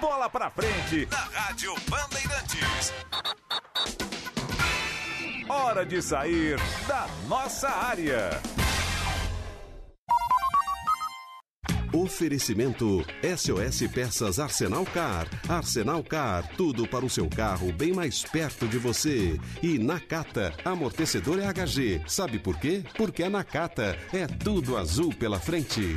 Bola pra frente na Rádio Bandeirantes. Hora de sair da nossa área. Oferecimento SOS Peças Arsenal Car. Arsenal Car, tudo para o seu carro bem mais perto de você. E Nakata, amortecedor é HG. Sabe por quê? Porque a Nakata é tudo azul pela frente.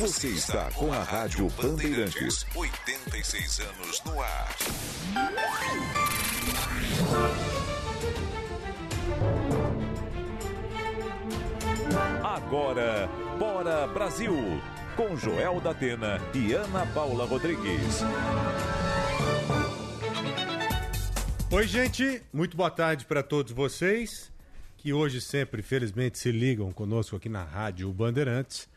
Você está com a Rádio Bandeirantes. 86 anos no ar. Agora, Bora Brasil. Com Joel da Atena e Ana Paula Rodrigues. Oi, gente. Muito boa tarde para todos vocês que hoje sempre, felizmente, se ligam conosco aqui na Rádio Bandeirantes.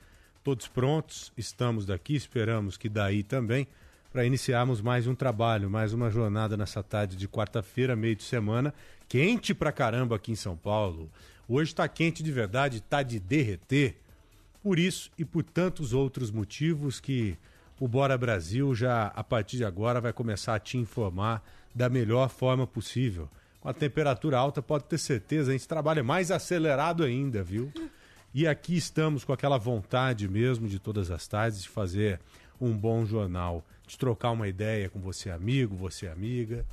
Todos prontos, estamos daqui, esperamos que daí também, para iniciarmos mais um trabalho, mais uma jornada nessa tarde de quarta-feira, meio de semana, quente pra caramba aqui em São Paulo. Hoje está quente de verdade, está de derreter. Por isso e por tantos outros motivos que o Bora Brasil já a partir de agora vai começar a te informar da melhor forma possível. Com a temperatura alta, pode ter certeza, a gente trabalha mais acelerado ainda, viu? E aqui estamos com aquela vontade mesmo de todas as tardes de fazer um bom jornal, de trocar uma ideia com você amigo, você amiga,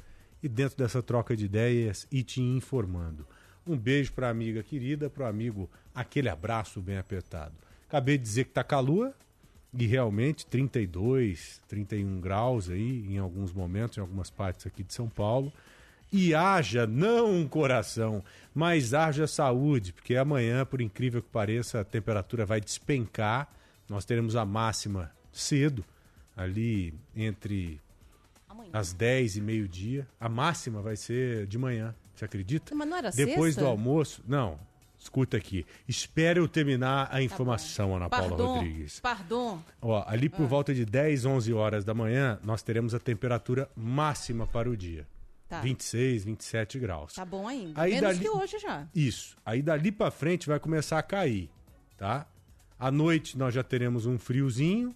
e dentro dessa troca de ideias e te informando. Um beijo para a amiga querida, para o amigo, aquele abraço bem apertado. Acabei de dizer que tá calor e realmente 32, 31 graus aí em alguns momentos, em algumas partes aqui de São Paulo. E haja não um coração, mas haja saúde, porque amanhã, por incrível que pareça, a temperatura vai despencar. Nós teremos a máxima cedo, ali entre amanhã. as 10 e meio-dia. A máxima vai ser de manhã, você acredita? Mas não era Depois sexta? do almoço. Não, escuta aqui. Espere eu terminar a informação, Ana Paula Pardon, Rodrigues. Pardon. Ó, ali por Ah. volta de 10, 11 horas da manhã, nós teremos a temperatura máxima para o dia. Tá. 26, 27 graus. Tá bom ainda. Aí Menos dali- que hoje já. Isso. Aí dali pra frente vai começar a cair, tá? À noite nós já teremos um friozinho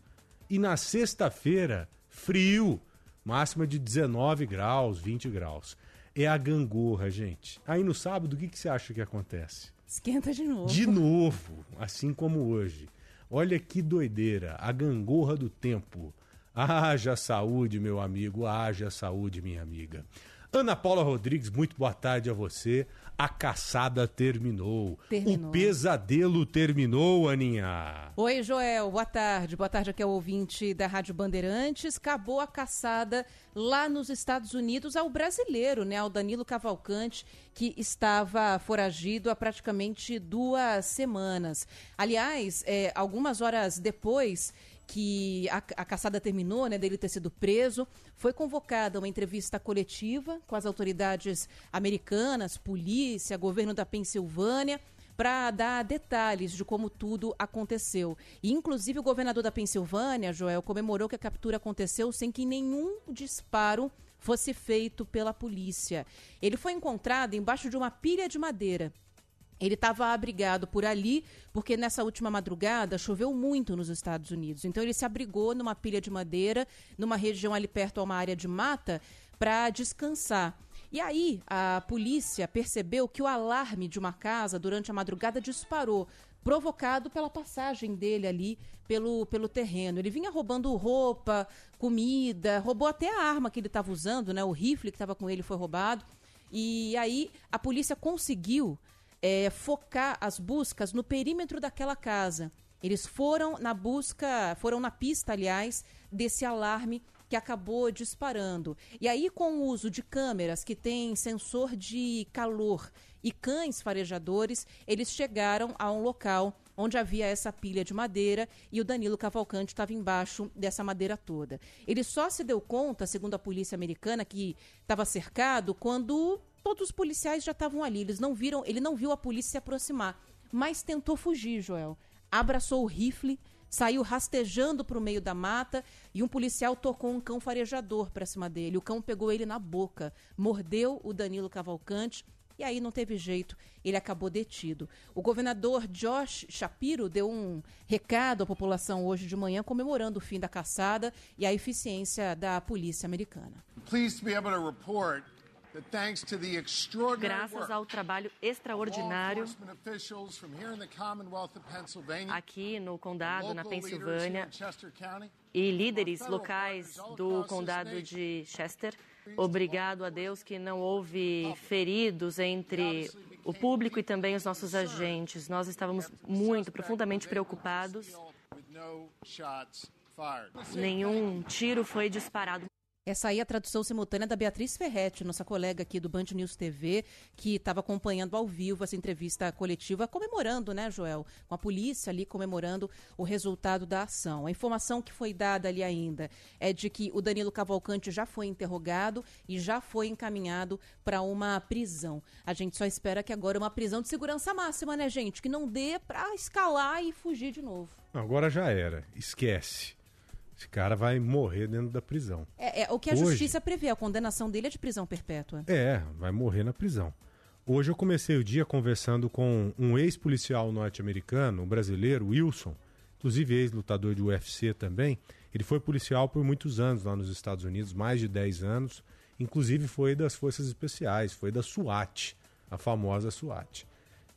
e na sexta-feira, frio, máxima de 19 graus, 20 graus. É a gangorra, gente. Aí no sábado, o que, que você acha que acontece? Esquenta de novo. De novo, assim como hoje. Olha que doideira, a gangorra do tempo. Haja saúde, meu amigo, haja saúde, minha amiga. Ana Paula Rodrigues, muito boa tarde a você. A caçada terminou. Terminou. O pesadelo terminou, Aninha. Oi, Joel. Boa tarde. Boa tarde aqui ao ouvinte da Rádio Bandeirantes. Acabou a caçada lá nos Estados Unidos ao brasileiro, né? Ao Danilo Cavalcante, que estava foragido há praticamente duas semanas. Aliás, é, algumas horas depois que a, a caçada terminou, né, dele ter sido preso, foi convocada uma entrevista coletiva com as autoridades americanas, polícia, governo da Pensilvânia, para dar detalhes de como tudo aconteceu. E, inclusive, o governador da Pensilvânia, Joel, comemorou que a captura aconteceu sem que nenhum disparo fosse feito pela polícia. Ele foi encontrado embaixo de uma pilha de madeira. Ele estava abrigado por ali, porque nessa última madrugada choveu muito nos Estados Unidos. Então ele se abrigou numa pilha de madeira, numa região ali perto a uma área de mata, para descansar. E aí a polícia percebeu que o alarme de uma casa durante a madrugada disparou, provocado pela passagem dele ali pelo, pelo terreno. Ele vinha roubando roupa, comida, roubou até a arma que ele estava usando, né? O rifle que estava com ele foi roubado. E aí a polícia conseguiu é, focar as buscas no perímetro daquela casa. Eles foram na busca, foram na pista, aliás, desse alarme que acabou disparando. E aí, com o uso de câmeras que têm sensor de calor e cães farejadores, eles chegaram a um local onde havia essa pilha de madeira e o Danilo Cavalcante estava embaixo dessa madeira toda. Ele só se deu conta, segundo a polícia americana, que estava cercado quando todos os policiais já estavam ali. Eles não viram, ele não viu a polícia se aproximar, mas tentou fugir, Joel. Abraçou o rifle, saiu rastejando para o meio da mata e um policial tocou um cão farejador para cima dele. O cão pegou ele na boca, mordeu o Danilo Cavalcante e aí não teve jeito, ele acabou detido. O governador Josh Shapiro deu um recado à população hoje de manhã comemorando o fim da caçada e a eficiência da polícia americana. Pleased to be able to report Graças ao trabalho extraordinário aqui no condado, na Pensilvânia, e líderes locais do condado de Chester, obrigado a Deus que não houve feridos entre o público e também os nossos agentes. Nós estávamos muito, profundamente preocupados. Nenhum tiro foi disparado. Essa aí é a tradução simultânea da Beatriz Ferretti, nossa colega aqui do Band News TV, que estava acompanhando ao vivo essa entrevista coletiva, comemorando, né, Joel? Com a polícia ali comemorando o resultado da ação. A informação que foi dada ali ainda é de que o Danilo Cavalcante já foi interrogado e já foi encaminhado para uma prisão. A gente só espera que agora uma prisão de segurança máxima, né, gente? Que não dê para escalar e fugir de novo. Agora já era. Esquece. Esse cara vai morrer dentro da prisão. É, é o que a Hoje, justiça prevê, a condenação dele é de prisão perpétua. É, vai morrer na prisão. Hoje eu comecei o dia conversando com um ex-policial norte-americano, um brasileiro, Wilson, inclusive ex-lutador de UFC também. Ele foi policial por muitos anos lá nos Estados Unidos, mais de 10 anos. Inclusive foi das Forças Especiais, foi da SWAT, a famosa SWAT.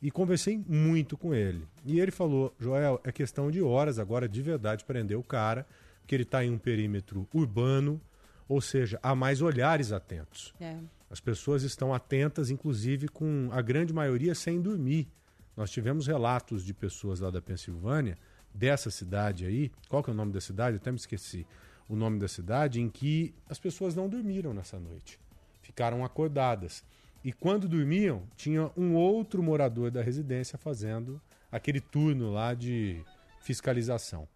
E conversei muito com ele. E ele falou: Joel, é questão de horas agora de verdade prender o cara que ele está em um perímetro urbano, ou seja, há mais olhares atentos. É. As pessoas estão atentas, inclusive com a grande maioria sem dormir. Nós tivemos relatos de pessoas lá da Pensilvânia, dessa cidade aí, qual que é o nome da cidade? Eu até me esqueci o nome da cidade, em que as pessoas não dormiram nessa noite. Ficaram acordadas. E quando dormiam, tinha um outro morador da residência fazendo aquele turno lá de fiscalização.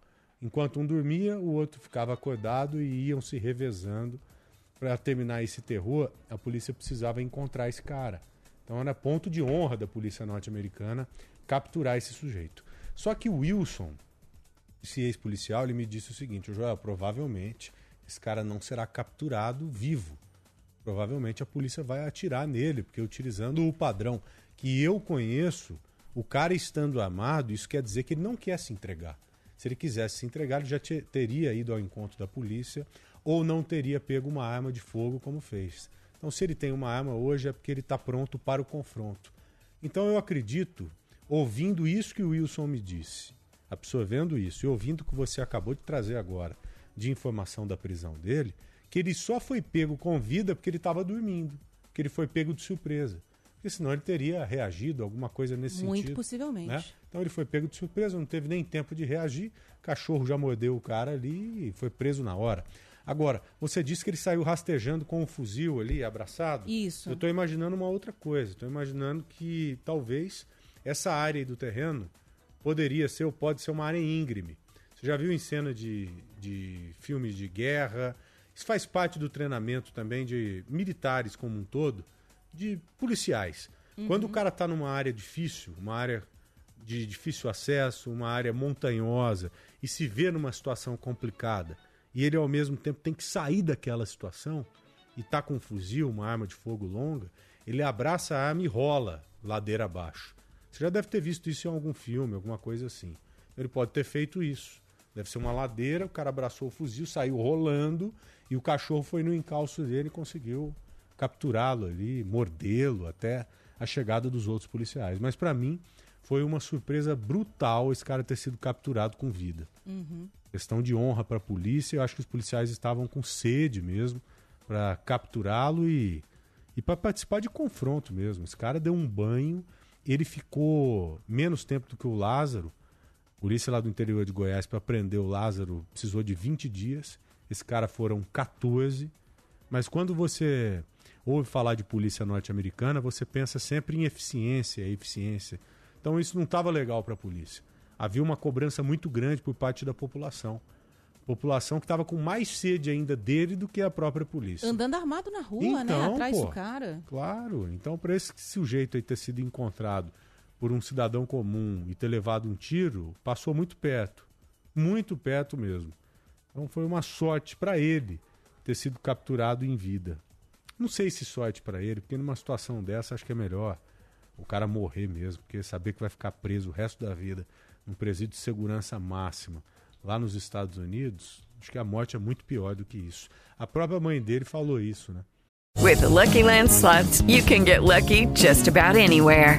Enquanto um dormia, o outro ficava acordado e iam se revezando. Para terminar esse terror, a polícia precisava encontrar esse cara. Então era ponto de honra da polícia norte-americana capturar esse sujeito. Só que o Wilson, esse ex-policial, ele me disse o seguinte: Joel, provavelmente esse cara não será capturado vivo. Provavelmente a polícia vai atirar nele, porque utilizando o padrão que eu conheço, o cara estando armado, isso quer dizer que ele não quer se entregar. Se ele quisesse se entregar, ele já teria ido ao encontro da polícia ou não teria pego uma arma de fogo como fez. Então, se ele tem uma arma hoje, é porque ele está pronto para o confronto. Então, eu acredito, ouvindo isso que o Wilson me disse, absorvendo isso e ouvindo o que você acabou de trazer agora de informação da prisão dele, que ele só foi pego com vida porque ele estava dormindo, que ele foi pego de surpresa porque senão ele teria reagido, alguma coisa nesse Muito sentido. Muito possivelmente. Né? Então ele foi pego de surpresa, não teve nem tempo de reagir, o cachorro já mordeu o cara ali e foi preso na hora. Agora, você disse que ele saiu rastejando com um fuzil ali, abraçado. Isso. Eu estou imaginando uma outra coisa. Estou imaginando que talvez essa área do terreno poderia ser ou pode ser uma área íngreme. Você já viu em cena de, de filmes de guerra? Isso faz parte do treinamento também de militares como um todo, de policiais. Uhum. Quando o cara está numa área difícil, uma área de difícil acesso, uma área montanhosa, e se vê numa situação complicada, e ele ao mesmo tempo tem que sair daquela situação, e tá com um fuzil, uma arma de fogo longa, ele abraça a arma e rola ladeira abaixo. Você já deve ter visto isso em algum filme, alguma coisa assim. Ele pode ter feito isso. Deve ser uma ladeira, o cara abraçou o fuzil, saiu rolando e o cachorro foi no encalço dele e conseguiu capturá-lo ali, mordê-lo até a chegada dos outros policiais. Mas para mim foi uma surpresa brutal esse cara ter sido capturado com vida. Uhum. Questão de honra para a polícia. Eu acho que os policiais estavam com sede mesmo para capturá-lo e, e para participar de confronto mesmo. Esse cara deu um banho, ele ficou menos tempo do que o Lázaro. A polícia lá do interior de Goiás para prender o Lázaro precisou de 20 dias. Esse cara foram 14. Mas quando você ouve falar de polícia norte-americana, você pensa sempre em eficiência, eficiência. Então isso não estava legal para a polícia. Havia uma cobrança muito grande por parte da população. População que estava com mais sede ainda dele do que a própria polícia. Andando armado na rua, né? Então, Atrás pô, do cara. Claro. Então, para esse sujeito aí ter sido encontrado por um cidadão comum e ter levado um tiro, passou muito perto. Muito perto mesmo. Então foi uma sorte para ele ter sido capturado em vida. Não sei se sorte para ele, porque numa situação dessa acho que é melhor o cara morrer mesmo, porque saber que vai ficar preso o resto da vida num presídio de segurança máxima lá nos Estados Unidos, acho que a morte é muito pior do que isso. A própria mãe dele falou isso, né? With the Lucky Land slots, you can get lucky just about anywhere.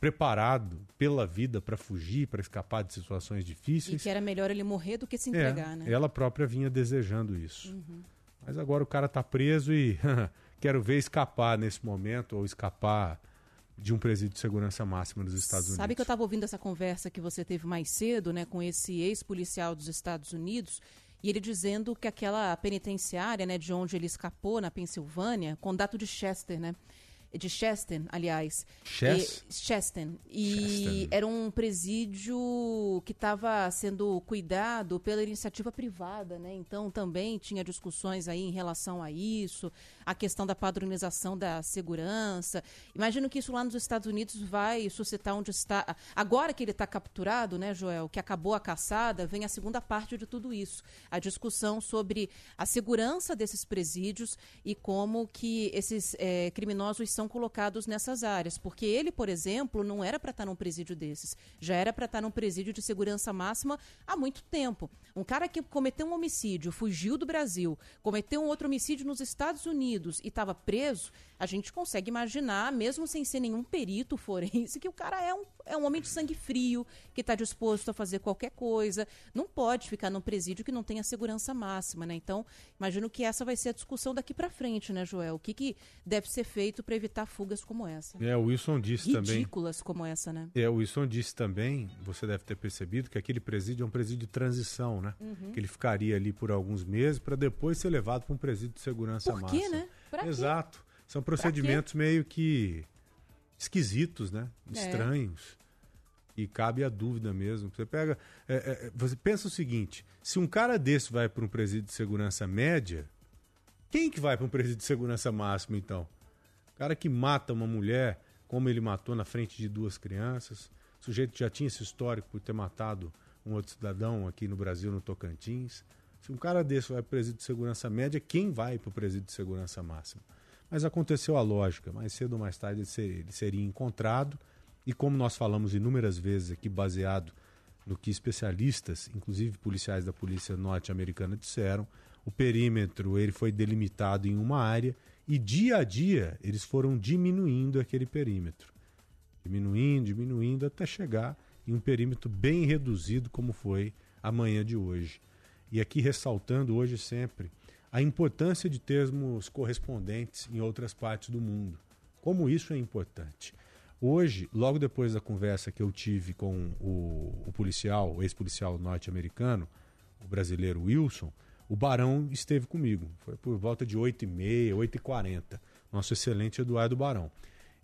preparado pela vida para fugir, para escapar de situações E difíceis. que era melhor ele morrer do que se É, entregar, né? Ela própria vinha desejando isso. Uhum. Mas agora o cara tá preso e quero ver escapar nesse momento ou escapar de um presídio de segurança máxima dos Estados Sabe Unidos. que eu estava ouvindo essa conversa que você teve mais cedo, né, com esse ex-policial dos Estados Unidos, e ele dizendo que aquela penitenciária, né, de onde ele escapou na Pensilvânia, condado de Chester, né, de Chester, aliás, Ches? e, Chester, e era um presídio que estava sendo cuidado pela iniciativa privada, né? Então também tinha discussões aí em relação a isso, a questão da padronização da segurança. Imagino que isso lá nos Estados Unidos vai suscitar onde está. Agora que ele está capturado, né, Joel, que acabou a caçada, vem a segunda parte de tudo isso. A discussão sobre a segurança desses presídios e como que esses eh, criminosos são colocados nessas áreas. Porque ele, por exemplo, não era para estar num presídio desses. Já era para estar num presídio de segurança máxima há muito tempo. Um cara que cometeu um homicídio, fugiu do Brasil, cometeu um outro homicídio nos Estados Unidos e estava preso, a gente consegue imaginar, mesmo sem ser nenhum perito forense, que o cara é um, é um homem de sangue frio, que está disposto a fazer qualquer coisa. Não pode ficar num presídio que não tenha segurança máxima, né? Então, imagino que essa vai ser a discussão daqui para frente, né, Joel? O que, que deve ser feito para evitar fugas como essa? É, o Wilson disse também. Ridículas como essa, né? É, o Wilson disse também, você deve ter percebido, que aquele presídio é um presídio de transição, né? Uhum. Que ele ficaria ali por alguns meses para depois ser levado para um presídio de segurança Por máxima. quê, né? Pra quê? São procedimentos meio que esquisitos, né? É. Estranhos. E cabe a dúvida mesmo. Você pega. é, é, você pensa o seguinte: se um cara desse vai para um presídio de segurança média, quem que vai para um presídio de segurança máxima, então? O cara que mata uma mulher, como ele matou na frente de duas crianças. O sujeito já tinha esse histórico por ter matado um outro cidadão aqui no Brasil, no Tocantins. Se um cara desse vai para o presídio de segurança média, quem vai para o presídio de segurança máxima? Mas aconteceu a lógica. Mais cedo ou mais tarde ele ser- ele seria encontrado. E como nós falamos inúmeras vezes aqui, baseado no que especialistas, inclusive policiais da polícia norte-americana, disseram, o perímetro ele foi delimitado em uma área e dia a dia eles foram diminuindo aquele perímetro. Diminuindo, diminuindo, até chegar em um perímetro bem reduzido, como foi a manhã de hoje. E aqui ressaltando hoje sempre a importância de termos correspondentes em outras partes do mundo. Como isso é importante. Hoje, logo depois da conversa que eu tive com o, o policial, o ex-policial norte-americano, o brasileiro Wilson, o Barão esteve comigo. Foi por volta de 8h30, 8h40. Nosso excelente Eduardo Barão.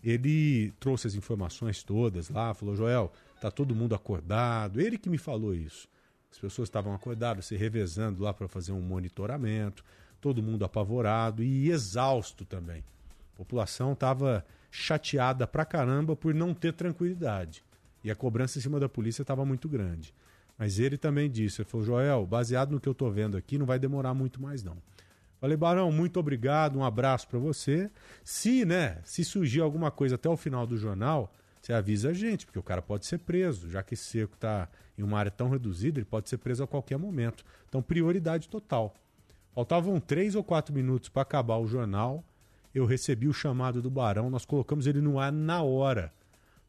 Ele trouxe as informações todas lá, falou: Joel, tá todo mundo acordado. Ele que me falou isso. As pessoas estavam acordadas, se revezando lá para fazer um monitoramento, todo mundo apavorado e exausto também. A população estava chateada pra caramba por não ter tranquilidade. E a cobrança em cima da polícia estava muito grande. Mas ele também disse, ele falou, Joel, baseado no que eu estou vendo aqui, não vai demorar muito mais não. Falei, Barão, muito obrigado, um abraço para você. Se, né, se surgir alguma coisa até o final do jornal, você avisa a gente, porque o cara pode ser preso, já que cerco está em uma área tão reduzida, ele pode ser preso a qualquer momento. Então, prioridade total. Faltavam três ou quatro minutos para acabar o jornal eu recebi o chamado do Barão, nós colocamos ele no ar na hora.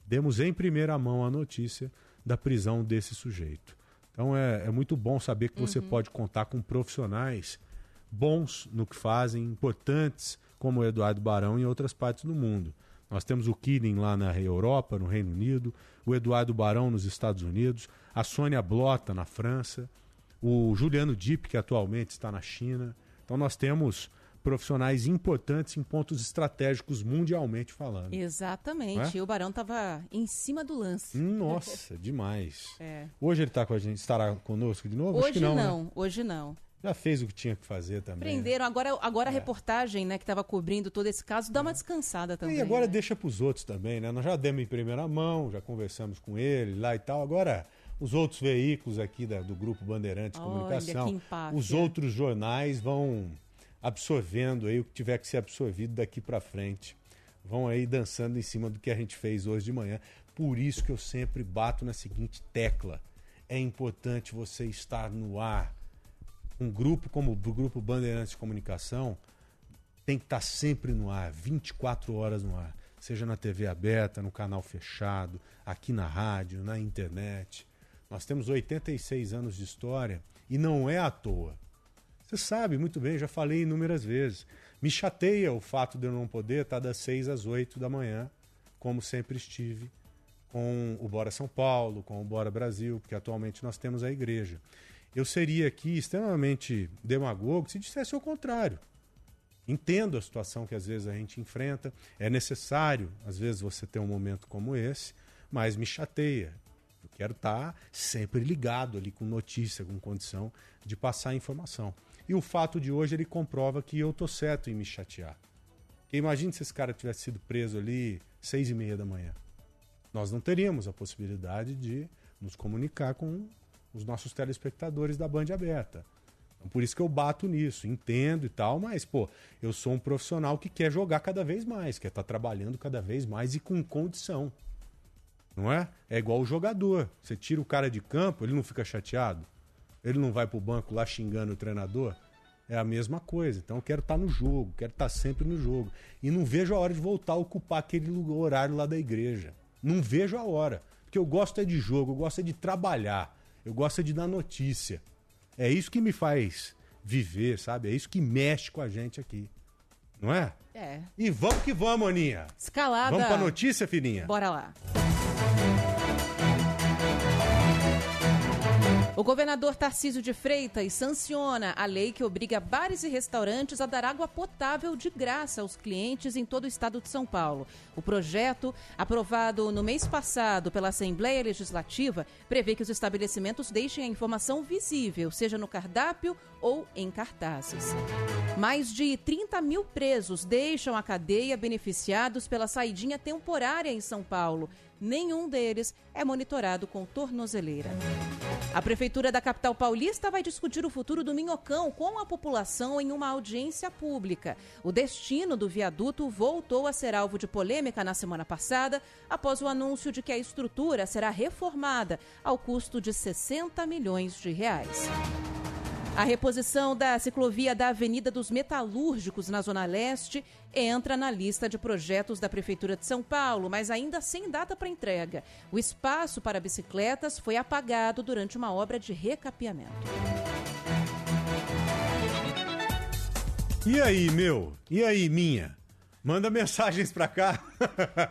Demos em primeira mão a notícia da prisão desse sujeito. Então é, é muito bom saber que você uhum. pode contar com profissionais bons no que fazem, importantes, como o Eduardo Barão em outras partes do mundo. Nós temos o Killing lá na Europa, no Reino Unido, o Eduardo Barão nos Estados Unidos, a Sônia Blota na França, o Juliano Dipp, que atualmente está na China. Então nós temos profissionais importantes em pontos estratégicos mundialmente falando. Exatamente. É? E o Barão estava em cima do lance. Nossa, demais. É. Hoje ele está com a gente, estará conosco de novo? Hoje não, não né? hoje não. Já fez o que tinha que fazer também. Prenderam. Agora, agora é. a reportagem né, que estava cobrindo todo esse caso dá uma descansada também. E agora né? deixa para os outros também, né? Nós já demos em primeira mão, já conversamos com ele lá e tal. Agora, os outros veículos aqui da, do Grupo Bandeirantes Olha, Comunicação, os outros jornais vão absorvendo aí o que tiver que ser absorvido daqui para frente. Vão aí dançando em cima do que a gente fez hoje de manhã. Por isso que eu sempre bato na seguinte tecla: é importante você estar no ar. Um grupo como o Grupo Bandeirantes de Comunicação tem que estar sempre no ar, 24 horas no ar. Seja na TV aberta, no canal fechado, aqui na rádio, na internet. Nós temos 86 anos de história e não é à toa. Você sabe muito bem, já falei inúmeras vezes. Me chateia o fato de eu não poder estar das 6 às 8 da manhã, como sempre estive, com o Bora São Paulo, com o Bora Brasil, porque atualmente nós temos a igreja. Eu seria aqui extremamente demagogo se dissesse o contrário. Entendo a situação que às vezes a gente enfrenta, é necessário, às vezes, você ter um momento como esse, mas me chateia. Quero estar sempre ligado ali com notícia, com condição de passar informação. E o fato de hoje ele comprova que eu tô certo em me chatear. Porque imagine se esse cara tivesse sido preso ali seis e meia da manhã. Nós não teríamos a possibilidade de nos comunicar com os nossos telespectadores da Band Aberta. Então, por isso que eu bato nisso, entendo e tal, mas, pô, eu sou um profissional que quer jogar cada vez mais, quer estar tá trabalhando cada vez mais e com condição. Não é? É igual o jogador. Você tira o cara de campo, ele não fica chateado. Ele não vai pro banco lá xingando o treinador? É a mesma coisa. Então eu quero estar tá no jogo, quero estar tá sempre no jogo. E não vejo a hora de voltar a ocupar aquele horário lá da igreja. Não vejo a hora. Porque eu gosto é de jogo, eu gosto é de trabalhar, eu gosto é de dar notícia. É isso que me faz viver, sabe? É isso que mexe com a gente aqui. Não é? É. E vamos que vamos, Aninha. Escalada. Vamos pra notícia, filhinha? Bora lá. O governador Tarcísio de Freitas sanciona a lei que obriga bares e restaurantes a dar água potável de graça aos clientes em todo o estado de São Paulo. O projeto, aprovado no mês passado pela Assembleia Legislativa, prevê que os estabelecimentos deixem a informação visível, seja no cardápio ou em cartazes. Mais de 30 mil presos deixam a cadeia beneficiados pela saidinha temporária em São Paulo nenhum deles é monitorado com tornozeleira. A Prefeitura da capital paulista vai discutir o futuro do Minhocão com a população em uma audiência pública. O destino do viaduto voltou a ser alvo de polêmica na semana passada, após o anúncio de que a estrutura será reformada ao custo de 60 milhões de reais. A reposição da ciclovia da Avenida dos Metalúrgicos, na Zona Leste, entra na lista de projetos da Prefeitura de São Paulo, mas ainda sem data para entrega. O espaço para bicicletas foi apagado durante uma obra de recapeamento. E aí, meu? E aí, minha? Manda mensagens pra cá.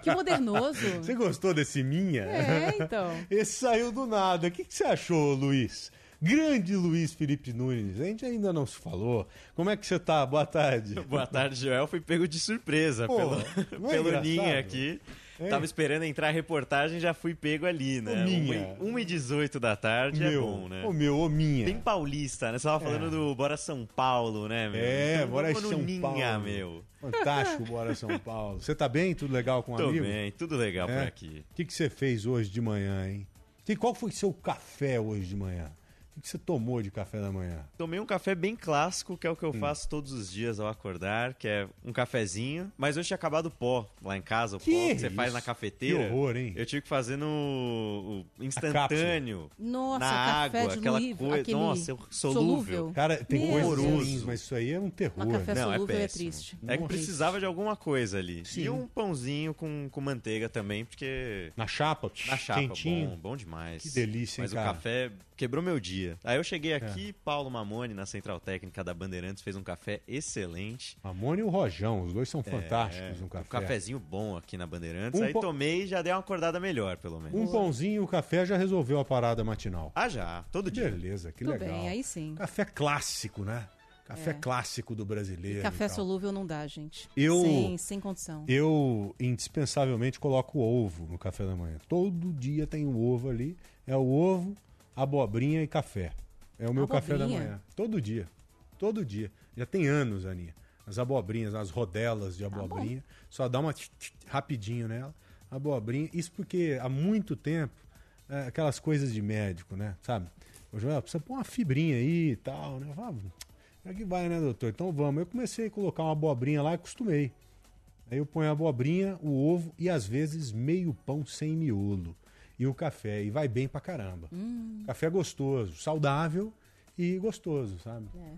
Que modernoso. Você gostou desse minha? É, então. Esse saiu do nada. O que, que você achou, Luiz? Grande Luiz Felipe Nunes. A gente ainda não se falou. Como é que você tá? Boa tarde. Boa tarde, Joel. Fui pego de surpresa Pô, pelo, é pelo? Ninha aqui. É. Tava esperando entrar a reportagem já fui pego ali, né? Ô, Ninha. 1 e 18 da tarde é meu, bom, né? Ô, meu, ô, minha. Bem paulista, né? Você tava falando É. do Bora São Paulo, né, meu? É, Então, bora no São Ninha, Paulo. meu. Fantástico, bora São Paulo. Você tá bem? Tudo legal com o Tô amigo? bem, tudo legal É? por aqui. O que, que você fez hoje de manhã, hein? Que, qual foi seu café hoje de manhã? O que, você tomou de café da manhã? Tomei um café bem clássico, que é o Hum. que eu faço todos os dias ao acordar, que é um cafezinho. Mas hoje tinha acabado o pó lá em casa, o Que pó que você faz isso? na cafeteira. Que horror, hein? Eu tive que fazer no o instantâneo. Nossa, na café água, aquela coisa. aquele Nossa, eu- solúvel. solúvel. Cara, tem coisas ruins, mas isso aí é um terror. Café Não, é solúvel é, péssimo. triste. É que Nossa. precisava de alguma coisa ali. Sim. E um pãozinho com, com manteiga também, porque Na chapa? na chapa, Quentinho. bom, bom demais. Que delícia, hein, Mas cara? O café quebrou meu dia. Aí eu cheguei aqui, Paulo Mamone, na Central Técnica da Bandeirantes, fez um café excelente. Mamone e o Rojão, os dois são fantásticos É, no café. Um cafezinho bom aqui na Bandeirantes. Um Aí pão- tomei e já dei uma acordada melhor, pelo menos. Um pãozinho e o café já resolveu a parada matinal. Ah, já, todo dia. Beleza, que Tudo legal. bem, aí sim. Café clássico, né? Café É. clássico do brasileiro. Café e tal. solúvel não dá, gente. Eu- Sem, sem condição. Eu indispensavelmente coloco ovo no café da manhã. Todo dia tem um ovo ali. É o ovo, abobrinha e café. É o meu café da Abobrinha? manhã. Todo dia. Todo dia. Já tem anos, Aninha. As abobrinhas, as rodelas de abobrinha. Só dá uma tch, tch, rapidinho nela. Abobrinha. Isso porque há muito tempo, é, aquelas coisas de médico, né? Sabe? Ô, Joel, precisa pôr uma fibrinha aí e tal, né? Eu falava, é que vai, né, doutor? Então vamos. Eu comecei a colocar uma abobrinha lá e acostumei. Aí eu ponho a abobrinha, o ovo e às vezes meio pão sem miolo. E o café. E vai bem pra caramba. Hum. Café gostoso, saudável e gostoso, sabe? É.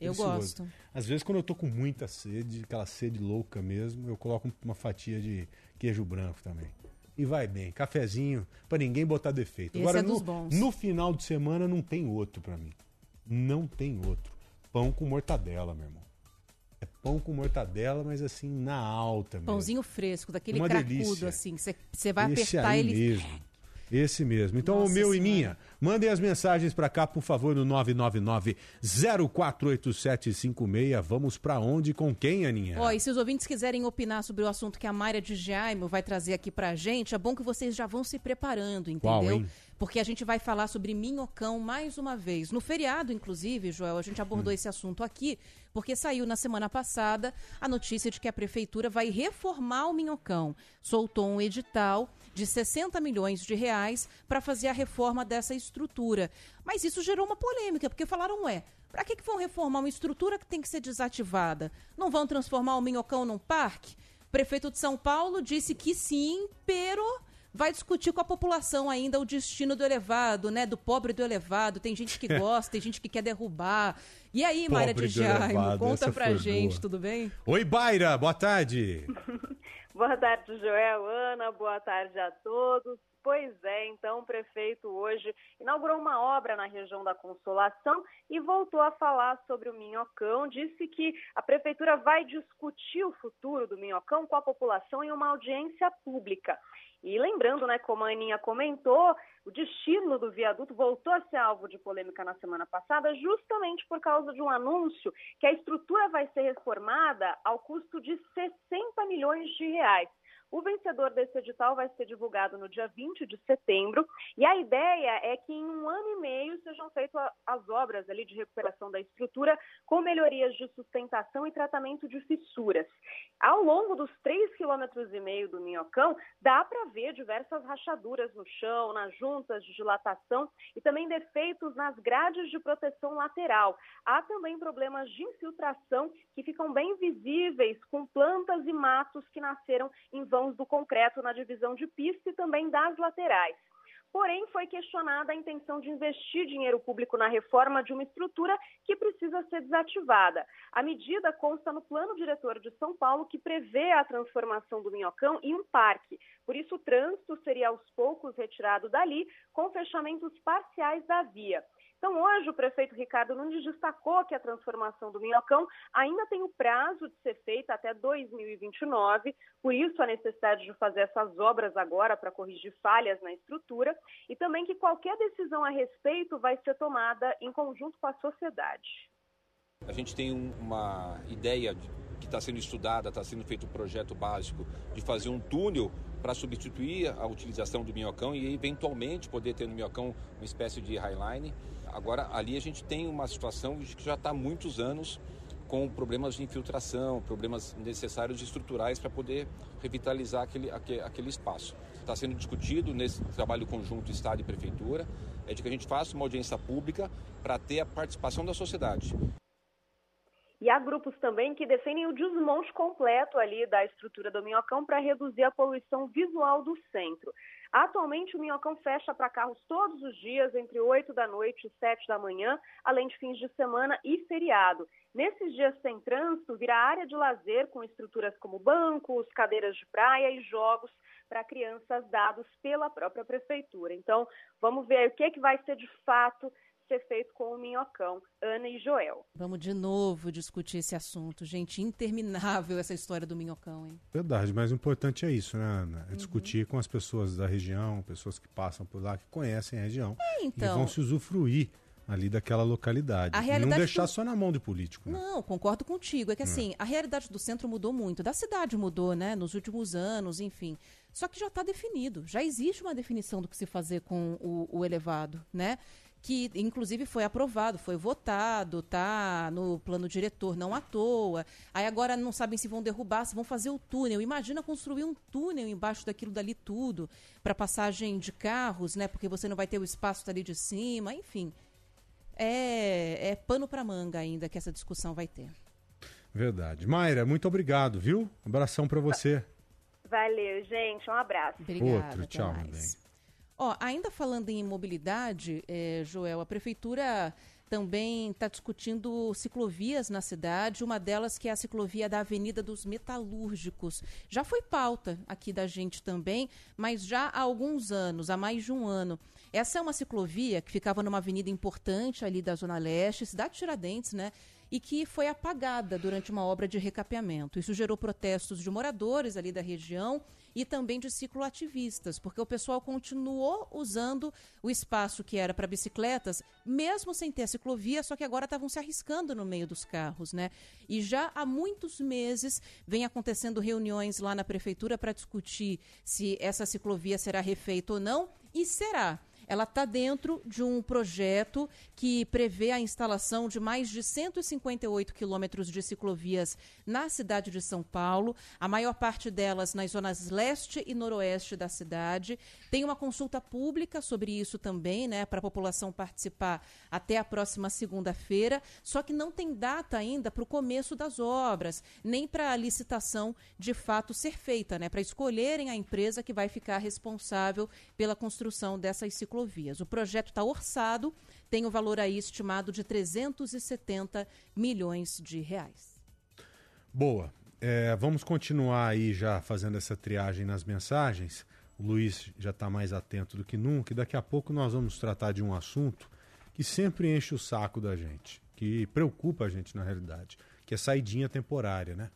Eu Delicioso. gosto. Às vezes, quando eu tô com muita sede, aquela sede louca mesmo, eu coloco uma fatia de queijo branco também. E vai bem. Cafezinho, pra ninguém botar defeito. Esse Agora, é no, dos bons. no final de semana, não tem outro pra mim. Não tem outro. Pão com mortadela, meu irmão. É pão com mortadela, mas assim, na alta mesmo. Pãozinho fresco, daquele Uma cracudo, delícia. assim. que Você você vai Esse apertar ele. mesmo. Esse mesmo. Então, o Nossa meu e Senhora. minha, mandem as mensagens pra cá, por favor, no 999-048756. Vamos pra onde? Com quem, Aninha? Ó, e se os ouvintes quiserem opinar sobre o assunto que a Mayra de Jaime vai trazer aqui pra gente, é bom que vocês já vão se preparando, entendeu? Porque a gente vai falar sobre minhocão mais uma vez. No feriado, inclusive, Joel, a gente Hum. abordou esse assunto aqui, porque saiu na semana passada a notícia de que a prefeitura vai reformar o minhocão. Soltou um edital de 60 milhões de reais para fazer a reforma dessa estrutura. Mas isso gerou uma polêmica, porque falaram, ué, para que, que vão reformar uma estrutura que tem que ser desativada? Não vão transformar o minhocão num parque? Prefeito de São Paulo disse que sim, pero vai discutir com a população ainda o destino do elevado, né? Do pobre do elevado. Tem gente que gosta, tem gente que quer derrubar. E aí, Mayra de Jaime, conta pra gente, boa. tudo bem? Oi, Baira, boa tarde. Boa tarde, Joel, Ana, boa tarde a todos. Pois é, então o prefeito hoje inaugurou uma obra na região da Consolação e voltou a falar sobre o Minhocão. Disse que a prefeitura vai discutir o futuro do Minhocão com a população em uma audiência pública. E lembrando, né, como a Aninha comentou, o destino do viaduto voltou a ser alvo de polêmica na semana passada, justamente por causa de um anúncio que a estrutura vai ser reformada ao custo de 60 milhões de reais. O vencedor desse edital vai ser divulgado no dia 20 de setembro e a ideia é que em um ano e meio sejam feitas as obras ali de recuperação da estrutura com melhorias de sustentação e tratamento de fissuras. Ao longo dos 3,5 quilômetros e meio do Minhocão, dá para ver diversas rachaduras no chão, nas juntas de dilatação e também defeitos nas grades de proteção lateral. Há também problemas de infiltração que ficam bem visíveis com plantas e matos que nasceram em do concreto na divisão de pista e também das laterais. Porém, foi questionada a intenção de investir dinheiro público na reforma de uma estrutura que precisa ser desativada. A medida consta no plano diretor de São Paulo, que prevê a transformação do Minhocão em um parque. Por isso, o trânsito seria aos poucos retirado dali, com fechamentos parciais da via. Então, hoje, o prefeito Ricardo Nunes destacou que a transformação do Minhocão ainda tem o prazo de ser feita até 2029, por isso a necessidade de fazer essas obras agora para corrigir falhas na estrutura, e também que qualquer decisão a respeito vai ser tomada em conjunto com a sociedade. A gente tem uma ideia que está sendo estudada, está sendo feito um projeto básico de fazer um túnel para substituir a utilização do minhocão e eventualmente poder ter no minhocão uma espécie de highline. Agora, ali a gente tem uma situação que já está há muitos anos com problemas de infiltração, problemas necessários estruturais para poder revitalizar aquele, aquele, aquele espaço. Está sendo discutido nesse trabalho conjunto Estado e Prefeitura, é de que a gente faça uma audiência pública para ter a participação da sociedade. E há grupos também que defendem o desmonte completo ali da estrutura do Minhocão para reduzir a poluição visual do centro. Atualmente, o Minhocão fecha para carros todos os dias, entre 8 da noite e 7 da manhã, além de fins de semana e feriado. Nesses dias sem trânsito, virá área de lazer com estruturas como bancos, cadeiras de praia e jogos para crianças dados pela própria prefeitura. Então, vamos ver o que, é que vai ser de fato ser feito com o Minhocão, Ana e Joel. Vamos de novo discutir esse assunto, gente. Interminável essa história do Minhocão, hein? Verdade, mas o importante é isso, né, Ana? É uhum. discutir com as pessoas da região, pessoas que passam por lá, que conhecem a região. É, então... E vão se usufruir ali daquela localidade. A realidade não deixar do... só na mão do político. Né? Não, concordo contigo. É que assim, a realidade do centro mudou muito, da cidade mudou, né, nos últimos anos, enfim. Só que já está definido, já existe uma definição do que se fazer com o, o elevado, né? Que inclusive foi aprovado, foi votado, tá no plano diretor, não à toa. Aí agora não sabem se vão derrubar, se vão fazer o túnel. Imagina construir um túnel embaixo daquilo dali tudo, para passagem de carros, né? Porque você não vai ter o espaço dali de cima, enfim. É, é pano para manga ainda que essa discussão vai ter. Verdade. Mayra, muito obrigado, viu? Um abração para você. Valeu, gente. Um abraço. Obrigada, Outro, tchau, meu bem. Ó, ainda falando em mobilidade, é, Joel, a prefeitura também está discutindo ciclovias na cidade, uma delas que é a ciclovia da Avenida dos Metalúrgicos. Já foi pauta aqui da gente também, mas já há alguns anos, há mais de um ano. Essa é uma ciclovia que ficava numa avenida importante ali da Zona Leste, cidade de Tiradentes, né? e que foi apagada durante uma obra de recapeamento. Isso gerou protestos de moradores ali da região e também de cicloativistas, porque o pessoal continuou usando o espaço que era para bicicletas, mesmo sem ter ciclovia, só que agora estavam se arriscando no meio dos carros, né? E já há muitos meses vem acontecendo reuniões lá na prefeitura para discutir se essa ciclovia será refeita ou não, e será ela está dentro de um projeto que prevê a instalação de mais de 158 quilômetros de ciclovias na cidade de São Paulo, a maior parte delas nas zonas leste e noroeste da cidade. Tem uma consulta pública sobre isso também, né, para a população participar até a próxima segunda-feira, só que não tem data ainda para o começo das obras, nem para a licitação de fato ser feita, né, para escolherem a empresa que vai ficar responsável pela construção dessas ciclovias ciclovias. O projeto está orçado, tem o um valor aí estimado de 370 milhões de reais. Boa. É, vamos continuar aí já fazendo essa triagem nas mensagens. O Luiz já está mais atento do que nunca e daqui a pouco nós vamos tratar de um assunto que sempre enche o saco da gente, que preocupa a gente na realidade, que é saidinha temporária, né?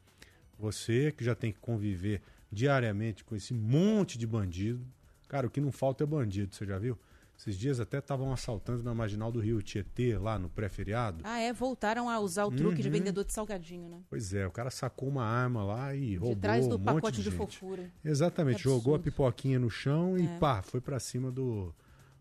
Você que já tem que conviver diariamente com esse monte de bandido, cara, o que não falta é bandido, você já viu? Esses dias até estavam assaltando na marginal do Rio Tietê, lá no pré-feriado. Ah, é? Voltaram a usar o truque uhum. de vendedor de salgadinho, né? Pois é, o cara sacou uma arma lá e de roubou trás do um pacote de, de fofura. Exatamente, jogou a pipoquinha no chão e é. pá, foi para cima do,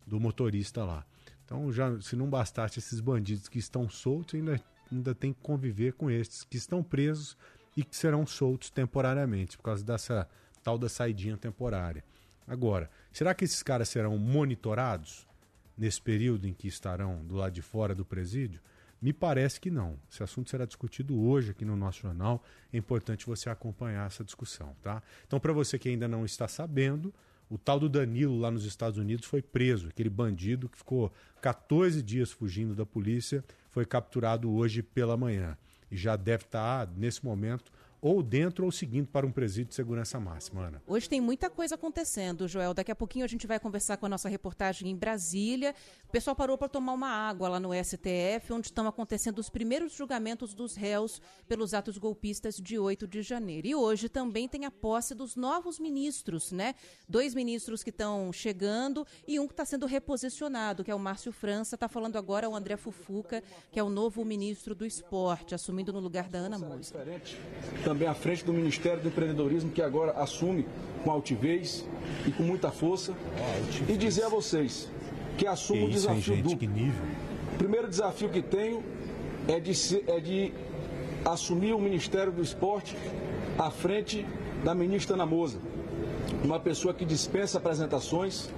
do motorista lá. Então, já se não bastasse esses bandidos que estão soltos, ainda, ainda tem que conviver com esses que estão presos e que serão soltos temporariamente, por causa dessa tal da saidinha temporária. Agora, será que esses caras serão monitorados nesse período em que estarão do lado de fora do presídio? Me parece que não. Esse assunto será discutido hoje aqui no nosso jornal. É importante você acompanhar essa discussão, tá? Então, para você que ainda não está sabendo, o tal do Danilo lá nos Estados Unidos foi preso. Aquele bandido que ficou 14 dias fugindo da polícia foi capturado hoje pela manhã. E já deve estar, nesse momento, ou dentro ou seguindo para um presídio de segurança máxima, Ana. Hoje tem muita coisa acontecendo, Joel. Daqui a pouquinho a gente vai conversar com a nossa reportagem em Brasília. O pessoal parou para tomar uma água lá no STF, onde estão acontecendo os primeiros julgamentos dos réus pelos atos golpistas de 8 de janeiro. E hoje também tem a posse dos novos ministros, né? Dois ministros que estão chegando e um que está sendo reposicionado, que é o Márcio França. Está falando agora o André Fufuca, que é o novo ministro do esporte, assumindo no lugar da Ana Moura. Também à frente do Ministério do Empreendedorismo, que agora assume com altivez e com muita força. E dizer a vocês que assumo o isso, hein, desafio gente? duplo. O primeiro desafio que tenho é de, é de assumir o Ministério do Esporte à frente da ministra Ana Moza. Uma pessoa que dispensa apresentações,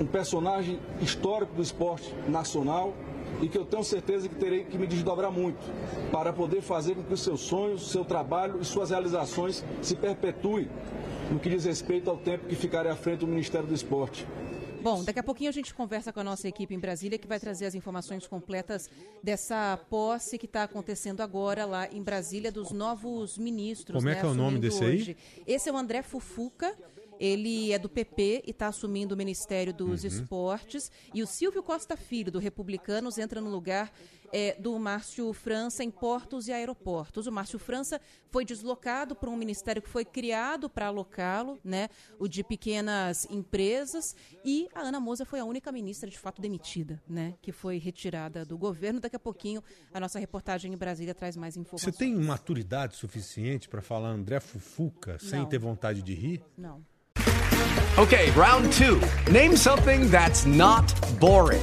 um personagem histórico do esporte nacional e que eu tenho certeza que terei que me desdobrar muito para poder fazer com que os seus sonhos, seu trabalho e suas realizações se perpetuem no que diz respeito ao tempo que ficarei à frente do Ministério do Esporte. Bom, daqui a pouquinho a gente conversa com a nossa equipe em Brasília, que vai trazer as informações completas dessa posse que está acontecendo agora lá em Brasília dos novos ministros. Como é né, que é o nome desse aí? hoje. Esse é o André Fufuca. Ele é do PP e está assumindo o Ministério dos Uhum. Esportes. E o Silvio Costa Filho, do Republicanos, entra no lugar é, do Márcio França em portos e aeroportos. O Márcio França foi deslocado para um ministério que foi criado para alocá-lo, né, o de pequenas empresas, e a Ana Moza foi a única ministra de fato demitida, né, que foi retirada do governo. Daqui a pouquinho a nossa reportagem em Brasília traz mais Você informações. tem maturidade suficiente para falar André Fufuca sem Não. ter vontade de rir? Não. Okay, round two. Name something that's not boring.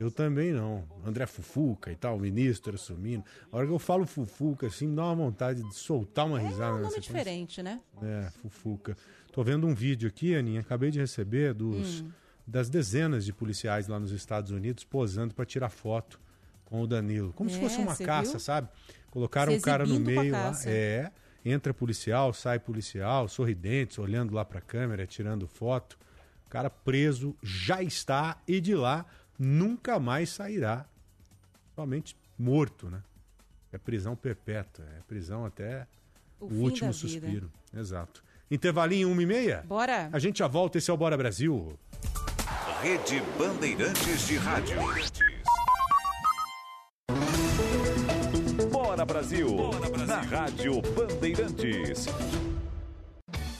Eu também não. André Fufuca e tal, o ministro assumindo. A hora que eu falo Fufuca, assim, me dá uma vontade de soltar uma risada. É um nome diferente, né? É, Fufuca. Tô vendo um vídeo aqui, Aninha, acabei de receber dos, Hum. das dezenas de policiais lá nos Estados Unidos posando para tirar foto com o Danilo. Como se É, fosse uma caça, viu? sabe? Colocaram Se um cara no a meio lá. É, entra policial, sai policial, sorridentes, olhando lá pra câmera, tirando foto. O cara preso já está e de lá nunca mais sairá. Somente morto, né? É prisão perpétua, é prisão até O o, último suspiro. Exato. Intervalinho, uma e meia? Bora. A gente já volta, esse é o Bora Brasil. Rede Bandeirantes de Rádio. Bora Brasil. Na Rádio Bandeirantes.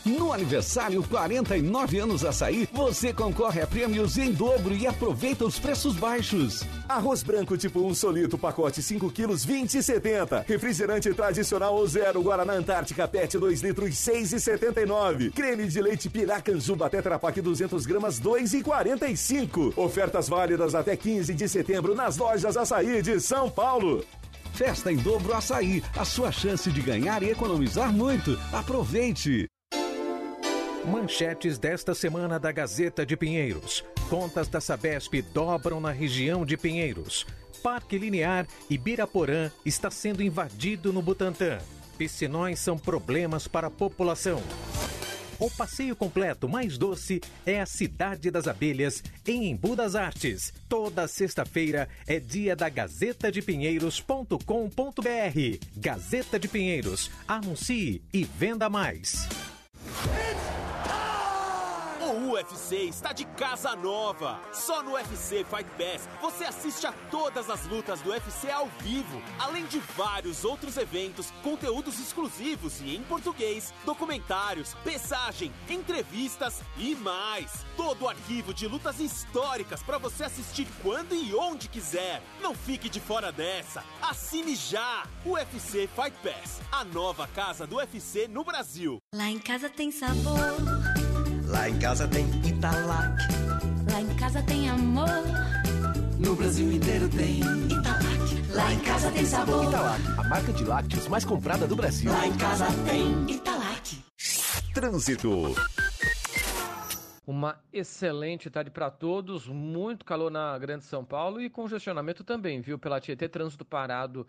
No aniversário 49 anos Açaí, você concorre a prêmios em dobro e aproveita os preços baixos. Arroz branco tipo 1 solito, pacote 5 quilos, 20,70. Refrigerante tradicional ou zero, Guaraná Antártica PET 2 litros, 6,79. Creme de leite Piracanjuba Tetra Pak 200 gramas, 2,45. Ofertas válidas até 15 de setembro nas lojas Açaí de São Paulo. Festa em dobro Açaí, a sua chance de ganhar e economizar muito. Aproveite! Manchetes desta semana da Gazeta de Pinheiros. Contas da Sabesp dobram na região de Pinheiros. Parque Linear Ibiraporã está sendo invadido no Butantã. Piscinões são problemas para a população. O passeio completo mais doce é a Cidade das Abelhas, em Embu das Artes. Toda sexta-feira é dia da Gazeta de Pinheiros.com.br. Gazeta de Pinheiros. Anuncie e venda mais. O O UFC está de casa nova. Só no UFC Fight Pass você assiste a todas as lutas do UFC ao vivo, além de vários outros eventos, conteúdos exclusivos e em português, documentários, pesagem, entrevistas e mais. Todo o arquivo de lutas históricas para você assistir quando e onde quiser. Não fique de fora dessa. Assine já. UFC Fight Pass, a nova casa do UFC no Brasil. Lá em casa tem sabor. Lá em casa tem Italac. Lá em casa tem amor. No Brasil inteiro tem Italac. Lá em casa tem sabor. Italac, a marca de lácteos mais comprada do Brasil. Lá em casa tem Italac. Trânsito. Uma excelente tarde para todos, muito calor na Grande São Paulo e congestionamento também, viu? Pela Tietê, trânsito parado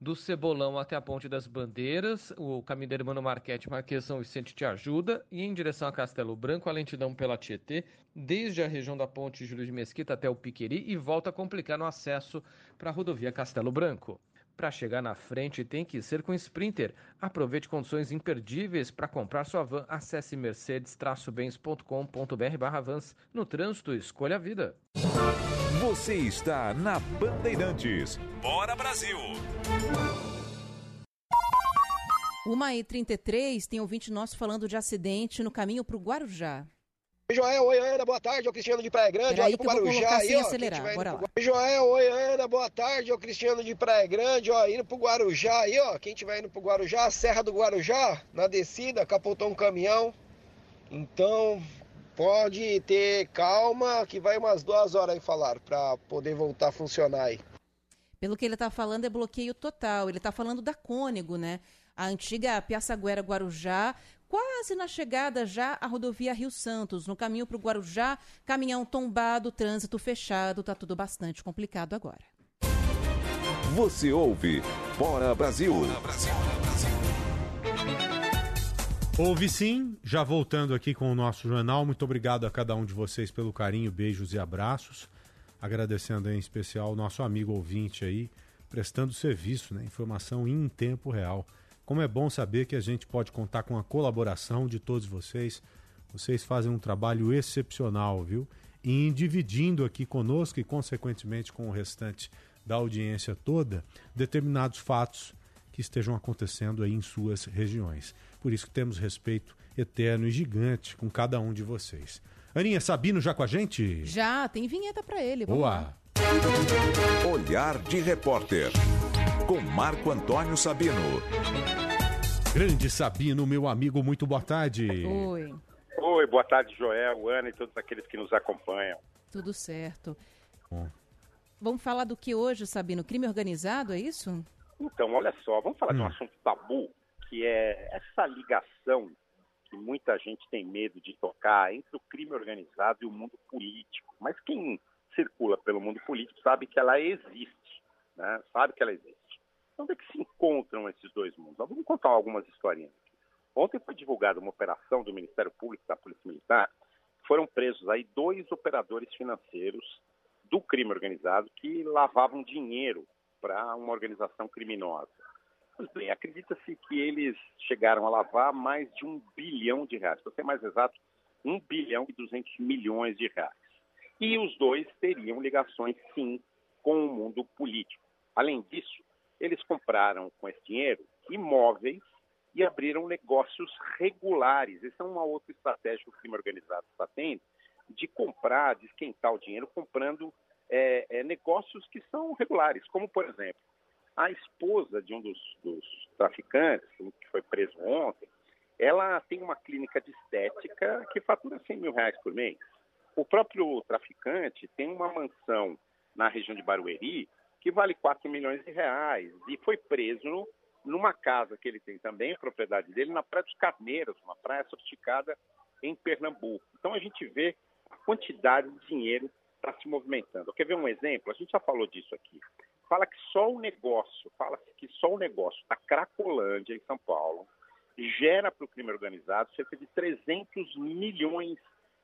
do Cebolão até a Ponte das Bandeiras, o caminho da Hermano Marquete, Marquês São Vicente te ajuda, e em direção a Castelo Branco, a lentidão pela Tietê, desde a região da Ponte Júlio de Mesquita até o Piqueri e volta a complicar no acesso para a rodovia Castelo Branco. Para chegar na frente tem que ser com Sprinter. Aproveite condições imperdíveis para comprar sua van. Acesse mercedes-bens.com.br barra vans. No trânsito, escolha a vida. Você está na Bandeirantes. Bora Brasil! 1h33, tem ouvinte nosso falando de acidente no caminho para o Guarujá. Joel, oi Ana, boa tarde, é o Cristiano de Praia Grande, Peraí eu vou Guarujá colocar aí, ó. acelerar, bora lá. pro- Joel, oi Ana, boa tarde, é o Cristiano de Praia Grande, ó, indo pro Guarujá aí, ó. Quem tiver indo pro Guarujá, Serra do Guarujá, na descida, capotou um caminhão. Então, pode ter calma, que vai umas duas horas aí falaram, pra poder voltar a funcionar aí. Pelo que ele está falando, é bloqueio total. Ele está falando da Cônego, né? A antiga Piaçaguera Guarujá, quase na chegada já à rodovia Rio Santos. No caminho para o Guarujá, caminhão tombado, trânsito fechado, tá tudo bastante complicado agora. Você ouve Bora Brasil. Houve sim, já voltando aqui com o nosso jornal. Muito obrigado a cada um de vocês pelo carinho, beijos e abraços. Agradecendo em especial o nosso amigo ouvinte aí, prestando serviço, né? Informação em tempo real. Como é bom saber que a gente pode contar com a colaboração de todos vocês. Vocês fazem um trabalho excepcional, viu? E dividindo aqui conosco e, consequentemente, com o restante da audiência toda, determinados fatos que estejam acontecendo aí em suas regiões. Por isso que temos respeito eterno e gigante com cada um de vocês. Aninha Sabino já com a gente? Já, tem vinheta para ele. Vamos lá. Boa! Olhar de repórter. Com Marco Antônio Sabino. Grande Sabino, meu amigo, muito boa tarde. Oi, Oi, boa tarde, Joel, Ana e todos aqueles que nos acompanham. tudo certo. Bom. Vamos falar do que hoje, Sabino? Crime organizado, é isso? Então, olha só, vamos falar de um Hum. assunto tabu, que é essa ligação que muita gente tem medo de tocar entre o crime organizado e o mundo político. Mas quem circula pelo mundo político sabe que ela existe, né? Sabe que ela existe. Onde é que se encontram esses dois mundos? Vamos contar algumas historinhas. aqui. Ontem foi divulgada uma operação do Ministério Público da Polícia Militar. Foram presos aí dois operadores financeiros do crime organizado que lavavam dinheiro para uma organização criminosa. Pois bem, acredita-se que eles chegaram a lavar mais de um bilhão de reais. Para ser mais exato, um bilhão e 200 milhões de reais. E os dois teriam ligações, sim, com o mundo político. Além disso, eles compraram com esse dinheiro imóveis e abriram negócios regulares. Essa é uma outra estratégia que o crime organizado está tendo, de comprar, de esquentar o dinheiro comprando é, é, negócios que são regulares, como, por exemplo, a esposa de um dos, dos traficantes, que foi preso ontem, ela tem uma clínica de estética que fatura 100 mil reais por mês. O próprio traficante tem uma mansão na região de Barueri que vale 4 milhões de reais e foi preso numa casa que ele tem também, propriedade dele, na Praia dos Carneiros, uma praia sofisticada em Pernambuco. Então a gente vê a quantidade de dinheiro está se movimentando. Quer ver um exemplo? A gente já falou disso aqui. Fala que só o negócio, fala-se que só o negócio da Cracolândia, em São Paulo, gera para o crime organizado cerca de 300 milhões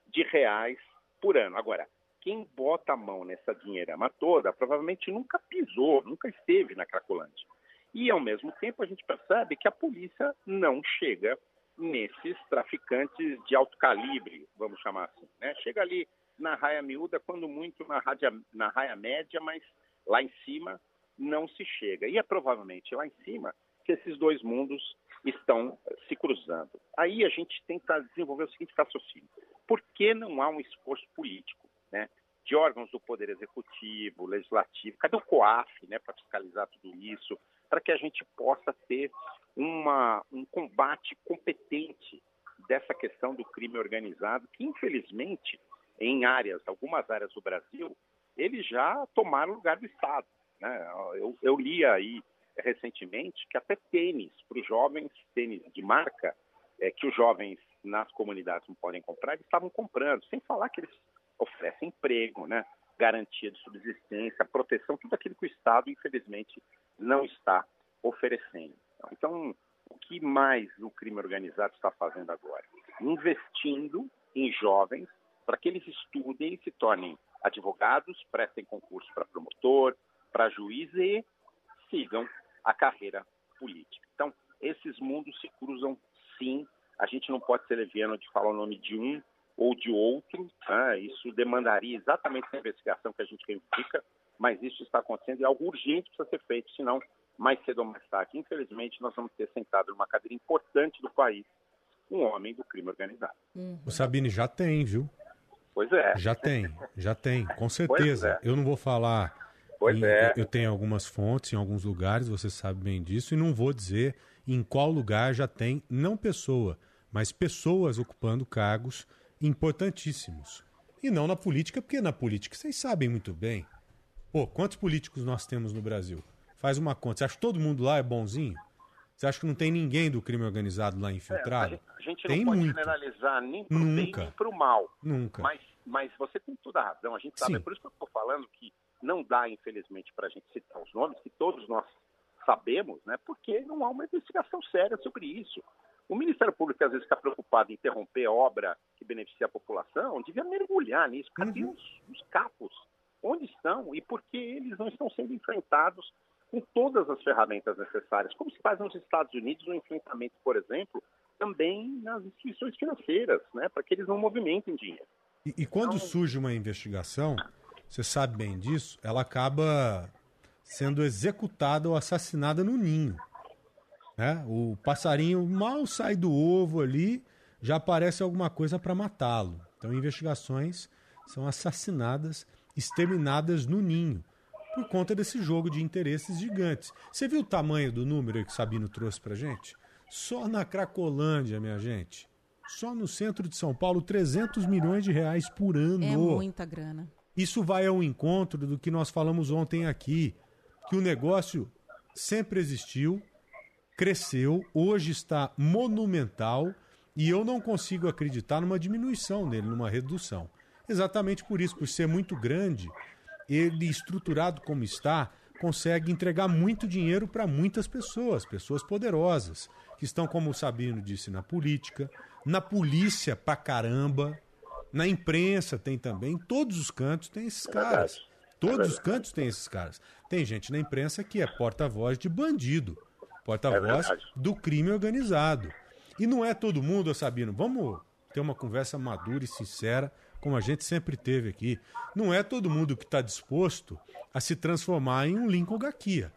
de reais por ano. Agora, quem bota a mão nessa dinheirama toda provavelmente nunca pisou, nunca esteve na Cracolândia. E, ao mesmo tempo, a gente percebe que a polícia não chega nesses traficantes de alto calibre, vamos chamar assim. Né? Chega ali na raia miúda, quando muito na, radia, na raia média, mas lá em cima não se chega. E é provavelmente lá em cima que esses dois mundos estão se cruzando. Aí a gente tenta desenvolver o seguinte raciocínio: por que não há um esforço político, né, de órgãos do poder executivo, legislativo? Cadê o COAF, né, para fiscalizar tudo isso, para que a gente possa ter uma, um combate competente dessa questão do crime organizado, que infelizmente em áreas, algumas áreas do Brasil, eles já tomaram o lugar do Estado. Né? Eu, eu li aí recentemente que até tênis para os jovens, tênis de marca, é, que os jovens nas comunidades não podem comprar, eles estavam comprando, sem falar que eles oferecem emprego, né? garantia de subsistência, proteção, tudo aquilo que o Estado, infelizmente, não está oferecendo. Então, o que mais o crime organizado está fazendo agora? Investindo em jovens para que eles estudem e se tornem advogados, prestem concurso para promotor, para juiz e sigam a carreira política. Então, esses mundos se cruzam sim. A gente não pode ser leviano de falar o nome de um ou de outro. Né? Isso demandaria exatamente a investigação que a gente reivindica, mas isso está acontecendo e é algo urgente precisa ser feito, senão, mais cedo ou mais tarde, infelizmente, nós vamos ter sentado numa cadeira importante do país um homem do crime organizado. O Sabine já tem, viu? Pois é. Já tem, já tem, com certeza. é. Eu não vou falar. Pois em- é. Eu tenho algumas fontes em alguns lugares, você sabe bem disso, e não vou dizer em qual lugar já tem, não pessoa, mas pessoas ocupando cargos importantíssimos. E não na política, porque na política vocês sabem muito bem. Pô, quantos políticos nós temos no Brasil? Faz uma conta. Você acha que todo mundo lá é bonzinho? Você acha que não tem ninguém do crime organizado lá infiltrado? A gente tem não pode muito. generalizar nem para o bem nem para o mal. Nunca. Mas, mas você tem toda a razão. A gente sabe, Sim. é por isso que eu estou falando que não dá, infelizmente, para a gente citar os nomes, que todos nós sabemos, né? porque não há uma investigação séria sobre isso. O Ministério Público, às vezes, está preocupado em interromper obra que beneficia a população, devia mergulhar nisso. Cadê Uhum. os, os capos? Onde estão? E por que eles não estão sendo enfrentados com todas as ferramentas necessárias? Como se faz nos Estados Unidos o enfrentamento, por exemplo, também nas instituições financeiras, né? para que eles não movimentem dinheiro. E, e quando surge uma investigação, você sabe bem disso, ela acaba sendo executada ou assassinada no ninho. Né? O passarinho mal sai do ovo ali, já aparece alguma coisa para matá-lo. Então, investigações são assassinadas, exterminadas no ninho, por conta desse jogo de interesses gigantes. Você viu o tamanho do número que o Sabino trouxe para gente? Só na Cracolândia, minha gente. Só no centro de São Paulo, 300 milhões de reais por ano. É muita grana. Isso vai ao encontro do que nós falamos ontem aqui, que o negócio sempre existiu, cresceu, hoje está monumental e eu não consigo acreditar numa diminuição nele, numa redução. Exatamente por isso, por ser muito grande, ele estruturado como está, consegue entregar muito dinheiro para muitas pessoas, pessoas poderosas, que estão, como o Sabino disse, na política, na polícia pra caramba, na imprensa tem também, em todos os cantos tem esses caras. Todos os cantos tem esses caras. Tem gente na imprensa que é porta-voz de bandido, porta-voz do crime organizado. E não é todo mundo, Sabino, vamos ter uma conversa madura e sincera, como a gente sempre teve aqui. Não é todo mundo que está disposto a se transformar em um Lincoln Gaquia.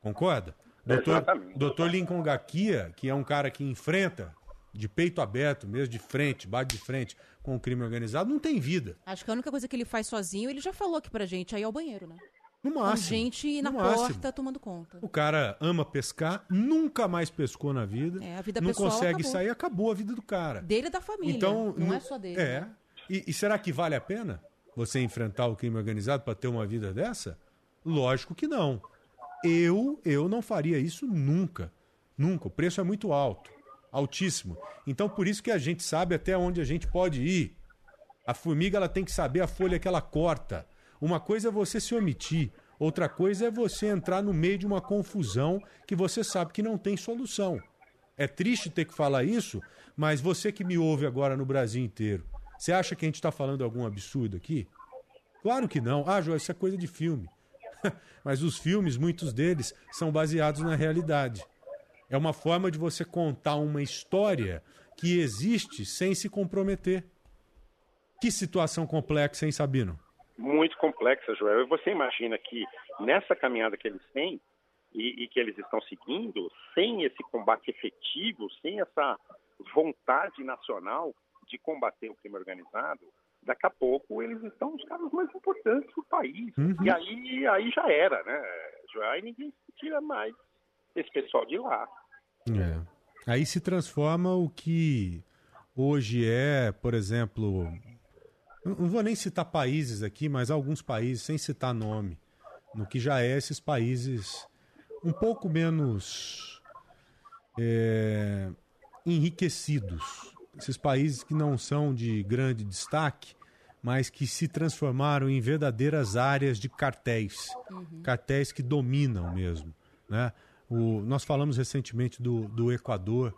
Concorda? Doutor, Exatamente. doutor Lincoln Gaquia, que é um cara que enfrenta de peito aberto, mesmo de frente, bate de frente com o crime organizado, não tem vida. Acho que a única coisa que ele faz sozinho, ele já falou aqui pra gente, aí é o banheiro, né? No Com máximo. gente na porta máximo. tomando conta. O cara ama pescar, nunca mais pescou na vida. É, a vida não pessoal consegue acabou. sair, acabou a vida do cara. Dele e da família. Então, não no- é só dele. É. né? E, e será que vale a pena você enfrentar o crime organizado para ter uma vida dessa? Lógico que não. Eu, eu não faria isso nunca. Nunca. O preço é muito alto. Altíssimo. Então, por isso que a gente sabe até onde a gente pode ir. A formiga ela tem que saber a folha que ela corta. Uma coisa é você se omitir, outra coisa é você entrar no meio de uma confusão que você sabe que não tem solução. É triste ter que falar isso, mas você que me ouve agora no Brasil inteiro, você acha que a gente está falando algum absurdo aqui? Claro que não. Ah, João, isso é coisa de filme. mas os filmes, muitos deles, são baseados na realidade. É uma forma de você contar uma história que existe sem se comprometer. Que situação complexa, hein, Sabino? Muito complexa, Joel. E você imagina que nessa caminhada que eles têm e, e que eles estão seguindo, sem esse combate efetivo, sem essa vontade nacional de combater o crime organizado, daqui a pouco eles estão os caras mais importantes do país. Uhum. E aí, aí já era, né, Joel? Aí ninguém tira mais esse pessoal de lá. É. Aí se transforma o que hoje é, por exemplo, não não vou nem citar países aqui, mas alguns países, sem citar nome, no que já é esses países um pouco menos é, enriquecidos. Esses países que não são de grande destaque, mas que se transformaram em verdadeiras áreas de cartéis. Cartéis que dominam mesmo. Né? O, nós falamos recentemente do, do Equador,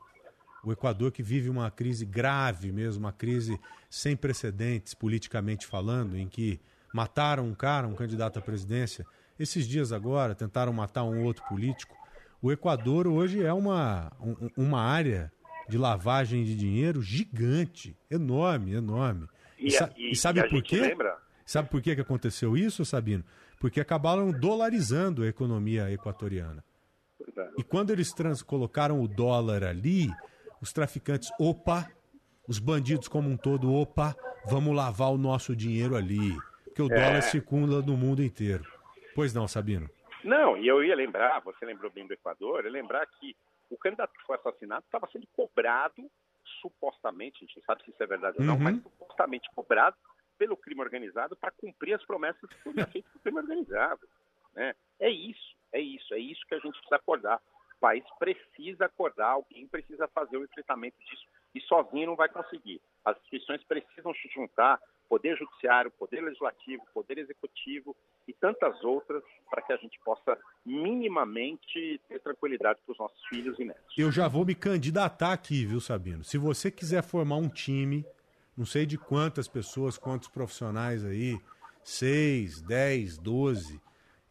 o Equador que vive uma crise grave mesmo, uma crise sem precedentes politicamente falando, em que mataram um cara, um candidato à presidência. Esses dias agora tentaram matar um outro político. O Equador hoje é uma, um- uma área de lavagem de dinheiro gigante, enorme, enorme. E, sa- e- e sabe e por quê? lembra? Sabe por que que aconteceu isso, Sabino? Porque acabaram dolarizando a economia equatoriana. É. E quando eles colocaram o dólar ali, os traficantes, opa, os bandidos como um todo, opa, vamos lavar o nosso dinheiro ali. Porque o É. dólar circula no mundo inteiro. Pois não, Sabino? Não, e eu ia lembrar, você lembrou bem do Equador, eu ia lembrar que o candidato que foi assassinado estava sendo cobrado, supostamente, a gente não sabe se isso é verdade ou não, Uhum. mas supostamente cobrado pelo crime organizado para cumprir as promessas que foi feito pelo crime organizado. Né? É isso, é isso, é isso que a gente precisa acordar. O país precisa acordar, alguém precisa fazer o enfrentamento disso e sozinho não vai conseguir. As instituições precisam se juntar, Poder Judiciário, Poder Legislativo, Poder Executivo e tantas outras, para que a gente possa minimamente ter tranquilidade para os nossos filhos e netos. Eu já vou me candidatar aqui, viu, Sabino? Se você quiser formar um time, não sei de quantas pessoas, quantos profissionais aí, seis, dez, doze,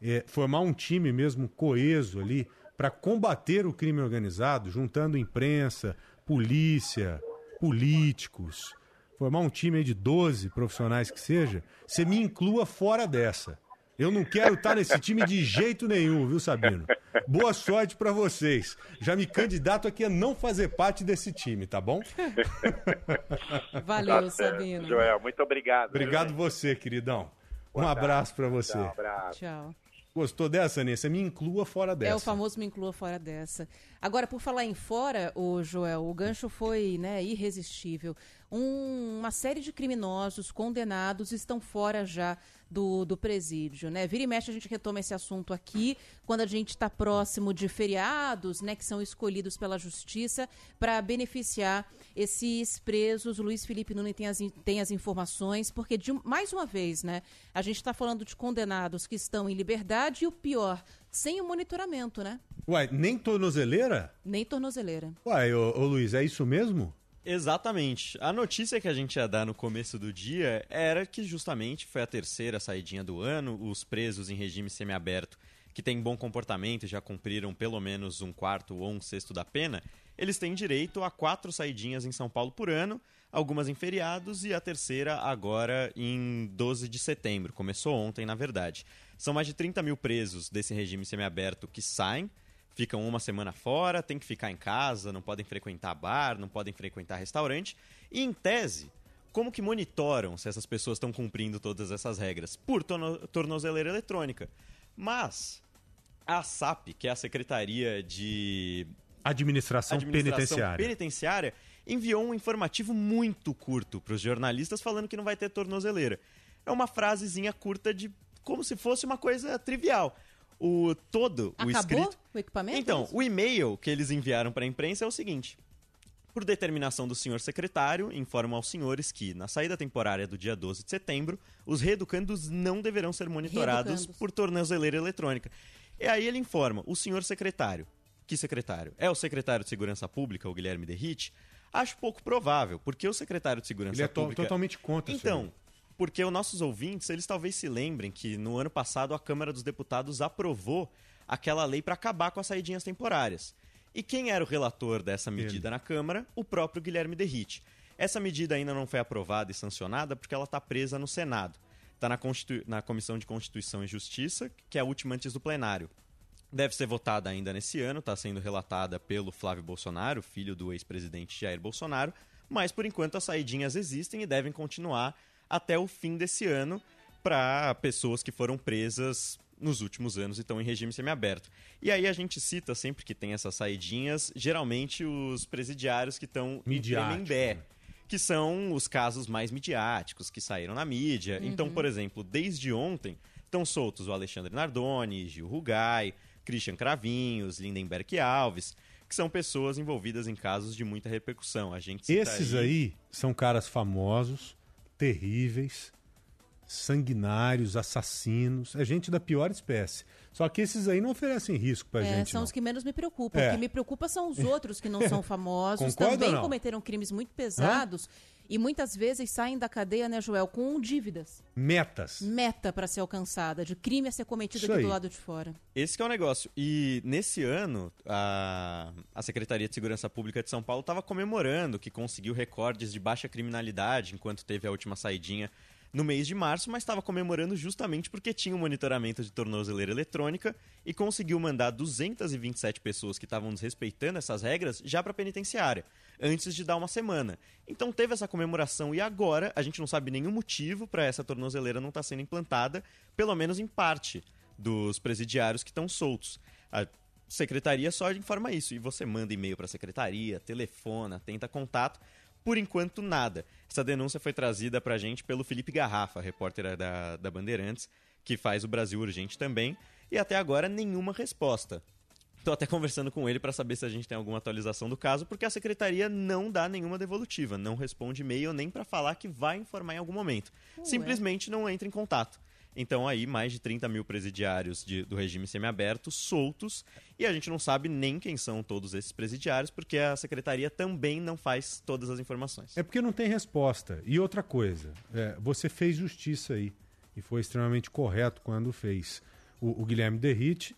é, formar um time mesmo coeso ali para combater o crime organizado, juntando imprensa, polícia, políticos, formar um time aí de 12 profissionais que seja, você me inclua fora dessa. Eu não quero estar nesse time de jeito nenhum, viu, Sabino? Boa sorte para vocês. Já me candidato aqui a não fazer parte desse time, tá bom? Valeu, Tá Sabino. Joel, muito obrigado. Obrigado você, queridão. Um abraço para você. Tchau, abraço. Tchau. Gostou dessa, Nessa? Me inclua fora dessa. É o famoso me inclua fora dessa. Agora, por falar em fora, o Joel, o gancho foi né, irresistível. Um- uma série de criminosos condenados estão fora já do, do presídio, né? Vira e mexe a gente retoma esse assunto aqui quando a gente está próximo de feriados, né, que são escolhidos pela justiça para beneficiar esses presos. O Luiz Felipe Nunes tem as, tem as informações, porque de, mais uma vez, né, a gente está falando de condenados que estão em liberdade e o pior, sem o monitoramento, né? Ué, nem tornozeleira? Nem tornozeleira. Ué, ô, ô Luiz, é isso mesmo? Exatamente. A notícia que a gente ia dar no começo do dia era que justamente foi a terceira saidinha do ano, os presos em regime semiaberto que têm bom comportamento e já cumpriram pelo menos um quarto ou um sexto da pena, eles têm direito a quatro saidinhas em São Paulo por ano, algumas em feriados e a terceira agora em 12 de setembro. Começou ontem, na verdade. São mais de 30 mil presos desse regime semiaberto que saem, ficam uma semana fora, tem que ficar em casa, não podem frequentar bar, não podem frequentar restaurante. E, em tese, como que monitoram se essas pessoas estão cumprindo todas essas regras? Por torno- tornozeleira eletrônica. Mas a SAP, que é a Secretaria de Administração, penitenciária. penitenciária, enviou um informativo muito curto para os jornalistas falando que não vai ter tornozeleira. É uma frasezinha curta de como se fosse uma coisa trivial. O todo, o Acabou escrito. o equipamento? Então, o e-mail que eles enviaram para a imprensa é o seguinte: por determinação do senhor secretário, informo aos senhores que, na saída temporária do dia 12 de setembro, os reeducandos não deverão ser monitorados Reeducandos. por tornozeleira eletrônica. E aí ele informa, o senhor secretário. Que secretário? É o secretário de Segurança Pública, o Guilherme Derrite? Acho pouco provável, porque o secretário de Segurança Ele é to- Pública... totalmente contra isso Então, porque os nossos ouvintes, eles talvez se lembrem que no ano passado a Câmara dos Deputados aprovou aquela lei para acabar com as saidinhas temporárias. E quem era o relator dessa medida na Câmara? O próprio Guilherme Derrite. Essa medida ainda não foi aprovada e sancionada porque ela está presa no Senado. Está na, Constitu... na Comissão de Constituição e Justiça, que é a última antes do plenário. Deve ser votada ainda nesse ano, está sendo relatada pelo Flávio Bolsonaro, filho do ex-presidente Jair Bolsonaro, mas por enquanto as saidinhas existem e devem continuar até o fim desse ano para pessoas que foram presas nos últimos anos e estão em regime semiaberto. E aí a gente cita sempre que tem essas saidinhas, geralmente os presidiários que estão em Tremembé, que são os casos mais midiáticos, que saíram na mídia. Então, Uhum. por exemplo, desde ontem estão soltos o Alexandre Nardoni, Gil Rugai, Christian Cravinhos, Lindenberg Alves, que são pessoas envolvidas em casos de muita repercussão. A gente cita Esses aí são caras famosos, terríveis, sanguinários, assassinos. É gente da pior espécie. Só que esses aí não oferecem risco pra É, gente. são não. os que menos me preocupam. É. O que me preocupa são os outros que não são famosos, também cometeram crimes muito pesados e muitas vezes saem da cadeia, né, Joel, com dívidas. Metas. Meta para ser alcançada, de crime a ser cometido Isso aqui aí. do lado de fora. Esse que é o negócio. E nesse ano, a, a Secretaria de Segurança Pública de São Paulo estava comemorando que conseguiu recordes de baixa criminalidade enquanto teve a última saidinha no mês de março, mas estava comemorando justamente porque tinha um monitoramento de tornozeleira eletrônica e conseguiu mandar 227 pessoas que estavam desrespeitando essas regras já para a penitenciária, antes de dar uma semana. Então teve essa comemoração e agora a gente não sabe nenhum motivo para essa tornozeleira não estar sendo implantada, pelo menos em parte dos presidiários que estão soltos. A secretaria só informa isso. E você manda e-mail para a secretaria, telefona, tenta contato. Por enquanto, nada. Essa denúncia foi trazida para a gente pelo Felipe Garrafa, repórter da, da Bandeirantes, que faz o Brasil Urgente também. E até agora, nenhuma resposta. Estou até conversando com ele para saber se a gente tem alguma atualização do caso, porque a secretaria não dá nenhuma devolutiva, não responde e-mail nem para falar que vai informar em algum momento. Ué. Simplesmente não entra em contato. Então aí mais de 30 mil presidiários de- do regime semiaberto soltos e a gente não sabe nem quem são todos esses presidiários porque a secretaria também não faz todas as informações. É porque não tem resposta. E outra coisa, é, você fez justiça aí. E foi extremamente correto quando fez. O, o Guilherme Derrite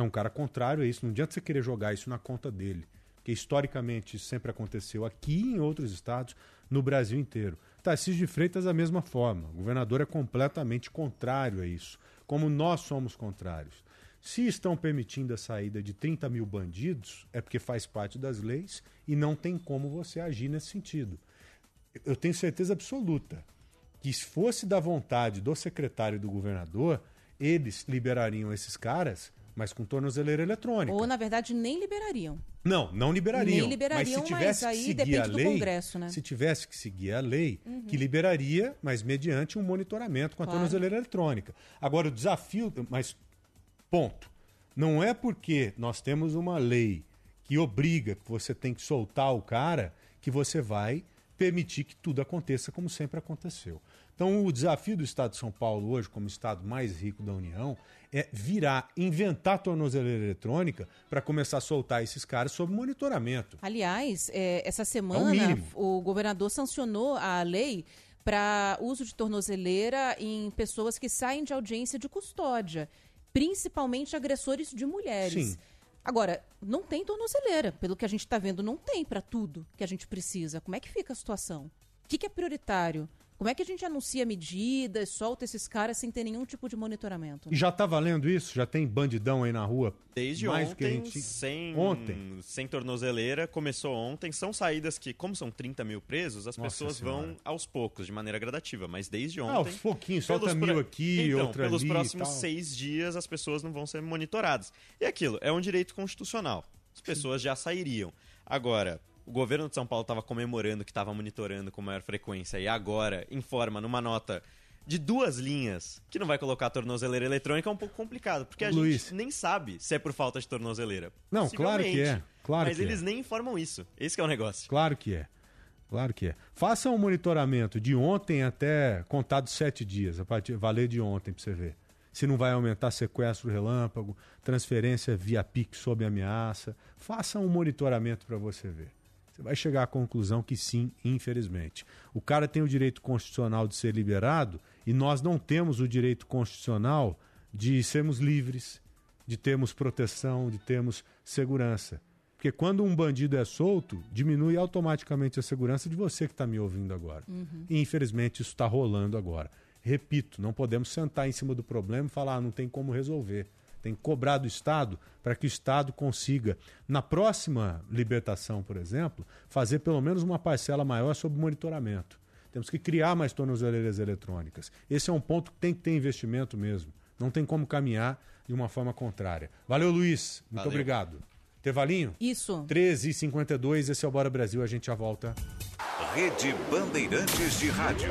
é um cara contrário a isso. Não adianta você querer jogar isso na conta dele. Porque historicamente sempre aconteceu aqui e em outros estados, no Brasil inteiro. Tarcísio de Freitas, da mesma forma. O governador é completamente contrário a isso. Como nós somos contrários. Se estão permitindo a saída de 30 mil bandidos, é porque faz parte das leis e não tem como você agir nesse sentido. Eu tenho certeza absoluta que se fosse da vontade do secretário e do governador, eles liberariam esses caras, mas com tornozeleira eletrônica. Ou, na verdade, nem liberariam. Não, não liberariam. Nem liberariam, mas se tivesse mas que aí seguir depende a do lei, Congresso, né? Se tivesse que seguir a lei, Uhum. que liberaria, mas mediante um monitoramento com a Claro. tornozeleira eletrônica. Agora, o desafio, mas ponto. Não é porque nós temos uma lei que obriga que você tem que soltar o cara que você vai permitir que tudo aconteça como sempre aconteceu. Então, o desafio do Estado de São Paulo hoje, como estado mais rico da União, é virar, inventar tornozeleira eletrônica para começar a soltar esses caras sob monitoramento. Aliás, é, essa semana mínimo. o governador sancionou a lei para uso de tornozeleira em pessoas que saem de audiência de custódia, principalmente agressores de mulheres. Sim. Agora, não tem tornozeleira, pelo que a gente está vendo, não tem para tudo que a gente precisa. Como é que fica a situação? O que, que é prioritário? Como é que a gente anuncia medidas, solta esses caras sem ter nenhum tipo de monitoramento? E já tá valendo isso? Já tem bandidão aí na rua? Desde mais do que a ontem, gente... sem, Ontem? sem tornozeleira, começou ontem. São saídas que, como são 30 mil presos, as Nossa pessoas Senhora. vão aos poucos, de maneira gradativa. Mas desde Ah, ontem. aos pouquinhos, solta pelos mil aqui, então, outra pelos ali e próximos tal. seis dias, as pessoas não vão ser monitoradas. E aquilo, é um direito constitucional. As pessoas já sairiam. Agora, o governo de São Paulo estava comemorando que estava monitorando com maior frequência e agora informa numa nota de duas linhas que não vai colocar a tornozeleira eletrônica é um pouco complicado, porque a Luiz. gente nem sabe se é por falta de tornozeleira. Não, claro que é, claro Mas que eles é. nem informam isso. Esse que é o negócio. Claro que é. Claro que é. Faça um monitoramento de ontem até contados sete dias, a partir valer de ontem para você ver. Se não vai aumentar sequestro relâmpago, transferência via PIX sob ameaça. Faça um monitoramento para você ver. Você vai chegar à conclusão que sim, infelizmente. O cara tem o direito constitucional de ser liberado e nós não temos o direito constitucional de sermos livres, de termos proteção, de termos segurança. Porque quando um bandido é solto, diminui automaticamente a segurança de você que está me ouvindo agora. Uhum. E infelizmente isso está rolando agora. Repito, não podemos sentar em cima do problema e falar, ah, não tem como resolver. Tem que cobrar do Estado para que o Estado consiga, na próxima libertação, por exemplo, fazer pelo menos uma parcela maior sobre monitoramento. Temos que criar mais tornozeleiras eletrônicas. Esse é um ponto que tem que ter investimento mesmo. Não tem como caminhar de uma forma contrária. Valeu, Luiz. Muito Valeu. obrigado. Tevalinho? Isso. 13h52, esse é o Bora Brasil, a gente já volta. Rede Bandeirantes de Rádio.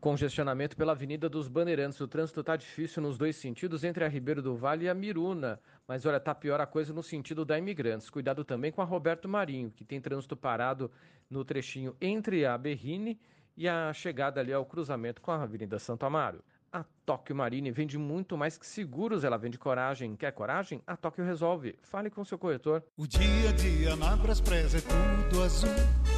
Congestionamento pela Avenida dos Bandeirantes. O trânsito está difícil nos dois sentidos, entre a Ribeiro do Vale e a Miruna. Mas olha, tá pior a coisa no sentido da Imigrantes. Cuidado também com a Roberto Marinho, que tem trânsito parado no trechinho entre a Berrine e a chegada ali ao cruzamento com a Avenida Santo Amaro. A Tóquio Marine vende muito mais que seguros, ela vende coragem. Quer coragem? A Tóquio resolve. Fale com seu corretor. O dia a dia na é tudo azul.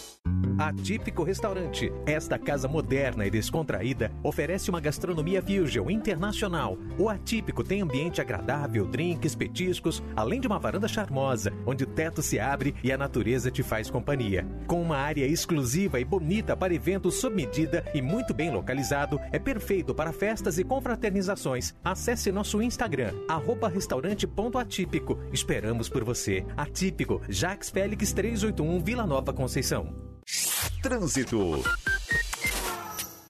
Atípico Restaurante. Esta casa moderna e descontraída oferece uma gastronomia fusion internacional. O Atípico tem ambiente agradável, drinks, petiscos, além de uma varanda charmosa, onde o teto se abre e a natureza te faz companhia. Com uma área exclusiva e bonita para eventos sob medida e muito bem localizado, é perfeito para festas e confraternizações. Acesse nosso Instagram, restaurante.atípico. Esperamos por você. Atípico, Jax Félix 381, Vila Nova Conceição. Trânsito.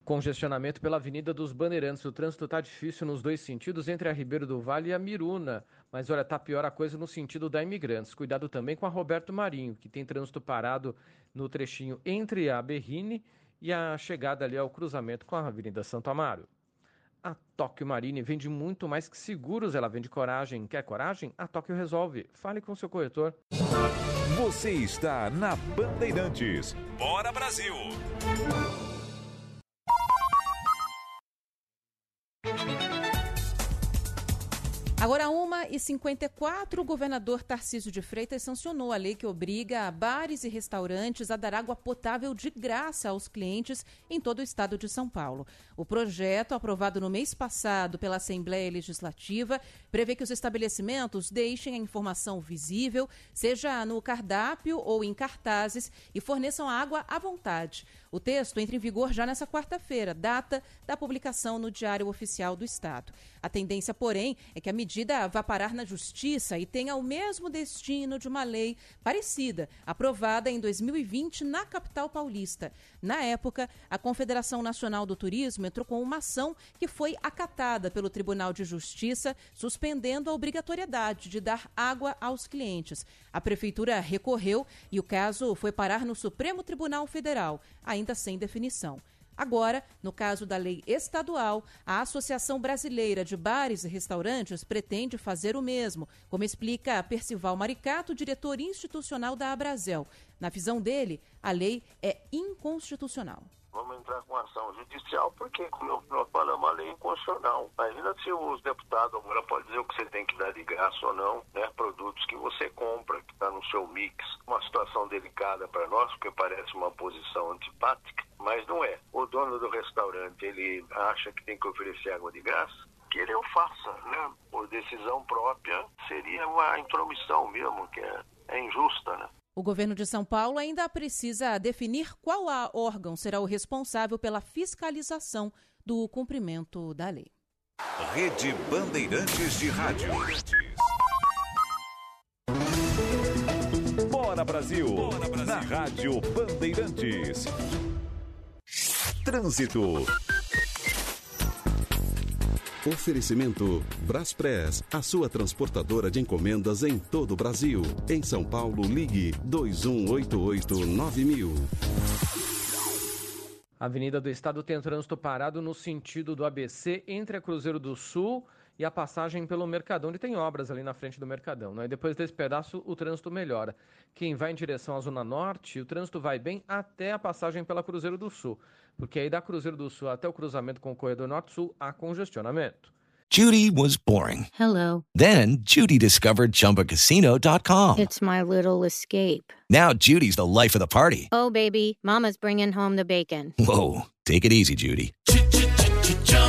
Congestionamento pela Avenida dos Bandeirantes. O trânsito está difícil nos dois sentidos, entre a Ribeiro do Vale e a Miruna. Mas olha, tá pior a coisa no sentido da Imigrantes. Cuidado também com a Roberto Marinho, que tem trânsito parado no trechinho entre a Berrine e a chegada ali ao cruzamento com a Avenida Santo Amaro. A Tóquio Marine vende muito mais que seguros, ela vende coragem. Quer coragem? A Tóquio resolve. Fale com seu corretor. Você está na Bandeirantes. Bora Brasil. Agora, 1h54, o governador Tarcísio de Freitas sancionou a lei que obriga bares e restaurantes a dar água potável de graça aos clientes em todo o estado de São Paulo. O projeto, aprovado no mês passado pela Assembleia Legislativa, prevê que os estabelecimentos deixem a informação visível, seja no cardápio ou em cartazes, e forneçam água à vontade. O texto entra em vigor já nessa quarta-feira, data da publicação no Diário Oficial do Estado. A tendência, porém, é que a medida vá parar na Justiça e tenha o mesmo destino de uma lei parecida, aprovada em 2020 na capital paulista. Na época, a Confederação Nacional do Turismo entrou com uma ação que foi acatada pelo Tribunal de Justiça, suspendendo a obrigatoriedade de dar água aos clientes. A Prefeitura recorreu e o caso foi parar no Supremo Tribunal Federal, ainda sem definição. Agora, no caso da lei estadual, a Associação Brasileira de Bares e Restaurantes pretende fazer o mesmo, como explica Percival Maricato, diretor institucional da Abrazel. Na visão dele, a lei é inconstitucional. Vamos entrar com ação judicial, porque, como nós falamos, a lei é inconstitucional. Imagina se os deputados agora podem dizer o que você tem que dar de graça ou não, né? Produtos que você compra, que está no seu mix. Uma situação delicada para nós, porque parece uma posição antipática, mas não é. O dono do restaurante, ele acha que tem que oferecer água de graça, que ele o faça, né? Por decisão própria, seria uma intromissão mesmo, que é, é injusta, né? O governo de São Paulo ainda precisa definir qual órgão será o responsável pela fiscalização do cumprimento da lei. Rede Bandeirantes de Rádio. Bora Brasil. Na Rádio Bandeirantes. Trânsito. Oferecimento Braspress, a sua transportadora de encomendas em todo o Brasil. Em São Paulo, ligue 2188-9000. A Avenida do Estado tem trânsito parado no sentido do ABC entre a Cruzeiro do Sul e a passagem pelo Mercadão, onde tem obras ali na frente do Mercadão. Né? E depois desse pedaço, o trânsito melhora. Quem vai em direção à Zona Norte, o trânsito vai bem até a passagem pela Cruzeiro do Sul. Porque aí da Cruzeiro do Sul até o cruzamento com o Corredor Norte-Sul há congestionamento. Judy was boring. Hello. Then Judy discovered ChumbaCasino.com. It's my little escape. Now Judy's the life of the party. Oh, baby, Mama's bringing home the bacon. Whoa, take it easy, Judy.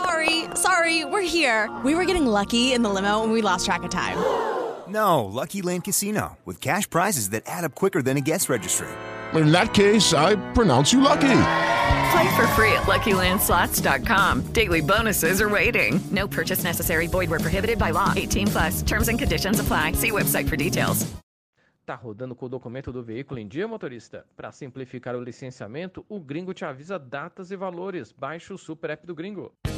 Sorry, sorry, we're here. We were getting lucky in the limo and we lost track of time. No, Lucky Land Casino, with cash prizes that add up quicker than a guest registry. In that case, I pronounce you lucky. Play for free at LuckyLandSlots.com. Daily bonuses are waiting. No purchase necessary. Void where prohibited by law. 18 plus. Terms and conditions apply. See website for details. Tá rodando com o documento do veículo em dia, motorista? Para simplificar o licenciamento, o Gringo te avisa datas e valores. Baixe o Super App do Gringo.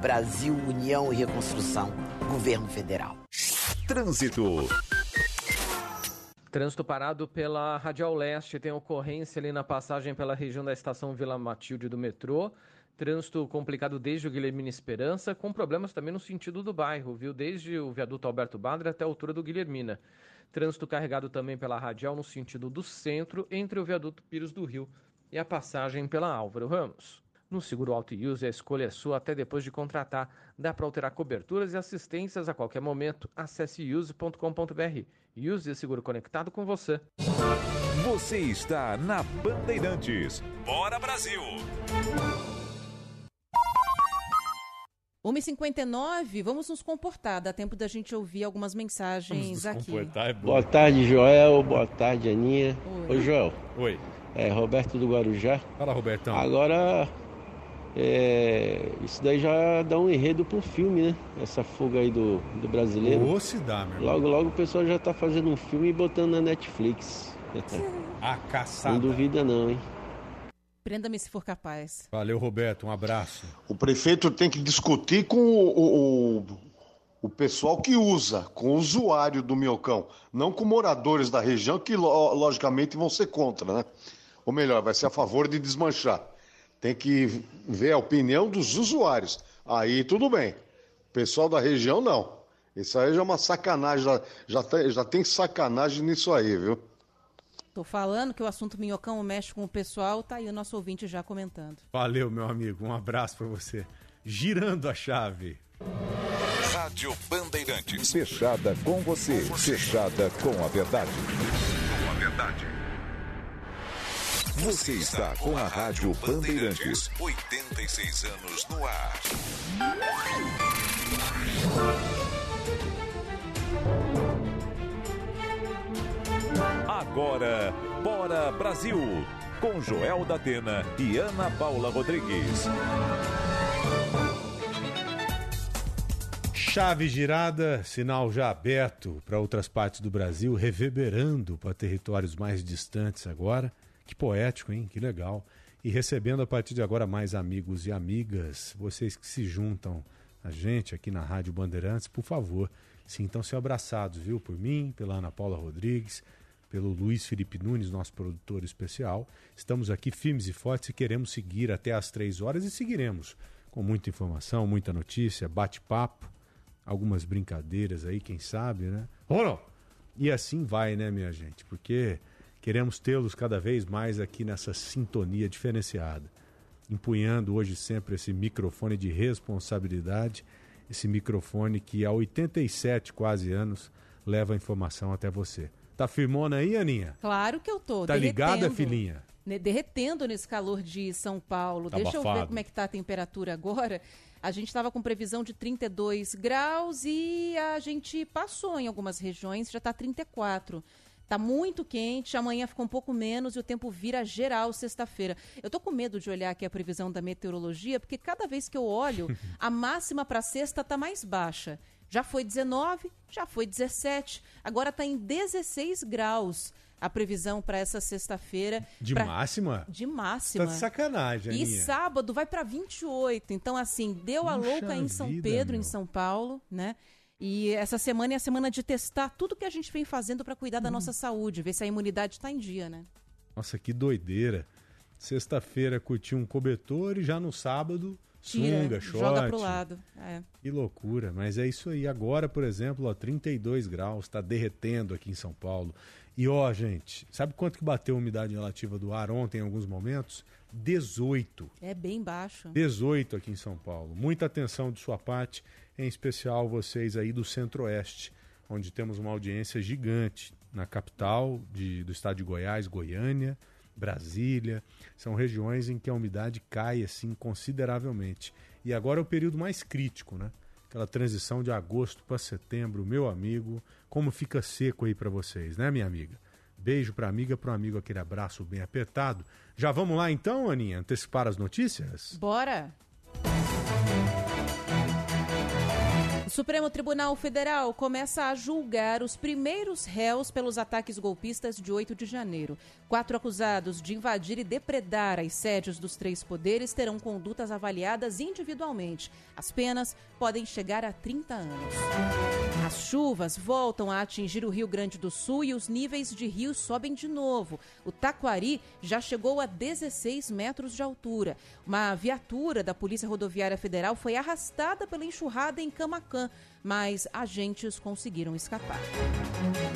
Brasil, União e Reconstrução. Governo Federal. Trânsito. Trânsito parado pela Radial Leste. Tem ocorrência ali na passagem pela região da estação Vila Matilde do metrô. Trânsito complicado desde o Guilhermina Esperança, com problemas também no sentido do bairro, viu? Desde o viaduto Alberto Badra até a altura do Guilhermina. Trânsito carregado também pela Radial no sentido do centro, entre o viaduto Pires do Rio e a passagem pela Álvaro Ramos. No seguro Auto Use, a escolha é sua até depois de contratar. Dá para alterar coberturas e assistências a qualquer momento. Acesse use.com.br. Use Seguro Conectado com você. Você está na Bandeirantes. Bora Brasil! 1h59, vamos nos comportar. Dá tempo da gente ouvir algumas mensagens aqui. é Boa tarde, Joel. Boa tarde, Aninha. Oi. Oi, Joel. Oi. É Roberto do Guarujá. Fala, Robertão. Agora, é, isso daí já dá um enredo pro filme, né? Essa fuga aí do, do brasileiro. Ô, se dá, meu irmão. Logo, logo o pessoal já tá fazendo um filme e botando na Netflix. A caçada. Não duvida não, hein? Prenda-me se for capaz. Valeu, Roberto. Um abraço. O prefeito tem que discutir com o, o, o pessoal que usa, com o usuário do Miocão, não com moradores da região que, lo- logicamente, vão ser contra, né? Ou melhor, vai ser a favor de desmanchar. Tem que ver a opinião dos usuários. Aí tudo bem. O pessoal da região, não. Isso aí já é uma sacanagem. Já, já, tem, já tem sacanagem nisso aí, viu? Tô falando que o assunto minhocão mexe com o pessoal, tá aí o nosso ouvinte já comentando. Valeu, meu amigo. Um abraço pra você. Girando a chave. Rádio Bandeirantes. Fechada com você. Fechada com a verdade. Com a verdade. Você está com a Rádio Bandeirantes. 86 anos no ar. Agora, Bora Brasil. Com Joel da Atena e Ana Paula Rodrigues. Chave girada, sinal já aberto para outras partes do Brasil, reverberando para territórios mais distantes agora. Que poético, hein? Que legal. E recebendo a partir de agora mais amigos e amigas, vocês que se juntam a gente aqui na Rádio Bandeirantes, por favor, sintam-se abraçados, viu? Por mim, pela Ana Paula Rodrigues, pelo Luiz Felipe Nunes, nosso produtor especial. Estamos aqui firmes e fortes e queremos seguir até às três horas e seguiremos com muita informação, muita notícia, bate-papo, algumas brincadeiras aí, quem sabe, né? Ronald! E assim vai, né, minha gente? Porque queremos tê-los cada vez mais aqui nessa sintonia diferenciada, empunhando hoje sempre esse microfone de responsabilidade, esse microfone que há 87 quase anos leva a informação até você. Tá firmona aí, Aninha? Claro que eu tô. Tá ligada, derretendo. filhinha? né, derretendo nesse calor de São Paulo. Tá Deixa eu ver abafado. como é que tá a temperatura agora. A gente estava com previsão de 32 graus e a gente passou em algumas regiões, já está 34. Tá muito quente, amanhã fica um pouco menos e o tempo vira geral sexta-feira. Eu tô com medo de olhar aqui a previsão da meteorologia, porque cada vez que eu olho, a máxima para sexta tá mais baixa. Já foi 19, já foi 17, agora está em 16 graus a previsão para essa sexta-feira. De Pra- máxima? De máxima. Tá de sacanagem, E Aninha. sábado vai para 28. Então, assim, deu a Puxa louca em São vida, Pedro, em meu. São Paulo, né? E essa semana é a semana de testar tudo que a gente vem fazendo para cuidar Hum. da nossa saúde, ver se a imunidade está em dia, né? Nossa, que doideira. Sexta-feira curti um cobertor e já no sábado, Tira, sunga, short. joga pro lado. É. Que loucura, mas é isso aí. Agora, por exemplo, ó, 32 graus, está derretendo aqui em São Paulo. E ó, gente, sabe quanto que bateu a umidade relativa do ar ontem em alguns momentos? 18. É bem baixo. 18 aqui em São Paulo. Muita atenção de sua parte, em especial vocês aí do Centro-Oeste, onde temos uma audiência gigante na capital de- do estado de Goiás, Goiânia, Brasília. São regiões em que a umidade cai assim consideravelmente. E agora é o período mais crítico, né? Aquela transição de agosto para setembro, meu amigo, como fica seco aí para vocês, né, minha amiga? Beijo pra amiga, pro amigo aquele abraço bem apertado. Já vamos lá então, Aninha, antecipar as notícias? Bora! Supremo Tribunal Federal começa a julgar os primeiros réus pelos ataques golpistas de 8 de janeiro. Quatro acusados de invadir e depredar as sedes dos três poderes terão condutas avaliadas individualmente. As penas podem chegar a 30 anos. As chuvas voltam a atingir o Rio Grande do Sul e os níveis de rio sobem de novo. O Taquari já chegou a 16 metros de altura. Uma viatura da Polícia Rodoviária Federal foi arrastada pela enxurrada em Camacan, Zelda mas agentes conseguiram escapar.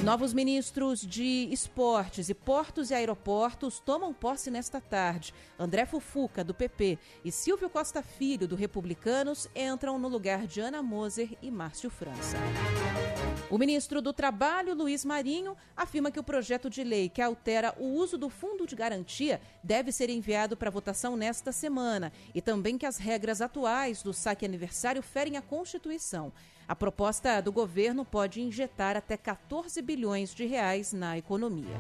Novos ministros de esportes e portos e aeroportos tomam posse nesta tarde. André Fufuca, do PP, e Silvio Costa Filho, do Republicanos, entram no lugar de Ana Moser e Márcio França. O ministro do Trabalho, Luiz Marinho, afirma que o projeto de lei que altera o uso do fundo de garantia deve ser enviado para votação nesta semana e também que as regras atuais do saque aniversário ferem a Constituição. A proposta do governo pode injetar até 14 bilhões de reais na economia.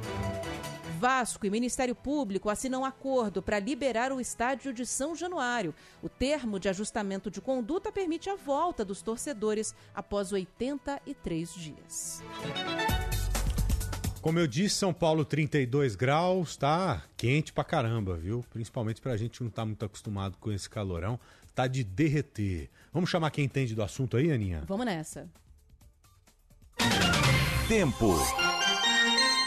Vasco e Ministério Público assinam acordo para liberar o estádio de São Januário. O termo de ajustamento de conduta permite a volta dos torcedores após 83 dias. Como eu disse, São Paulo 32 graus, tá quente pra caramba, viu? Principalmente pra gente que não tá muito acostumado com esse calorão, tá de derreter. Vamos chamar quem entende do assunto aí, Aninha? Vamos nessa. Tempo.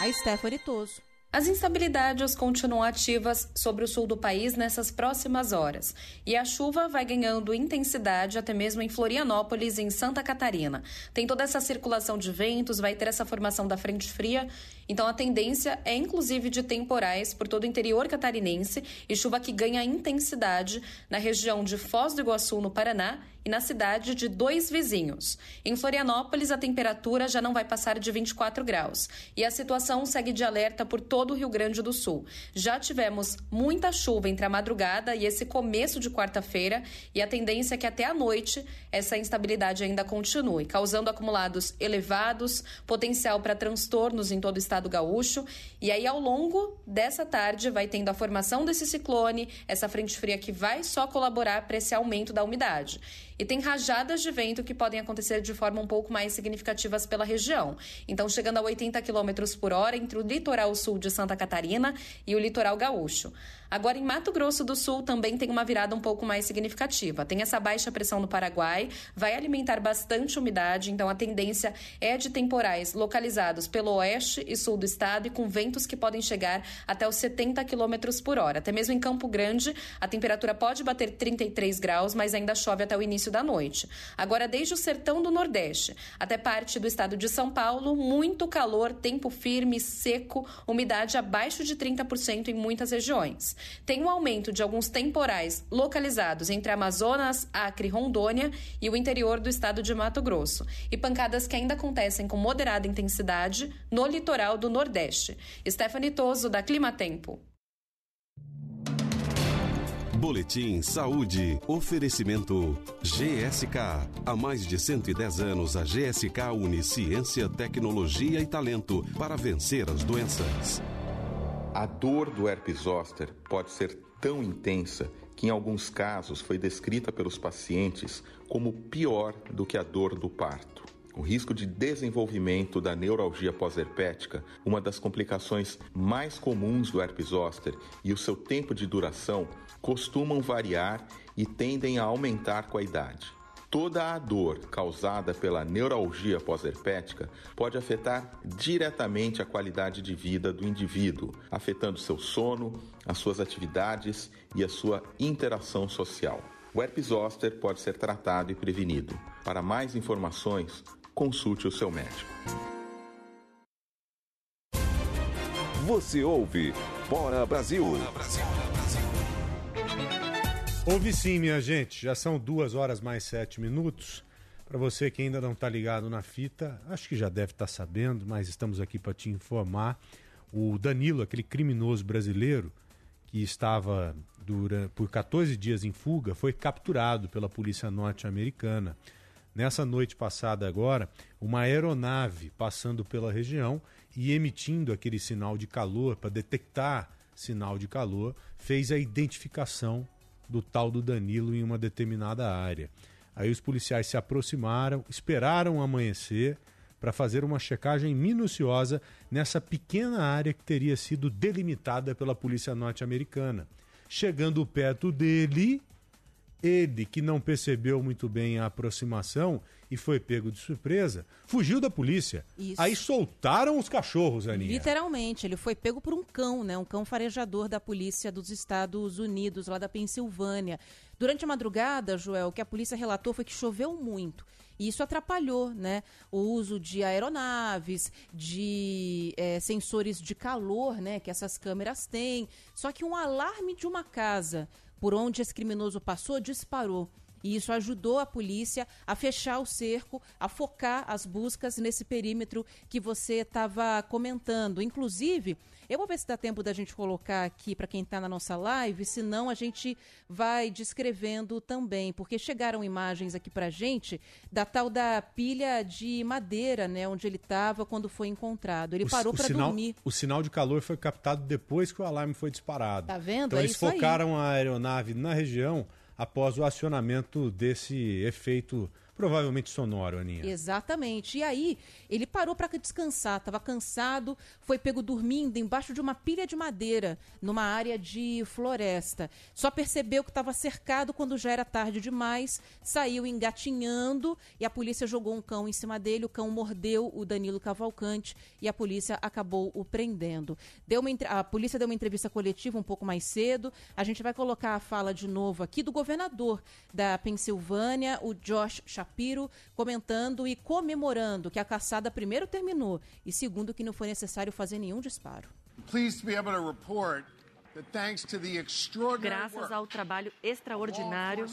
A Stephanie Toso. As instabilidades continuam ativas sobre o sul do país nessas próximas horas. E a chuva vai ganhando intensidade até mesmo em Florianópolis em Santa Catarina. Tem toda essa circulação de ventos, vai ter essa formação da frente fria. Então a tendência é inclusive de temporais por todo o interior catarinense e chuva que ganha intensidade na região de Foz do Iguaçu, no Paraná, e na cidade de dois vizinhos. Em Florianópolis, a temperatura já não vai passar de 24 graus. E a situação segue de alerta por todo o Rio Grande do Sul. Já tivemos muita chuva entre a madrugada e esse começo de quarta-feira, e a tendência é que até a noite essa instabilidade ainda continue, causando acumulados elevados, potencial para transtornos em todo o estado gaúcho. E aí, ao longo dessa tarde, vai tendo a formação desse ciclone, essa frente fria que vai só colaborar para esse aumento da umidade. E tem rajadas de vento que podem acontecer de forma um pouco mais significativas pela região. Então, chegando a 80 km por hora entre o litoral sul de Santa Catarina e o litoral gaúcho. Agora, em Mato Grosso do Sul, também tem uma virada um pouco mais significativa. Tem essa baixa pressão no Paraguai, vai alimentar bastante umidade, então a tendência é de temporais localizados pelo oeste e sul do estado e com ventos que podem chegar até os 70 km por hora. Até mesmo em Campo Grande, a temperatura pode bater 33 graus, mas ainda chove até o início da noite. Agora, desde o sertão do Nordeste até parte do estado de São Paulo, muito calor, tempo firme, seco, umidade abaixo de 30% em muitas regiões. Tem um aumento de alguns temporais localizados entre Amazonas, Acre, Rondônia e o interior do estado de Mato Grosso, e pancadas que ainda acontecem com moderada intensidade no litoral do Nordeste. Stephanie Toso, da Climatempo. Boletim Saúde. Oferecimento GSK. Há mais de 110 anos, a GSK une ciência, tecnologia e talento para vencer as doenças. A dor do herpes zoster pode ser tão intensa que, em alguns casos, foi descrita pelos pacientes como pior do que a dor do parto. O risco de desenvolvimento da neuralgia pós-herpética, uma das complicações mais comuns do herpes zoster, e o seu tempo de duração costumam variar e tendem a aumentar com a idade. Toda a dor causada pela neuralgia pós-herpética pode afetar diretamente a qualidade de vida do indivíduo, afetando seu sono, as suas atividades e a sua interação social. O herpes zoster pode ser tratado e prevenido. Para mais informações, consulte o seu médico. Você ouve Bora Brasil. Ouve sim, minha gente. Já são duas horas mais sete minutos. Para você que ainda não está ligado na fita, acho que já deve estar sabendo, mas estamos aqui para te informar. O Danilo, aquele criminoso brasileiro que estava durante, por 14 dias em fuga, foi capturado pela polícia norte-americana. Nessa noite passada agora, uma aeronave passando pela região e emitindo aquele sinal de calor para detectar sinal de calor, fez a identificação do tal do Danilo em uma determinada área. Aí os policiais se aproximaram, esperaram amanhecer para fazer uma checagem minuciosa nessa pequena área que teria sido delimitada pela polícia norte-americana. Chegando perto dele, ele, que não percebeu muito bem a aproximação e foi pego de surpresa, fugiu da polícia. Isso. Aí soltaram os cachorros, Aninha. Literalmente, ele foi pego por um cão, né? Um cão farejador da polícia dos Estados Unidos, lá da Pensilvânia. Durante a madrugada, Joel, o que a polícia relatou foi que choveu muito. E isso atrapalhou né, o uso de aeronaves, de é, sensores de calor né, que essas câmeras têm. Só que um alarme de uma casa por onde esse criminoso passou disparou. E isso ajudou a polícia a fechar o cerco, a focar as buscas nesse perímetro que você estava comentando. Inclusive, eu vou ver se dá tempo da gente colocar aqui para quem está na nossa live, senão a gente vai descrevendo também, porque chegaram imagens aqui para gente da tal da pilha de madeira, né, onde ele estava quando foi encontrado. Ele O- parou para dormir. O sinal de calor foi captado depois que o alarme foi disparado. Tá vendo? Então É eles isso aí. focaram a aeronave na região após o acionamento desse efeito provavelmente sonoro, Aninha. Exatamente. E aí, ele parou para descansar, estava cansado, foi pego dormindo embaixo de uma pilha de madeira, numa área de floresta. Só percebeu que estava cercado quando já era tarde demais, saiu engatinhando e a polícia jogou um cão em cima dele. O cão mordeu o Danilo Cavalcante e a polícia acabou o prendendo. Deu uma, a polícia deu uma entrevista coletiva um pouco mais cedo. A gente vai colocar a fala de novo aqui do governador da Pensilvânia, o Josh Comentando e comemorando que a caçada primeiro terminou e segundo que não foi necessário fazer nenhum disparo. Graças ao trabalho extraordinário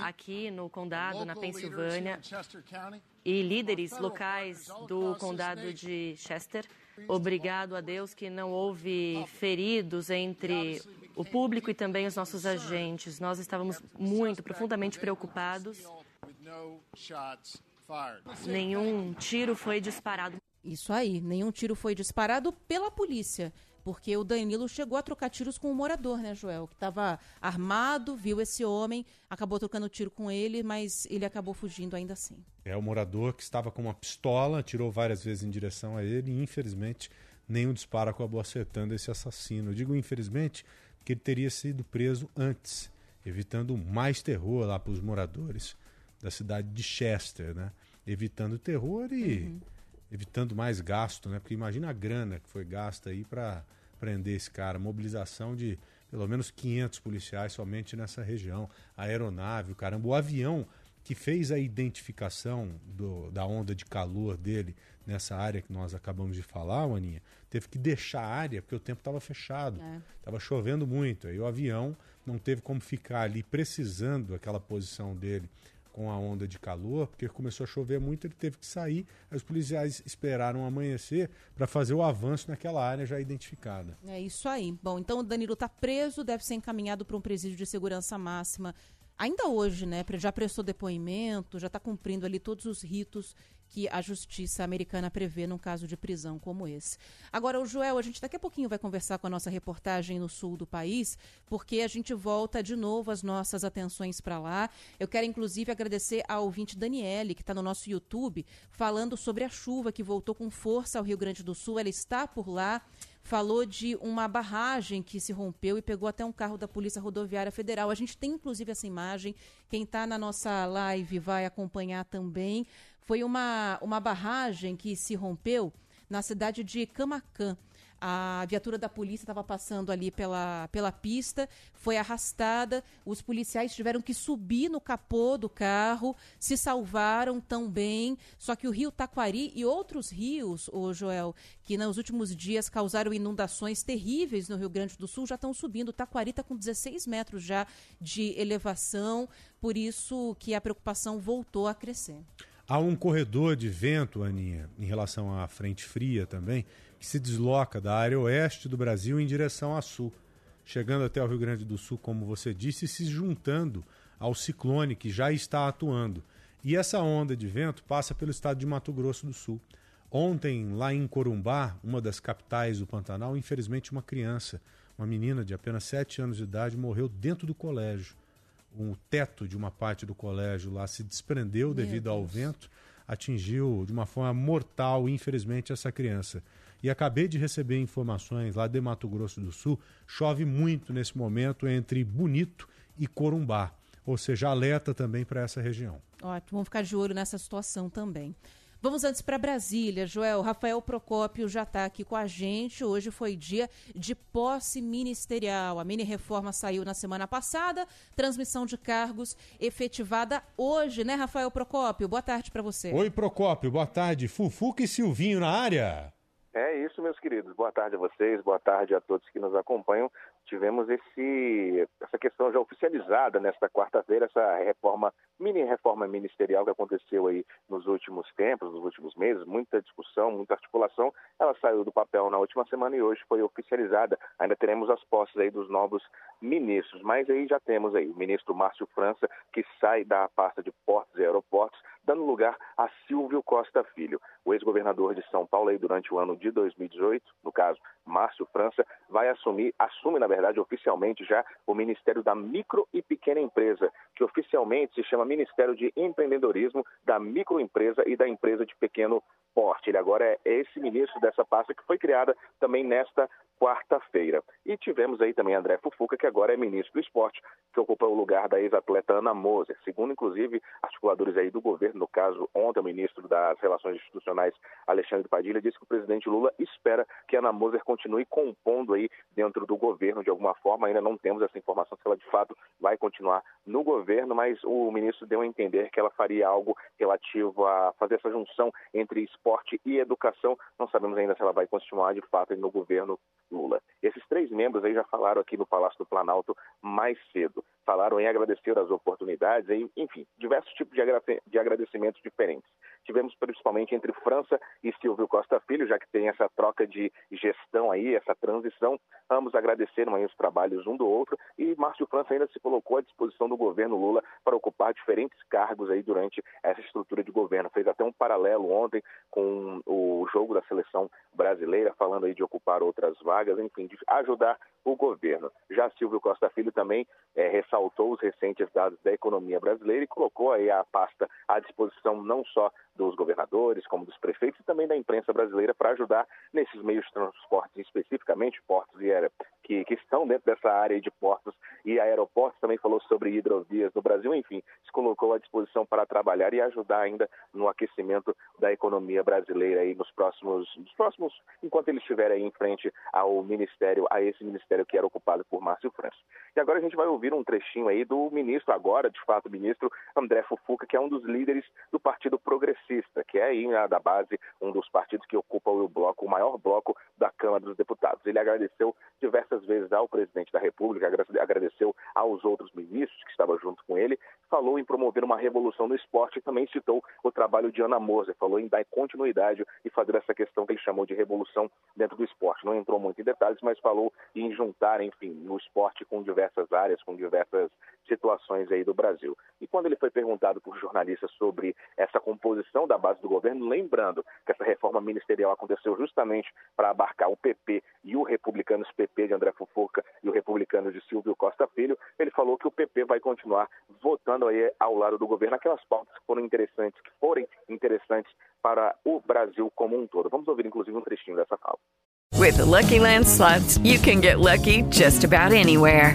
aqui no condado, na Pensilvânia, e líderes locais do condado de Chester. Obrigado a Deus que não houve feridos entre o público e também os nossos agentes. Nós estávamos muito, profundamente preocupados. Nenhum tiro foi disparado. Isso aí, nenhum tiro foi disparado pela polícia. porque o Danilo chegou a trocar tiros com o morador, né, Joel? Que estava armado, viu esse homem, acabou trocando tiro com ele, mas ele acabou fugindo ainda assim. É o morador que estava com uma pistola, atirou várias vezes em direção a ele e, infelizmente, nenhum disparo acabou acertando esse assassino. Eu digo infelizmente porque ele teria sido preso antes, evitando mais terror lá para os moradores da cidade de Chester, né? Evitando terror e uhum. evitando mais gasto, né? Porque imagina a grana que foi gasta aí para prender esse cara, mobilização de pelo menos 500 policiais somente nessa região, a aeronave, o caramba, o avião que fez a identificação do, da onda de calor dele nessa área que nós acabamos de falar, Aninha, teve que deixar a área porque o tempo estava fechado, estava é. chovendo muito. Aí o avião não teve como ficar ali precisando aquela posição dele com a onda de calor, porque começou a chover muito, ele teve que sair. Aí os policiais esperaram amanhecer para fazer o avanço naquela área já identificada. É isso aí. Bom, então o Danilo está preso, deve ser encaminhado para um presídio de segurança máxima ainda hoje, né, já prestou depoimento, já está cumprindo ali todos os ritos que a justiça americana prevê num caso de prisão como esse. Agora, o Joel, a gente daqui a pouquinho vai conversar com a nossa reportagem no sul do país, porque a gente volta de novo as nossas atenções para lá. Eu quero, inclusive, agradecer ao ouvinte Daniele, que está no nosso YouTube, falando sobre a chuva que voltou com força ao Rio Grande do Sul. Ela está por lá falou de uma barragem que se rompeu e pegou até um carro da Polícia Rodoviária Federal. A gente tem inclusive essa imagem. Quem está na nossa live vai acompanhar também. Foi uma, uma barragem que se rompeu na cidade de Camacan. A viatura da polícia estava passando ali pela, pela pista, foi arrastada. Os policiais tiveram que subir no capô do carro, se salvaram tão bem. Só que o rio Taquari e outros rios, o Joel, que nos últimos dias causaram inundações terríveis no Rio Grande do Sul, já estão subindo. O Taquari está com 16 metros já de elevação, por isso que a preocupação voltou a crescer. Há um corredor de vento, Aninha, em relação à frente fria também, que se desloca da área oeste do Brasil em direção a sul, chegando até o Rio Grande do Sul, como você disse, e se juntando ao ciclone que já está atuando. E essa onda de vento passa pelo estado de Mato Grosso do Sul. Ontem, lá em Corumbá, uma das capitais do Pantanal, infelizmente uma criança, uma menina de apenas 7 anos de idade, morreu dentro do colégio. O teto de uma parte do colégio lá se desprendeu Meu devido Deus. ao vento, atingiu de uma forma mortal, infelizmente, essa criança. E acabei de receber informações lá de Mato Grosso do Sul. Chove muito nesse momento entre Bonito e Corumbá. Ou seja, alerta também para essa região. Ótimo, vamos ficar de olho nessa situação também. Vamos antes para Brasília, Joel. Rafael Procópio já está aqui com a gente. Hoje foi dia de posse ministerial. A mini reforma saiu na semana passada, transmissão de cargos efetivada hoje, né, Rafael Procópio? Boa tarde para você. Oi, Procópio. Boa tarde. Fufuca e Silvinho na área. É isso, meus queridos. Boa tarde a vocês, boa tarde a todos que nos acompanham. Tivemos esse, essa questão já oficializada nesta quarta-feira, essa reforma, mini reforma ministerial que aconteceu aí nos últimos tempos, nos últimos meses, muita discussão, muita articulação. Ela saiu do papel na última semana e hoje foi oficializada. Ainda teremos as posses aí dos novos ministros, mas aí já temos aí o ministro Márcio França, que sai da pasta de portos e aeroportos, dando lugar a Silvio Costa Filho. O ex-governador de São Paulo aí durante o ano de 2018, no caso, Márcio França, vai assumir, assume na verdade oficialmente já o Ministério da Micro e Pequena Empresa, que oficialmente se chama Ministério de Empreendedorismo da Microempresa e da Empresa de Pequeno Porte. Ele agora é esse ministro dessa pasta que foi criada também nesta quarta-feira. E tivemos aí também André Fufuca, que agora é ministro do esporte, que ocupa o lugar da ex-atleta Ana Moser. Segundo, inclusive, articuladores aí do governo, no caso, ontem o ministro das Relações Institucionais, Alexandre Padilha, disse que o presidente Lula espera que Ana Moser continue compondo aí dentro do governo de alguma forma. Ainda não temos essa informação se ela de fato vai continuar no governo, mas o ministro deu a entender que ela faria algo relativo a fazer essa junção entre esporte e educação. Não sabemos ainda se ela vai continuar de fato no governo Lula. Esses três membros aí já falaram aqui no Palácio do Planalto mais cedo. falaram em agradecer as oportunidades, enfim, diversos tipos de agradecimentos diferentes. Tivemos principalmente entre França e Silvio Costa Filho, já que tem essa troca de gestão aí, essa transição. Ambos agradeceram aí os trabalhos um do outro e Márcio França ainda se colocou à disposição do governo Lula para ocupar diferentes cargos aí durante essa estrutura de governo. Fez até um paralelo ontem com o jogo da seleção brasileira, falando aí de ocupar outras vagas, enfim, de ajudar o governo. Já Silvio Costa Filho também é, ressaltou os recentes dados da economia brasileira e colocou aí a pasta à disposição não só dos governadores, como dos prefeitos e também da imprensa brasileira para ajudar nesses meios de transporte, especificamente portos e que, que estão dentro dessa área de portos e aeroportos, também falou sobre hidrovias no Brasil, enfim, se colocou à disposição para trabalhar e ajudar ainda no aquecimento da economia brasileira aí nos próximos, nos próximos enquanto ele estiver aí em frente ao ministério, a esse ministério que era ocupado por Márcio França. E agora a gente vai ouvir um trechinho aí do ministro, agora de fato ministro André Fufuca, que é um dos líderes do Partido Progressista, que é aí né, da base um dos partidos que ocupa o bloco, o maior bloco da Câmara dos Deputados. Ele agradeceu diversas vezes ao presidente da República, agradeceu aos outros ministros que estavam junto com ele, falou em promover uma revolução no esporte e também citou o trabalho de Ana Moser, falou em dar continuidade e fazer essa questão que ele chamou de revolução dentro do esporte. Não entrou muito em detalhes, mas falou em juntar, enfim, no esporte com diversas áreas, com diversas situações aí do Brasil. E quando ele foi perguntado por jornalistas sobre essa composição da base do governo, lembrando que essa reforma ministerial aconteceu justamente para abarcar o PP e o republicanos PP de André Fufuca e o republicano de Silvio Costa Filho, ele falou que o PP vai continuar votando aí ao lado do governo aquelas pautas que foram interessantes, que forem interessantes para o Brasil como um todo. Vamos ouvir inclusive um trechinho dessa fala. With the Lucky Land slots, you can get lucky just about anywhere.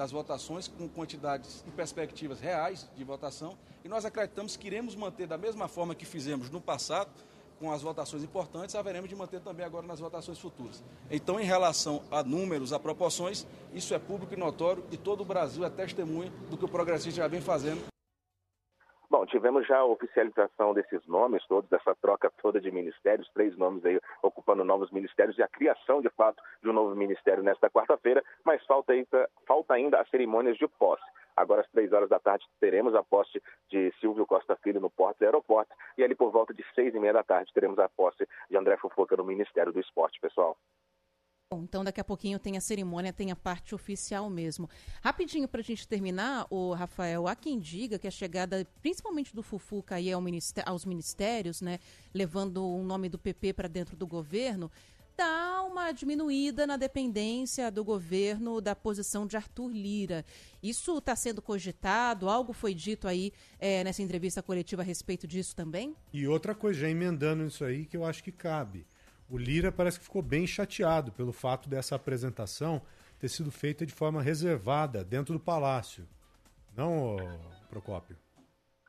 das votações com quantidades e perspectivas reais de votação e nós acreditamos que iremos manter da mesma forma que fizemos no passado com as votações importantes, haveremos de manter também agora nas votações futuras. Então, em relação a números, a proporções, isso é público e notório e todo o Brasil é testemunha do que o progressista já vem fazendo Bom, tivemos já a oficialização desses nomes todos, dessa troca toda de ministérios, três nomes aí ocupando novos ministérios e a criação, de fato, de um novo ministério nesta quarta-feira, mas falta ainda, falta ainda as cerimônias de posse. Agora, às três horas da tarde, teremos a posse de Silvio Costa Filho no Porto do Aeroporto e ali por volta de seis e meia da tarde teremos a posse de André Fofoca no Ministério do Esporte, pessoal. Bom, então daqui a pouquinho tem a cerimônia, tem a parte oficial mesmo. Rapidinho para a gente terminar, o Rafael, há quem diga que a chegada, principalmente do Fufuca aí ao aos ministérios, né, levando o nome do PP para dentro do governo, dá uma diminuída na dependência do governo da posição de Arthur Lira. Isso está sendo cogitado? Algo foi dito aí é, nessa entrevista coletiva a respeito disso também? E outra coisa, já emendando isso aí, que eu acho que cabe. O Lira parece que ficou bem chateado pelo fato dessa apresentação ter sido feita de forma reservada dentro do palácio. Não, Procópio?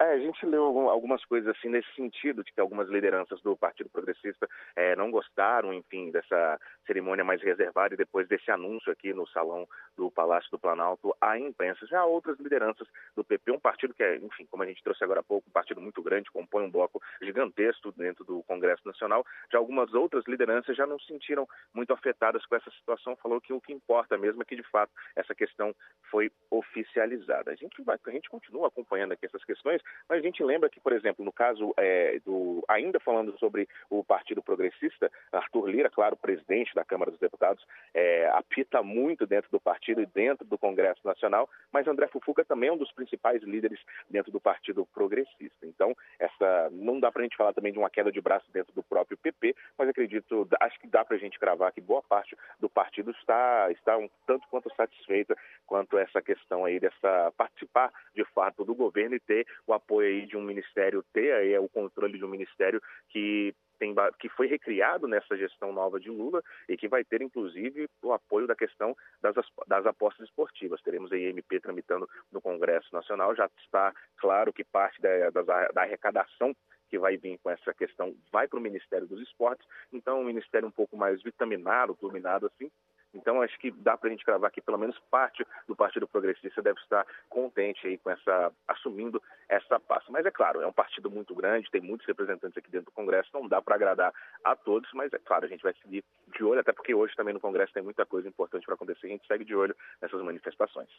É, a gente leu algumas coisas assim nesse sentido, de que algumas lideranças do Partido Progressista é, não gostaram, enfim, dessa cerimônia mais reservada e depois desse anúncio aqui no salão do Palácio do Planalto à imprensa. Já outras lideranças do PP, um partido que é, enfim, como a gente trouxe agora há pouco, um partido muito grande, compõe um bloco gigantesco dentro do Congresso Nacional. Já algumas outras lideranças já não se sentiram muito afetadas com essa situação, falou que o que importa mesmo é que, de fato, essa questão foi oficializada. A gente, vai, a gente continua acompanhando aqui essas questões Mas a gente lembra que, por exemplo, no caso é, do. Ainda falando sobre o Partido Progressista, Arthur Lira, claro, presidente da Câmara dos Deputados, é, apita muito dentro do partido e dentro do Congresso Nacional, mas André Fufuca também é um dos principais líderes dentro do Partido Progressista. Então, essa não dá para a gente falar também de uma queda de braço dentro do próprio PP, mas acredito, acho que dá para a gente cravar que boa parte do partido está, está um tanto quanto satisfeita quanto essa questão aí dessa participar de fato do governo e ter o apoio aí de um ministério, ter aí o controle de um ministério que tem, que foi recriado nessa gestão nova de Lula e que vai ter, inclusive, o apoio da questão das, das apostas esportivas. Teremos aí MP tramitando no Congresso Nacional. Já está claro que parte da, da, da arrecadação que vai vir com essa questão vai para o Ministério dos Esportes, então um ministério um pouco mais vitaminado, turbinado assim, então, acho que dá para a gente cravar que pelo menos parte do Partido Progressista deve estar contente aí com essa, assumindo essa pasta. Mas é claro, é um partido muito grande, tem muitos representantes aqui dentro do Congresso, não dá para agradar a todos, mas é claro, a gente vai seguir de olho, até porque hoje também no Congresso tem muita coisa importante para acontecer, a gente segue de olho nessas manifestações.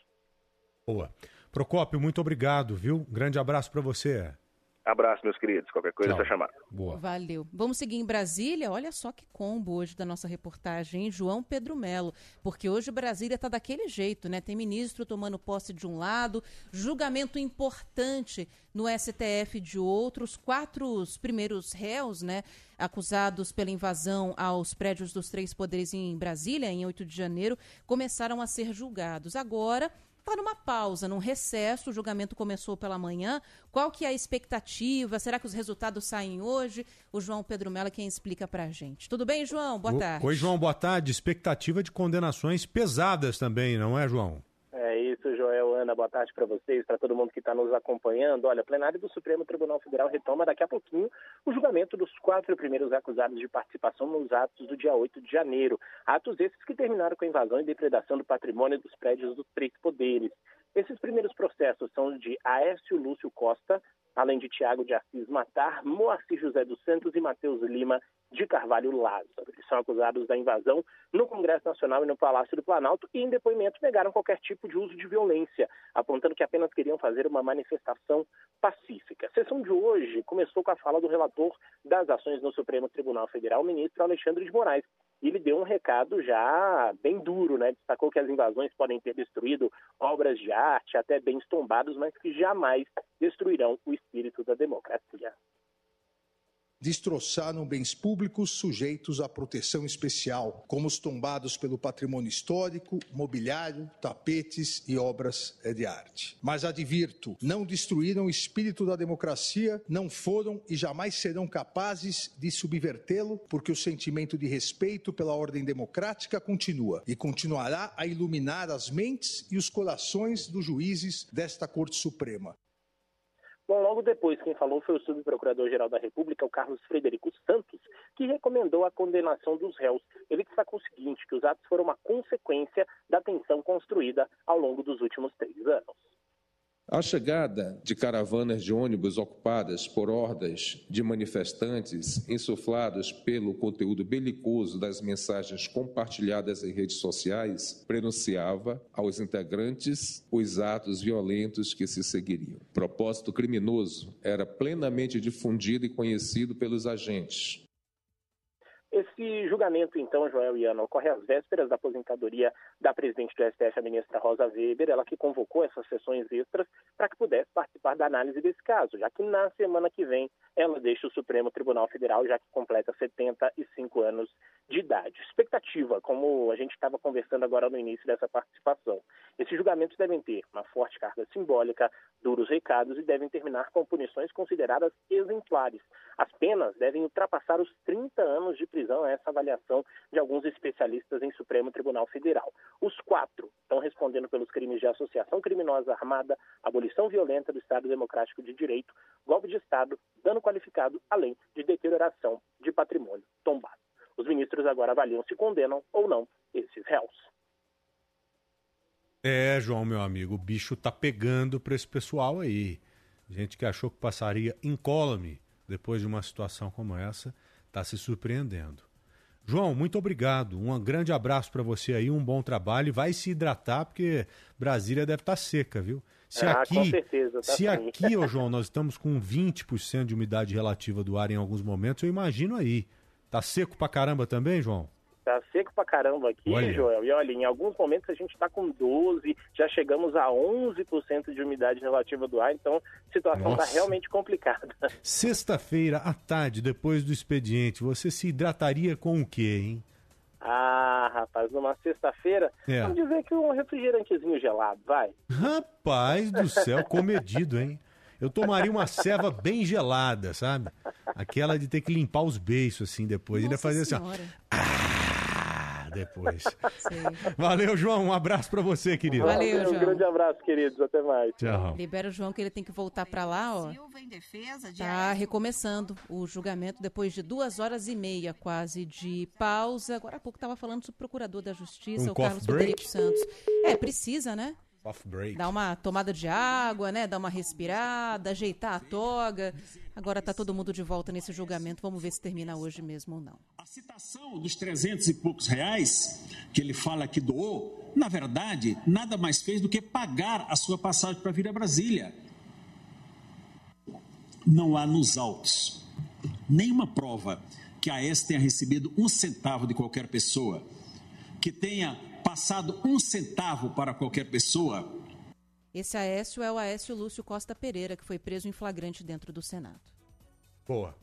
Boa. Procópio, muito obrigado, viu? grande abraço para você. Abraço, meus queridos. Qualquer coisa, Tchau. é chamar. Boa. Valeu. Vamos seguir em Brasília. Olha só que combo hoje da nossa reportagem, hein? João Pedro Melo. Porque hoje Brasília está daquele jeito, né? Tem ministro tomando posse de um lado, julgamento importante no STF de outros. Quatro os primeiros réus, né? Acusados pela invasão aos prédios dos três poderes em Brasília, em 8 de janeiro, começaram a ser julgados. Agora está numa pausa, num recesso, o julgamento começou pela manhã. Qual que é a expectativa? Será que os resultados saem hoje? O João Pedro Mello é quem explica para a gente. Tudo bem, João? Boa tarde. Oi, João, boa tarde. Expectativa de condenações pesadas também, não é, João? É isso, Joel, Ana, boa tarde para vocês, para todo mundo que está nos acompanhando. Olha, plenário do Supremo Tribunal Federal retoma daqui a pouquinho o julgamento dos quatro primeiros acusados de participação nos atos do dia 8 de janeiro. Atos esses que terminaram com a invasão e depredação do patrimônio dos prédios dos três poderes. Esses primeiros processos são de Aécio Lúcio Costa, além de Tiago de Assis Matar, Moacir José dos Santos e Matheus Lima de Carvalho Lázaro. São acusados da invasão no Congresso Nacional e no Palácio do Planalto e, em depoimento, negaram qualquer tipo de uso de violência, apontando que apenas queriam fazer uma manifestação pacífica. A sessão de hoje começou com a fala do relator das ações no Supremo Tribunal Federal, ministro Alexandre de Moraes. Ele deu um recado já bem duro, né? Destacou que as invasões podem ter destruído obras de arte, até bens tombados, mas que jamais destruirão o espírito da democracia destroçaram bens públicos sujeitos à proteção especial, como os tombados pelo patrimônio histórico, mobiliário, tapetes e obras de arte. Mas advirto, não destruíram o espírito da democracia, não foram e jamais serão capazes de subvertê-lo, porque o sentimento de respeito pela ordem democrática continua e continuará a iluminar as mentes e os corações dos juízes desta Corte Suprema. Bom, logo depois, quem falou foi o subprocurador-geral da República, o Carlos Frederico Santos, que recomendou a condenação dos réus. Ele destacou o seguinte, que os atos foram uma consequência da tensão construída ao longo dos últimos três anos. A chegada de caravanas de ônibus ocupadas por hordas de manifestantes, insuflados pelo conteúdo belicoso das mensagens compartilhadas em redes sociais, prenunciava aos integrantes os atos violentos que se seguiriam. O propósito criminoso era plenamente difundido e conhecido pelos agentes, esse julgamento, então, Joel e Ana, ocorre às vésperas da aposentadoria da presidente do STF, a ministra Rosa Weber, ela que convocou essas sessões extras para que pudesse participar da análise desse caso, já que na semana que vem ela deixa o Supremo Tribunal Federal, já que completa 75 anos de idade. Expectativa, como a gente estava conversando agora no início dessa participação. Esses julgamentos devem ter uma forte carga simbólica, duros recados e devem terminar com punições consideradas exemplares. As penas devem ultrapassar os 30 anos de prisão, essa avaliação de alguns especialistas em Supremo Tribunal Federal. Os quatro estão respondendo pelos crimes de associação criminosa armada, abolição violenta do Estado Democrático de Direito, golpe de Estado, dano qualificado, além de deterioração de patrimônio tombado. Os ministros agora avaliam se condenam ou não esses réus. É, João, meu amigo, o bicho tá pegando para esse pessoal aí. Gente que achou que passaria incólume depois de uma situação como essa, está se surpreendendo. João, muito obrigado. Um grande abraço para você aí, um bom trabalho. Vai se hidratar, porque Brasília deve estar seca, viu? Se Ah, aqui, com certeza, tá se sim. aqui, ô João, nós estamos com 20% de umidade relativa do ar em alguns momentos, eu imagino aí. Tá seco pra caramba também, João? Tá seco pra caramba aqui, Olha. Joel. E olha, em alguns momentos a gente tá com 12, já chegamos a 11% de umidade relativa do ar, então a situação Nossa. tá realmente complicada. Sexta-feira à tarde, depois do expediente, você se hidrataria com o quê, hein? Ah, rapaz, numa sexta-feira, É. vamos dizer que um refrigerantezinho gelado, vai. Rapaz do céu, comedido, hein? Eu tomaria uma ceva bem gelada, sabe? Aquela de ter que limpar os beiços assim depois. Ainda fazer assim, ó. Ah, depois. Valeu, João. Um abraço pra você, querido. Valeu, Um João. grande abraço, queridos. Até mais. Tchau. Libera o João que ele tem que voltar para lá, ó. Tá recomeçando o julgamento depois de duas horas e meia quase de pausa. Agora há pouco estava falando sobre o procurador da Justiça, Um o Carlos break? Frederico Santos. É, precisa, né? Off break. Dar uma tomada de água, né? Dar uma respirada, ajeitar a toga. Agora tá todo mundo de volta nesse julgamento. Vamos ver se termina hoje mesmo ou não. citação dos 300 e poucos reais que ele fala que doou, na verdade, nada mais fez do que pagar a sua passagem para vir a Brasília. Não há nos autos nenhuma prova que a AES tenha recebido um centavo de qualquer pessoa, que tenha passado um centavo para qualquer pessoa. Esse Aécio é o Aécio Lúcio Costa Pereira, que foi preso em flagrante dentro do Senado. Boa.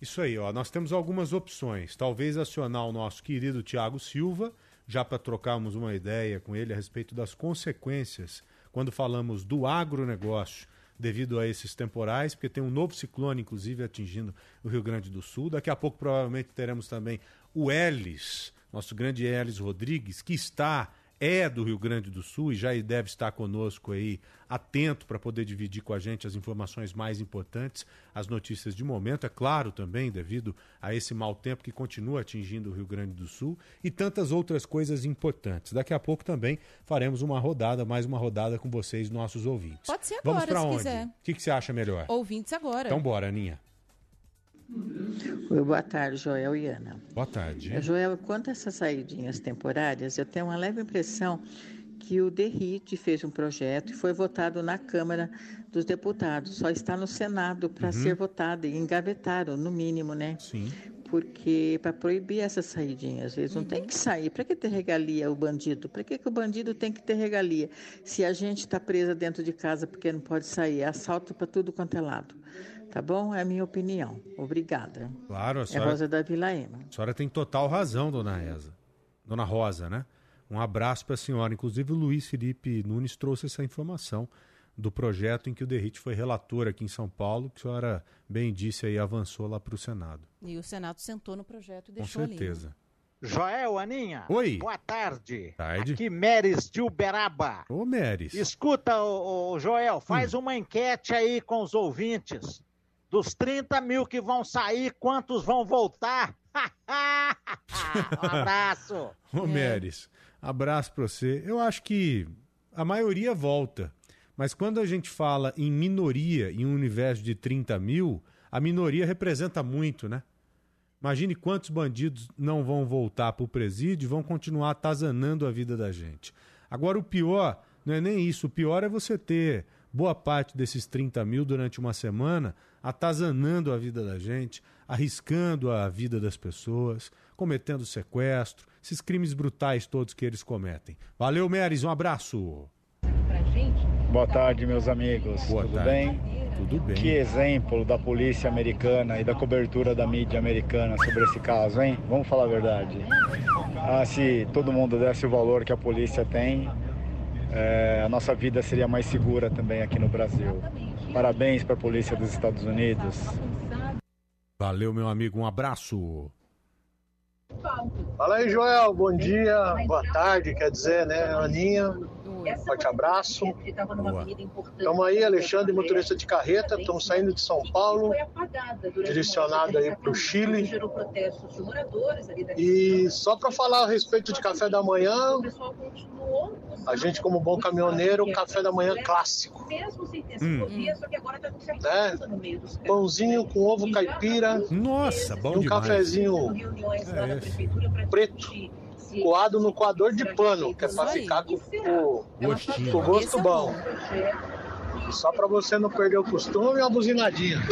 Isso aí, ó. Nós temos algumas opções. Talvez acionar o nosso querido Tiago Silva, já para trocarmos uma ideia com ele a respeito das consequências quando falamos do agronegócio devido a esses temporais, porque tem um novo ciclone, inclusive, atingindo o Rio Grande do Sul. Daqui a pouco, provavelmente, teremos também o Elis, nosso grande Elis Rodrigues, que está é do Rio Grande do Sul e já deve estar conosco aí, atento para poder dividir com a gente as informações mais importantes, as notícias de momento, é claro também, devido a esse mau tempo que continua atingindo o Rio Grande do Sul e tantas outras coisas importantes. Daqui a pouco também faremos uma rodada, mais uma rodada com vocês, nossos ouvintes. Pode ser Vamos agora, para se onde? quiser. O que, que você acha melhor? Ouvintes agora. Então bora, Aninha. Boa tarde, Joel e Ana. Boa tarde. Eh, Joel, quanto a essas saídinhas temporárias, eu tenho uma leve impressão que o DERIT fez um projeto e foi votado na Câmara dos Deputados. Só está no Senado para Uhum. ser votado e engavetaram, no mínimo, né? Sim. Porque para proibir essas saídinhas, eles não tem que sair. Para que ter regalia o bandido? Para que, que o bandido tem que ter regalia? Se a gente está presa dentro de casa porque não pode sair, assalto para tudo quanto é lado. Tá bom? É a minha opinião. Obrigada. Claro, a É senhora, Rosa da Vila Ema. a senhora tem total razão, dona Reza. Dona Rosa, né? Um abraço para a senhora. Inclusive, o Luiz Felipe Nunes trouxe essa informação do projeto em que o Derrite foi relator aqui em São Paulo, que a senhora bem disse aí, avançou lá para o Senado. E o Senado sentou no projeto e Com deixou ali. né? certeza. Joel, Aninha. Oi. Boa tarde. Tarde. Aqui Meres de Uberaba. Ô, Meres. Escuta, ô, ô, Joel, faz Hum. uma enquete aí com os ouvintes. Dos 30 mil que vão sair, quantos vão voltar? um abraço. Ô, Meres, abraço para você. Eu acho que a maioria volta. Mas quando a gente fala em minoria em um universo de 30 mil, a minoria representa muito, né? Imagine quantos bandidos não vão voltar para o presídio e vão continuar atazanando a vida da gente. Agora, o pior não é nem isso. O pior é você ter boa parte desses 30 mil durante uma semana atazanando a vida da gente, arriscando a vida das pessoas, cometendo sequestro, esses crimes brutais todos que eles cometem. Valeu, Meres, um abraço. Boa tarde, meus amigos. Boa Tudo tarde. bem? Tudo bem. Que exemplo da polícia americana e da cobertura da mídia americana sobre esse caso, hein? Vamos falar a verdade. Ah, se todo mundo desse o valor que a polícia tem, eh, a nossa vida seria mais segura também aqui no Brasil. Parabéns para a polícia dos Estados Unidos. Valeu, meu amigo, um abraço. Fala aí, Joel. Bom dia, boa tarde, quer dizer, né, Aninha? Forte abraço. Estamos aí, Alexandre, motorista de carreta. Estamos saindo de São Paulo, direcionado aí para o Chile. E só para falar a respeito de café da manhã, a gente, como bom caminhoneiro, café da manhã clássico. Hum. Né? Pãozinho com ovo caipira. Nossa, bom e um demais. cafezinho É, preto, coado no coador de pano, que é para ficar com o Gostinho. com o gosto Esse é bom. Só para você não perder o costume, uma buzinadinha.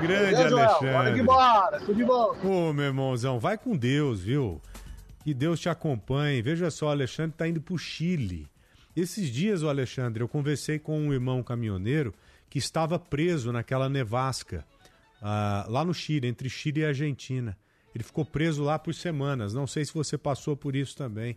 Grande Joel? Alexandre. Bora de bora, tudo de bom. Ô, meu irmãozão, vai com Deus, viu? Que Deus te acompanhe. Veja só, o Alexandre tá indo pro Chile. Esses dias, o Alexandre, eu conversei com um irmão caminhoneiro que estava preso naquela nevasca, ah, lá no Chile, entre Chile e Argentina. Ele ficou preso lá por semanas. Não sei se você passou por isso também.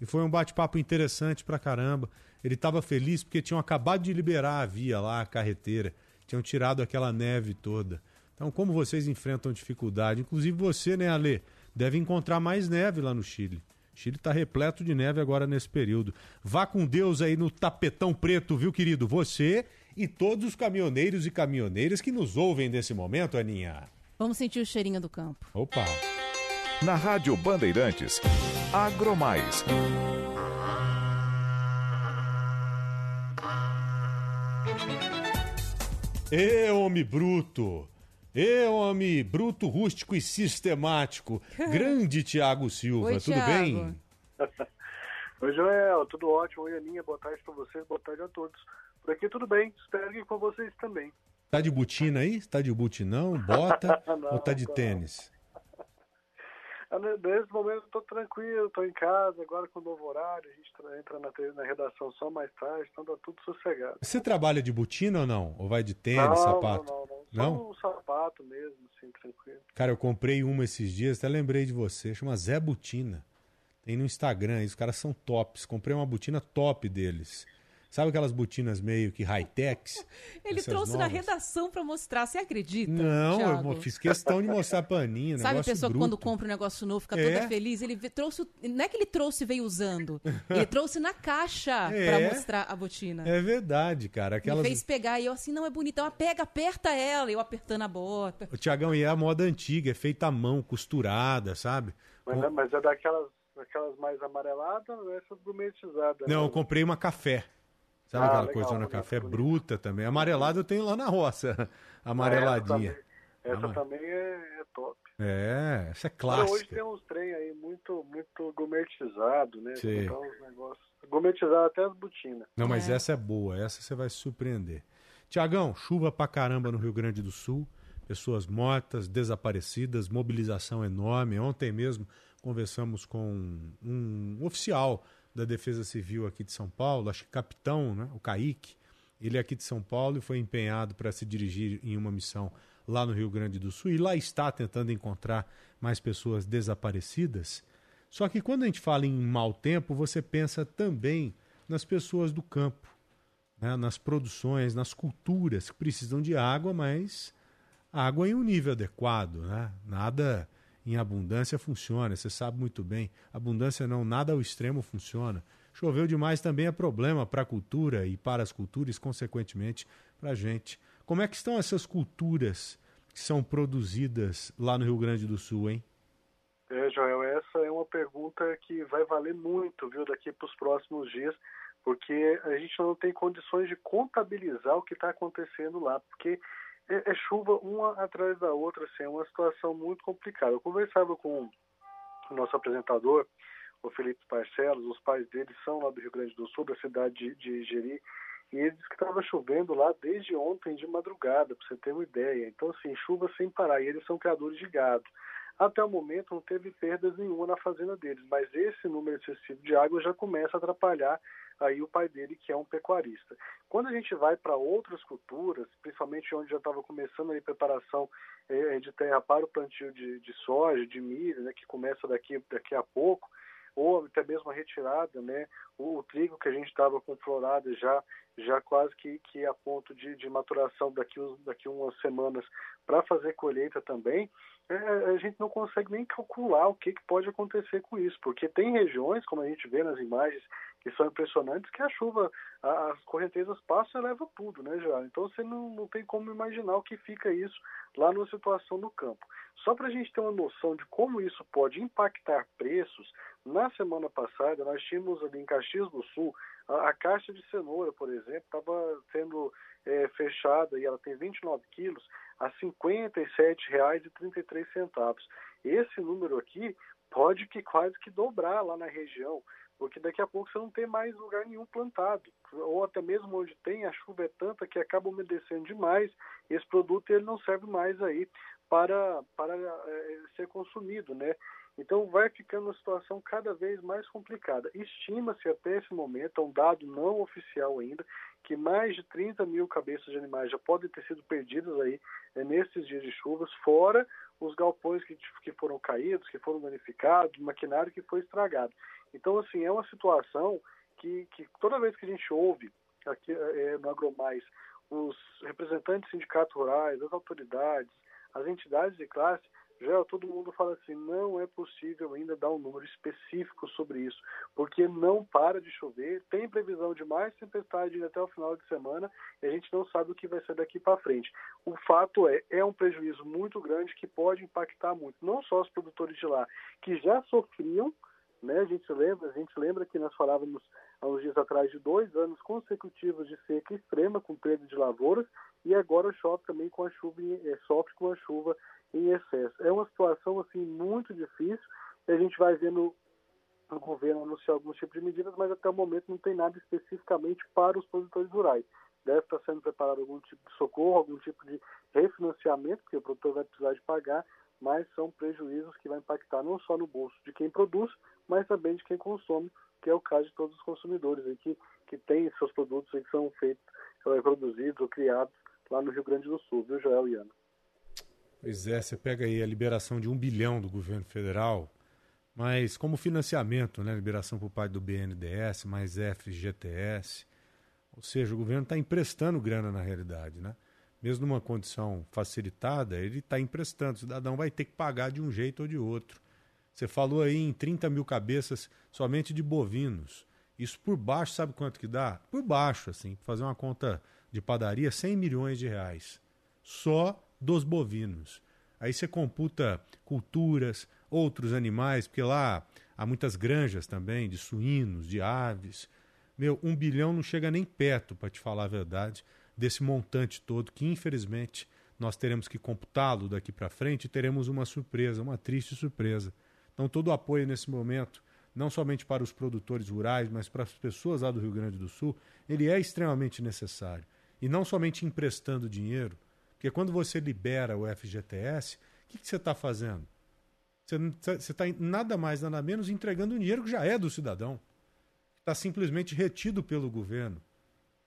E foi um bate-papo interessante pra caramba. Ele estava feliz porque tinham acabado de liberar a via lá, a carreteira. Tinham tirado aquela neve toda. Então, como vocês enfrentam dificuldade? Inclusive você, né, Ale? Deve encontrar mais neve lá no Chile. O Chile está repleto de neve agora nesse período. Vá com Deus aí no tapetão preto, viu, querido? Você e todos os caminhoneiros e caminhoneiras que nos ouvem nesse momento, Aninha. Vamos sentir o cheirinho do campo. Opa! Na Rádio Bandeirantes, Agromais. Ê, homem bruto! Ê, homem bruto, rústico e sistemático. Grande Tiago Silva, Oi, tudo Thiago. bem? Oi, Joel, tudo ótimo. Oi, Aninha, boa tarde pra vocês, boa tarde a todos. Por aqui tudo bem, espero que com vocês também. Tá de botina aí? Tá de butinão, bota Não, ou tá de não. tênis? Ne- Nesse momento eu tô tranquilo, tô em casa, agora com o novo horário, a gente tra- entra na, na redação só mais tarde, então tá tudo sossegado. Você trabalha de botina ou não? Ou vai de tênis, não, sapato? Não, não, não. Não? Só um sapato mesmo, assim, tranquilo. Cara, eu comprei uma esses dias, até lembrei de você, chama Zé Butina. Tem no Instagram, aí, os caras são tops. Comprei uma botina top deles. Sabe aquelas botinas meio que high-techs? Ele trouxe na novas? redação pra mostrar, você acredita? Não, Thiago? eu fiz questão de mostrar pra Aninha, Sabe a pessoa que bruto. quando compra um negócio novo fica É. toda feliz? Ele trouxe. Não é que ele trouxe e veio usando. Ele trouxe na caixa É. pra mostrar a botina. É verdade, cara. Aquelas... Me fez pegar e eu assim, não é bonita. Ela pega, aperta ela. Eu apertando a bota. O Tiagão, e é a moda antiga, é feita à mão, costurada, sabe? Mas, Com- é, mas é daquelas, daquelas mais amareladas, ou essas gourmetizadas. Não, né? eu comprei uma café. Sabe Ah, aquela legal, coisa na bonito, café bruta também? Amarelada eu tenho lá na roça. Amareladinha. Essa Ama- também é, é top. É, essa é Agora, hoje clássica. tem uns trem aí muito, muito gourmetizado, né? Sim. Botar uns negócios. Gourmetizado até as botinas. Não, mas essa é boa, essa você vai se surpreender. Tiagão, chuva pra caramba no Rio Grande do Sul, pessoas mortas, desaparecidas, mobilização enorme. Ontem mesmo conversamos com um oficial da Defesa Civil aqui de São Paulo, acho que capitão, né? o Kaique. Ele é aqui de São Paulo e foi empenhado para se dirigir em uma missão lá no Rio Grande do Sul e lá está tentando encontrar mais pessoas desaparecidas. Só que quando a gente fala em mau tempo, você pensa também nas pessoas do campo, né? nas produções, nas culturas que precisam de água, mas água em um nível adequado. Né? Nada em abundância funciona, você sabe muito bem. Abundância não, nada ao extremo funciona. Choveu demais também é problema para a cultura e para as culturas, consequentemente, para a gente. Como é que estão essas culturas que são produzidas lá no Rio Grande do Sul, hein? É, Joel, essa é uma pergunta que vai valer muito, viu, daqui para os próximos dias, porque a gente não tem condições de contabilizar o que está acontecendo lá, porque é, é chuva uma atrás da outra, assim, é uma situação muito complicada. Eu conversava com o nosso apresentador, o Felipe Barcelos, os pais dele são lá do Rio Grande do Sul, da cidade de, de Jeri, e ele disse que estava chovendo lá desde ontem de madrugada, para você ter uma ideia. Então, assim, chuva sem parar, e eles são criadores de gado. Até o momento não teve perdas nenhuma na fazenda deles, mas esse número excessivo de água já começa a atrapalhar aí o pai dele, que é um pecuarista. Quando a gente vai para outras culturas, principalmente onde já estava começando a preparação eh, de terra para o plantio de, de soja, de milho, né, que começa daqui, daqui a pouco, ou até mesmo a retirada, né? O, o trigo que a gente estava com florada já já quase que, que a ponto de, de maturação daqui, daqui umas semanas para fazer colheita também, é, a gente não consegue nem calcular o que, que pode acontecer com isso, porque tem regiões, como a gente vê nas imagens, que são impressionantes, que a chuva, a, as correntezas passam e levam tudo, né, já? Então você não, não tem como imaginar o que fica isso lá numa situação no campo. Só para a gente ter uma noção de como isso pode impactar preços, na semana passada nós tínhamos ali em Caxias do Sul a, a caixa de cenoura, por exemplo, estava sendo é, fechada e ela tem 29 quilos a R$ 57,33. Esse número aqui pode que quase que dobrar lá na região, porque daqui a pouco você não tem mais lugar nenhum plantado, ou até mesmo onde tem a chuva é tanta que acaba umedecendo demais, esse produto ele não serve mais aí para para é, ser consumido, né? Então vai ficando uma situação cada vez mais complicada. Estima-se até esse momento, é um dado não oficial ainda, que mais de 30 mil cabeças de animais já podem ter sido perdidas aí é, nesses dias de chuvas, fora os galpões que, que foram caídos, que foram danificados, maquinário que foi estragado. Então, assim, é uma situação que, que toda vez que a gente ouve aqui é, no AgroMais os representantes sindicatos rurais, as autoridades, as entidades de classe, já todo mundo fala assim, não é possível ainda dar um número específico sobre isso, porque não para de chover, tem previsão de mais tempestade até o final de semana e a gente não sabe o que vai ser daqui para frente. O fato é, é um prejuízo muito grande que pode impactar muito, não só os produtores de lá, que já sofriam, né? A gente lembra, a gente lembra que nós falávamos há uns dias atrás de dois anos consecutivos de seca extrema com perda de lavouras e agora chove também com a chuva, é, sofre com a chuva em excesso. É uma situação assim muito difícil a gente vai vendo o governo anunciar alguns tipos de medidas, mas até o momento não tem nada especificamente para os produtores rurais. Deve estar sendo preparado algum tipo de socorro, algum tipo de refinanciamento, porque o produtor vai precisar de pagar, mas são prejuízos que vão impactar não só no bolso de quem produz, mas também de quem consome, que é o caso de todos os consumidores aí, que, têm seus produtos que são feitos, eh, produzidos ou criados lá no Rio Grande do Sul, viu, Joel e Ana? Pois é, você pega aí a liberação de um bilhão do governo federal, mas como financiamento, né? Liberação por parte do BNDES, mais FGTS. Ou seja, o governo está emprestando grana na realidade, né? Mesmo numa condição facilitada, ele está emprestando. O cidadão vai ter que pagar de um jeito ou de outro. Você falou aí em 30 mil cabeças somente de bovinos. Isso por baixo, sabe quanto que dá? Por baixo, assim, fazer uma conta de padaria, 100 milhões de reais. Só dos bovinos. Aí você computa culturas, outros animais, porque lá há muitas granjas também de suínos, de aves. Meu, um bilhão não chega nem perto, para te falar a verdade, desse montante todo, que infelizmente nós teremos que computá-lo daqui para frente e teremos uma surpresa, uma triste surpresa. Então, todo o apoio nesse momento, não somente para os produtores rurais, mas para as pessoas lá do Rio Grande do Sul, ele é extremamente necessário. E não somente emprestando dinheiro, porque quando você libera o FGTS, o que, que você está fazendo? Você está nada mais, nada menos entregando o dinheiro que já é do cidadão. Está simplesmente retido pelo governo.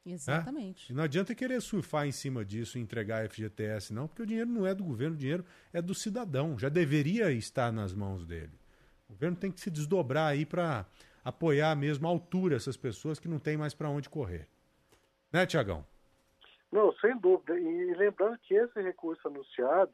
Exatamente. É? E não adianta querer surfar em cima disso e entregar FGTS, não, porque o dinheiro não é do governo, o dinheiro é do cidadão. Já deveria estar nas mãos dele. O governo tem que se desdobrar aí para apoiar mesmo à altura essas pessoas que não têm mais para onde correr. Né, Tiagão? Não, sem dúvida. E lembrando que esse recurso anunciado,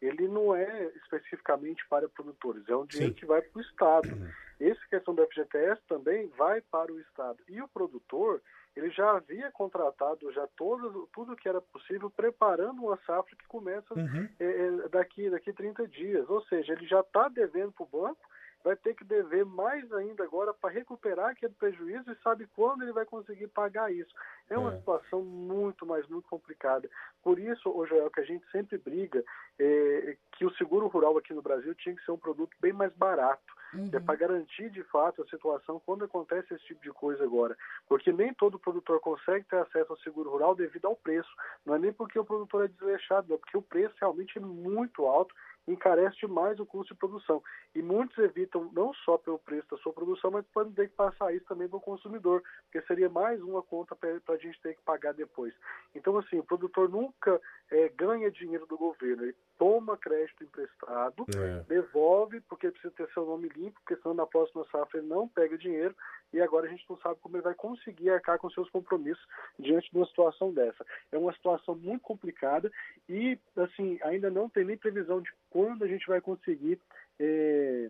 ele não é especificamente para produtores, é um dinheiro Sim. que vai para o Estado. Uhum. Essa questão do FGTS também vai para o Estado. E o produtor, ele já havia contratado já todo, tudo que era possível, preparando uma safra que começa uhum. é, daqui, daqui 30 dias. Ou seja, ele já está devendo para o banco vai ter que dever mais ainda agora para recuperar aquele prejuízo e sabe quando ele vai conseguir pagar isso. É uma é. situação muito, mas muito complicada. Por isso, o Joel, que a gente sempre briga é, que o seguro rural aqui no Brasil tinha que ser um produto bem mais barato. Uhum. É para garantir de fato a situação quando acontece esse tipo de coisa agora. Porque nem todo produtor consegue ter acesso ao seguro rural devido ao preço. Não é nem porque o produtor é desleixado, é porque o preço realmente é muito alto encarece demais o custo de produção. E muitos evitam não só pelo preço da sua produção, mas podem ter que passar isso também para o consumidor, porque seria mais uma conta para a gente ter que pagar depois. Então, assim, o produtor nunca é, ganha dinheiro do governo, ele toma crédito emprestado, é. devolve, porque precisa ter seu nome limpo, porque senão na próxima safra ele não pega dinheiro, e agora a gente não sabe como ele vai conseguir arcar com seus compromissos diante de uma situação dessa. É uma situação muito complicada e, assim, ainda não tem nem previsão de quando a gente vai conseguir é,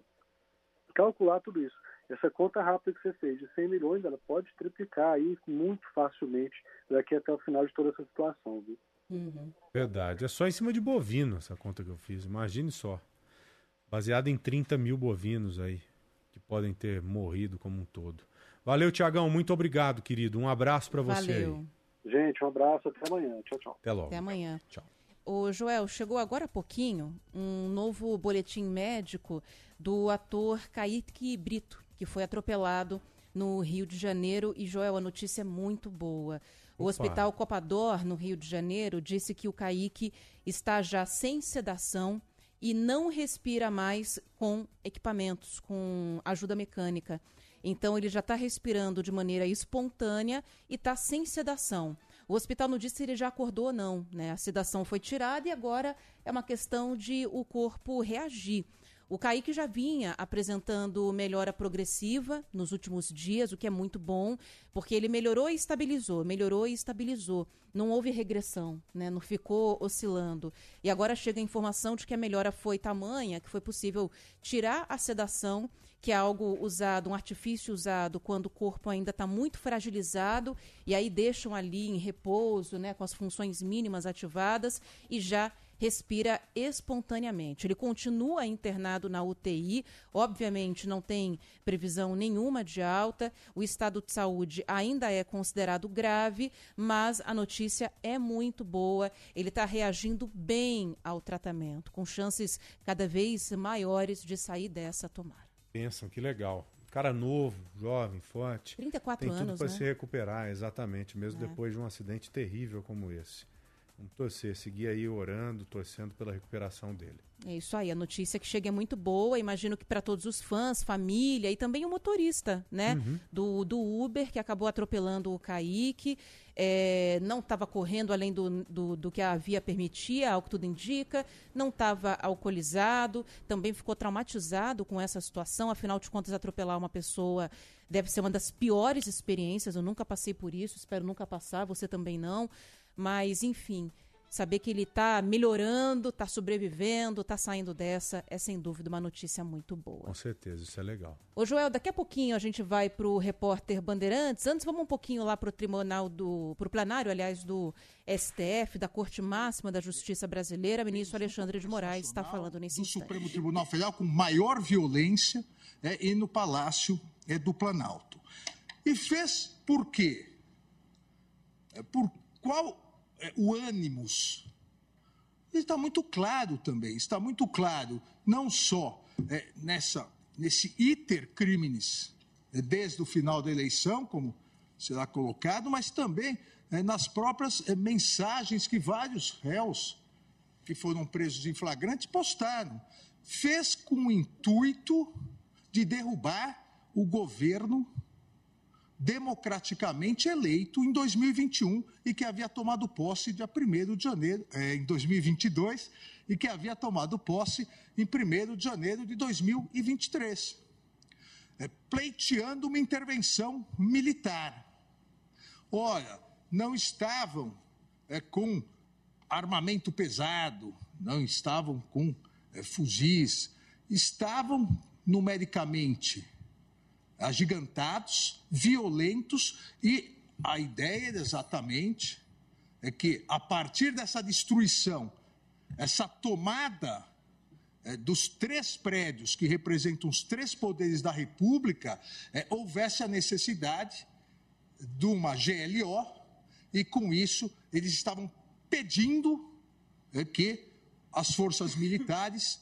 calcular tudo isso. Essa conta rápida que você fez de 100 milhões, ela pode triplicar aí muito facilmente daqui até o final de toda essa situação, viu? Uhum. Verdade. É só em cima de bovino essa conta que eu fiz. Imagine só. Baseada em 30 mil bovinos aí, que podem ter morrido como um todo. Valeu, Tiagão. Muito obrigado, querido. Um abraço para você Valeu. aí. Gente, um abraço. Até amanhã. Tchau, tchau. Até logo. Até amanhã. Tchau. O Joel, chegou agora há pouquinho um novo boletim médico do ator Kaique Brito, que foi atropelado no Rio de Janeiro. E, Joel, a notícia é muito boa. O Opa. Hospital Copador, no Rio de Janeiro, disse que o Kaique está já sem sedação e não respira mais com equipamentos, com ajuda mecânica. Então, ele já está respirando de maneira espontânea e está sem sedação. O hospital não disse se ele já acordou ou não, né? A sedação foi tirada e agora é uma questão de o corpo reagir. O Kaique já vinha apresentando melhora progressiva nos últimos dias, o que é muito bom, porque ele melhorou e estabilizou, melhorou e estabilizou. Não houve regressão, né? não ficou oscilando. E agora chega a informação de que a melhora foi tamanha que foi possível tirar a sedação que é algo usado, um artifício usado quando o corpo ainda está muito fragilizado e aí deixam ali em repouso, né, com as funções mínimas ativadas e já respira espontaneamente. Ele continua internado na UTI, obviamente não tem previsão nenhuma de alta, o estado de saúde ainda é considerado grave, mas a notícia é muito boa. Ele está reagindo bem ao tratamento, com chances cada vez maiores de sair dessa tomada. Pensam, que legal. Cara novo, jovem, forte. 34 tem anos, tudo para né? se recuperar, exatamente, mesmo É. depois de um acidente terrível como esse. Vamos torcer, seguir aí orando, torcendo pela recuperação dele. É isso aí, a notícia que chega é muito boa. Imagino que para todos os fãs, família e também o motorista, né? Uhum. Do, do Uber, que acabou atropelando o Kaique. É, não estava correndo além do, do, do que a via permitia, ao que tudo indica. Não estava alcoolizado. Também ficou traumatizado com essa situação. Afinal de contas, atropelar uma pessoa deve ser uma das piores experiências. Eu nunca passei por isso, espero nunca passar, você também não. Mas, enfim, saber que ele está melhorando, está sobrevivendo, está saindo dessa, é sem dúvida uma notícia muito boa. Com certeza, isso é legal. Ô Joel, daqui a pouquinho a gente vai para o repórter Bandeirantes. Antes, vamos um pouquinho lá para o tribunal do. para o plenário, aliás, do STF, da Corte Máxima da Justiça Brasileira. Ministro Alexandre de Moraes está falando nesse do instante. Supremo Tribunal Federal com maior violência é, e no Palácio é, do Planalto. E fez por quê? É, por qual o ânimos? Está muito claro também, está muito claro, não só é, nessa, nesse iter criminis, é, desde o final da eleição, como será colocado, mas também é, nas próprias é, mensagens que vários réus que foram presos em flagrante postaram. Fez com o intuito de derrubar o governo democraticamente eleito em 2021 e que havia tomado posse dia 1 de janeiro, eh, em 2022, e que havia tomado posse em 1 de janeiro de 2023, eh, pleiteando uma intervenção militar. Ora, não estavam eh, com armamento pesado, não estavam com eh, fuzis, estavam numericamente agigantados, violentos e a ideia exatamente é que a partir dessa destruição, essa tomada eh, dos três prédios que representam os três poderes da República, eh, houvesse a necessidade de uma GLO e com isso eles estavam pedindo eh, que as forças militares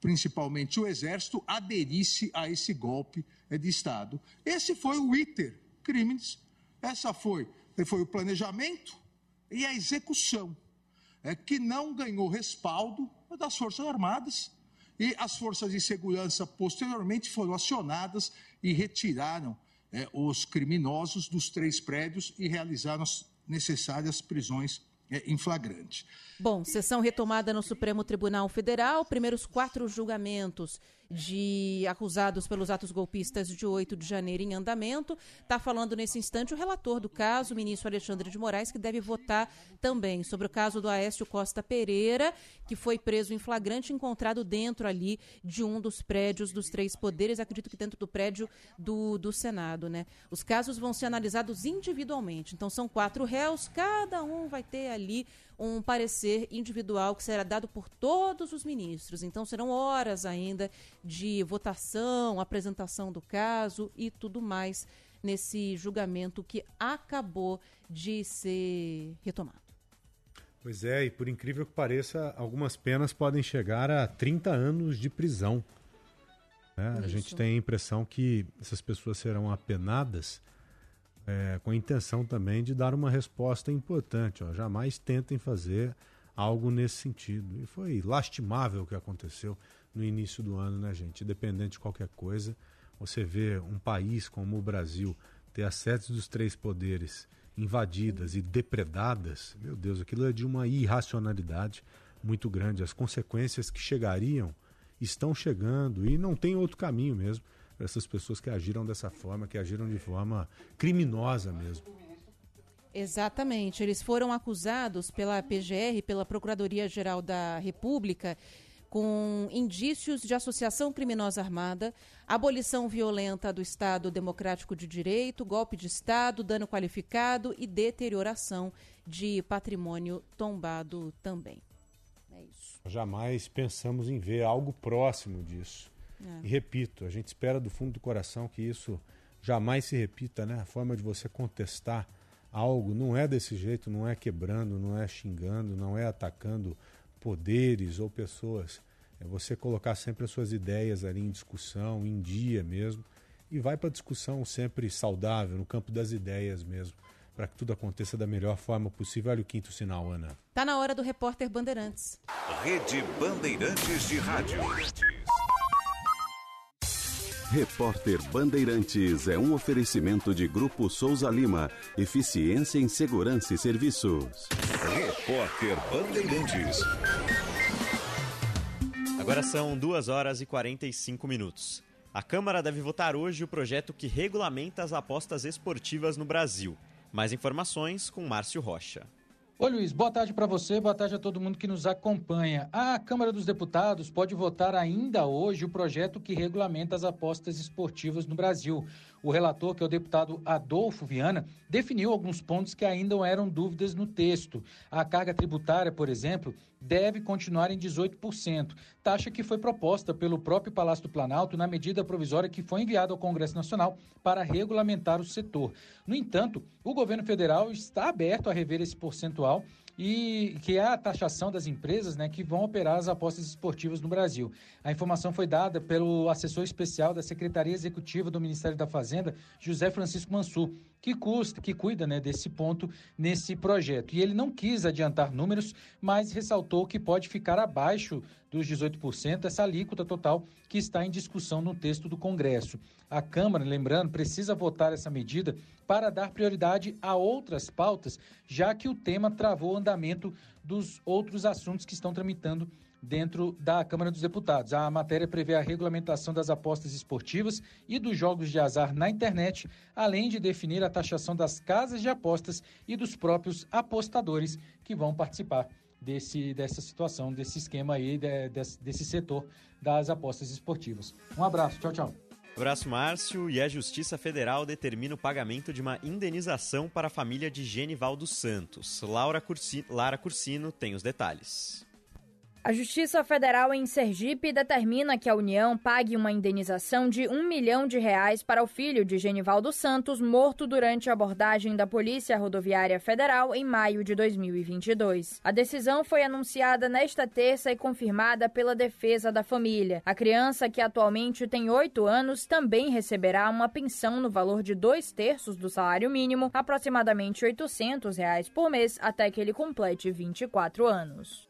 principalmente o Exército, aderisse a esse golpe de Estado. Esse foi o iter crimes, essa foi, foi o planejamento e a execução. é, que não ganhou respaldo das Forças Armadas e as forças de segurança posteriormente foram acionadas e retiraram é, os criminosos dos três prédios e realizaram as necessárias prisões é, em flagrante. Bom, sessão retomada no Supremo Tribunal Federal, primeiros quatro julgamentos de acusados pelos atos golpistas de 8 de janeiro em andamento. Está falando nesse instante o relator do caso, o ministro Alexandre de Moraes, que deve votar também sobre o caso do Aécio Costa Pereira, que foi preso em flagrante encontrado dentro ali de um dos prédios dos três poderes, acredito que dentro do prédio do, do Senado, né? Os casos vão ser analisados individualmente. Então são quatro réus, cada um vai ter ali um parecer individual que será dado por todos os ministros. Então serão horas ainda de votação, apresentação do caso e tudo mais nesse julgamento que acabou de ser retomado. Pois é, e por incrível que pareça, algumas penas podem chegar a 30 anos de prisão. Né? A gente tem a impressão que essas pessoas serão apenadas é, com a intenção também de dar uma resposta importante. Ó, jamais tentem fazer algo nesse sentido. E foi lastimável o que aconteceu no início do ano, né, gente? Independente de qualquer coisa, você vê um país como o Brasil ter as sedes dos três poderes invadidas e depredadas, meu Deus, aquilo é de uma irracionalidade muito grande. As consequências que chegariam estão chegando e não tem outro caminho mesmo para essas pessoas que agiram dessa forma, que agiram de forma criminosa mesmo. Exatamente. Eles foram acusados pela PGR, pela Procuradoria-Geral da República, com indícios de associação criminosa armada, abolição violenta do Estado Democrático de Direito, golpe de Estado, dano qualificado e deterioração de patrimônio tombado também. É isso. Jamais pensamos em ver algo próximo disso. É. E repito, a gente espera do fundo do coração que isso jamais se repita, né? A forma de você contestar algo não é desse jeito, não é quebrando, não é xingando, não é atacando poderes ou pessoas. É você colocar sempre as suas ideias ali em discussão, em dia mesmo, e vai para a discussão sempre saudável, no campo das ideias mesmo, para que tudo aconteça da melhor forma possível. Olha o quinto sinal, Ana. Tá na hora do repórter Bandeirantes. Rede Bandeirantes de Rádio. Repórter Bandeirantes é um oferecimento de Grupo Souza Lima. Eficiência em Segurança e Serviços. Repórter Bandeirantes. Agora são 2 horas e 45 minutos. A Câmara deve votar hoje o projeto que regulamenta as apostas esportivas no Brasil. Mais informações com Márcio Rocha. Oi, Luiz. Boa tarde para você, boa tarde a todo mundo que nos acompanha. A Câmara dos Deputados pode votar ainda hoje o projeto que regulamenta as apostas esportivas no Brasil. O relator, que é o deputado Adolfo Viana, definiu alguns pontos que ainda eram dúvidas no texto. A carga tributária, por exemplo, deve continuar em 18%, taxa que foi proposta pelo próprio Palácio do Planalto na medida provisória que foi enviada ao Congresso Nacional para regulamentar o setor. No entanto, o governo federal está aberto a rever esse percentual e que é a taxação das empresas né, que vão operar as apostas esportivas no Brasil. A informação foi dada pelo assessor especial da Secretaria Executiva do Ministério da Fazenda, José Francisco Mansur, que, custa, que cuida né, desse ponto nesse projeto. E ele não quis adiantar números, mas ressaltou que pode ficar abaixo dos 18%, essa alíquota total que está em discussão no texto do Congresso. A Câmara, lembrando, precisa votar essa medida para dar prioridade a outras pautas, já que o tema travou o andamento dos outros assuntos que estão tramitando dentro da Câmara dos Deputados. A matéria prevê a regulamentação das apostas esportivas e dos jogos de azar na internet, além de definir a taxação das casas de apostas e dos próprios apostadores que vão participar desse, dessa situação, desse esquema aí, de, desse, desse setor das apostas esportivas. Um abraço, tchau, tchau. Abraço, Márcio. E a Justiça Federal determina o pagamento de uma indenização para a família de Genival dos Santos. Laura Cursi... Lara Cursino tem os detalhes. A Justiça Federal em Sergipe determina que a União pague uma indenização de um milhão de reais para o filho de Genivaldo Santos, morto durante a abordagem da Polícia Rodoviária Federal em maio de 2022. A decisão foi anunciada nesta terça e confirmada pela defesa da família. A criança, que atualmente tem oito anos, também receberá uma pensão no valor de dois terços do salário mínimo, aproximadamente 800 reais por mês, até que ele complete 24 anos.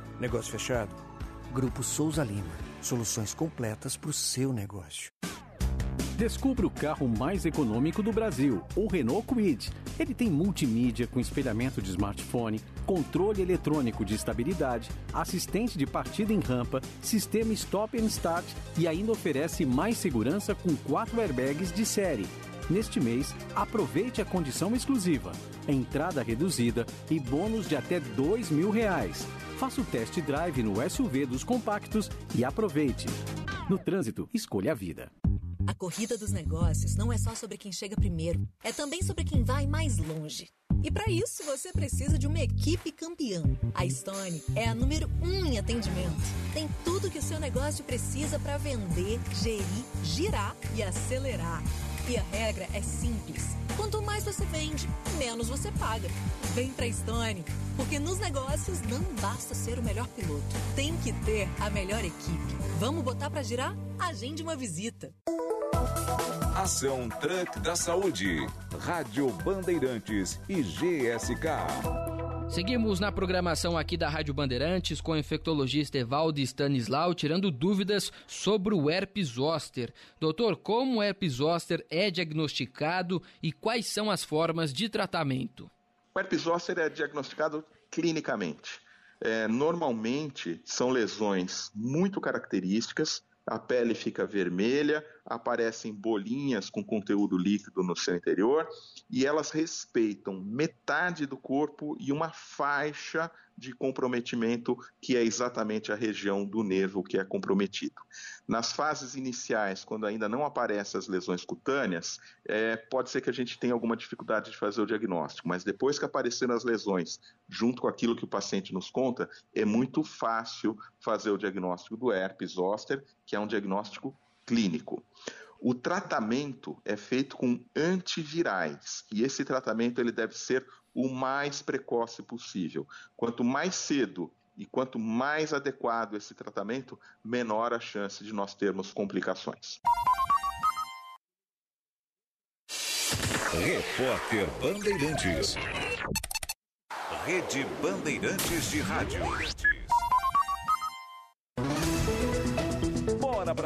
Negócio fechado? Grupo Souza Lima. Soluções completas para o seu negócio. Descubra o carro mais econômico do Brasil, o Renault Kwid. Ele tem multimídia com espelhamento de smartphone, controle eletrônico de estabilidade, assistente de partida em rampa, sistema stop and start e ainda oferece mais segurança com quatro airbags de série. Neste mês, aproveite a condição exclusiva, entrada reduzida e bônus de até dois mil reais. Faça o test drive no SUV dos compactos e aproveite. No trânsito, escolha a vida. A corrida dos negócios não é só sobre quem chega primeiro, é também sobre quem vai mais longe. E para isso você precisa de uma equipe campeã. A Stone é a número um em atendimento. Tem tudo que o seu negócio precisa para vender, gerir, girar e acelerar. E a regra é simples. Quanto mais você vende, menos você paga. Vem pra Stone, porque nos negócios não basta ser o melhor piloto, tem que ter a melhor equipe. Vamos botar pra girar? Agende uma visita. Ação Truck da Saúde, Rádio Bandeirantes e GSK. Seguimos na programação aqui da Rádio Bandeirantes com o infectologista Evaldo Stanislau tirando dúvidas sobre o herpes zoster. Doutor, como o herpes zoster é diagnosticado e quais são as formas de tratamento? O herpes zoster é diagnosticado clinicamente. É, normalmente são lesões muito características, a pele fica vermelha, aparecem bolinhas com conteúdo líquido no seu interior e elas respeitam metade do corpo e uma faixa de comprometimento que é exatamente a região do nervo que é comprometido. Nas fases iniciais, quando ainda não aparecem as lesões cutâneas, é, pode ser que a gente tenha alguma dificuldade de fazer o diagnóstico, mas depois que apareceram as lesões, junto com aquilo que o paciente nos conta, é muito fácil fazer o diagnóstico do herpes zoster, que é um diagnóstico clínico. O tratamento é feito com antivirais e esse tratamento ele deve ser o mais precoce possível. Quanto mais cedo e quanto mais adequado esse tratamento, menor a chance de nós termos complicações. Repórter Bandeirantes. Rede Bandeirantes de Rádio.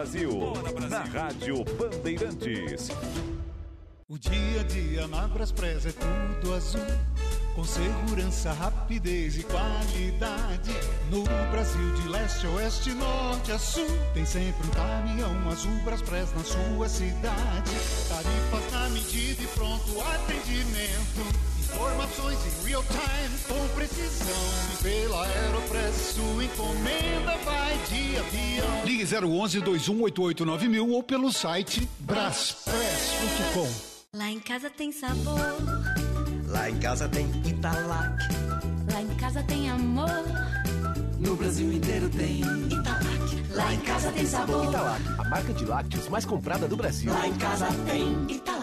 Brasil, na Rádio Bandeirantes. O dia a dia na Braspress é tudo azul. Com segurança, rapidez e qualidade. No Brasil, de leste a oeste, norte a sul. Tem sempre um caminhão azul Braspress na sua cidade. Tarifas na medida e pronto atendimento. Informações em real time, com precisão. E pela Aeropress, sua encomenda vai de avião. Ligue 011 2188 mil ou pelo site braspress.com. Lá em casa tem sabor. Lá em casa tem Italac. Lá em casa tem amor. No Brasil inteiro tem Italac. Lá em casa tem sabor. Italac, a marca de lácteos mais comprada do Brasil. Lá em casa tem Italac.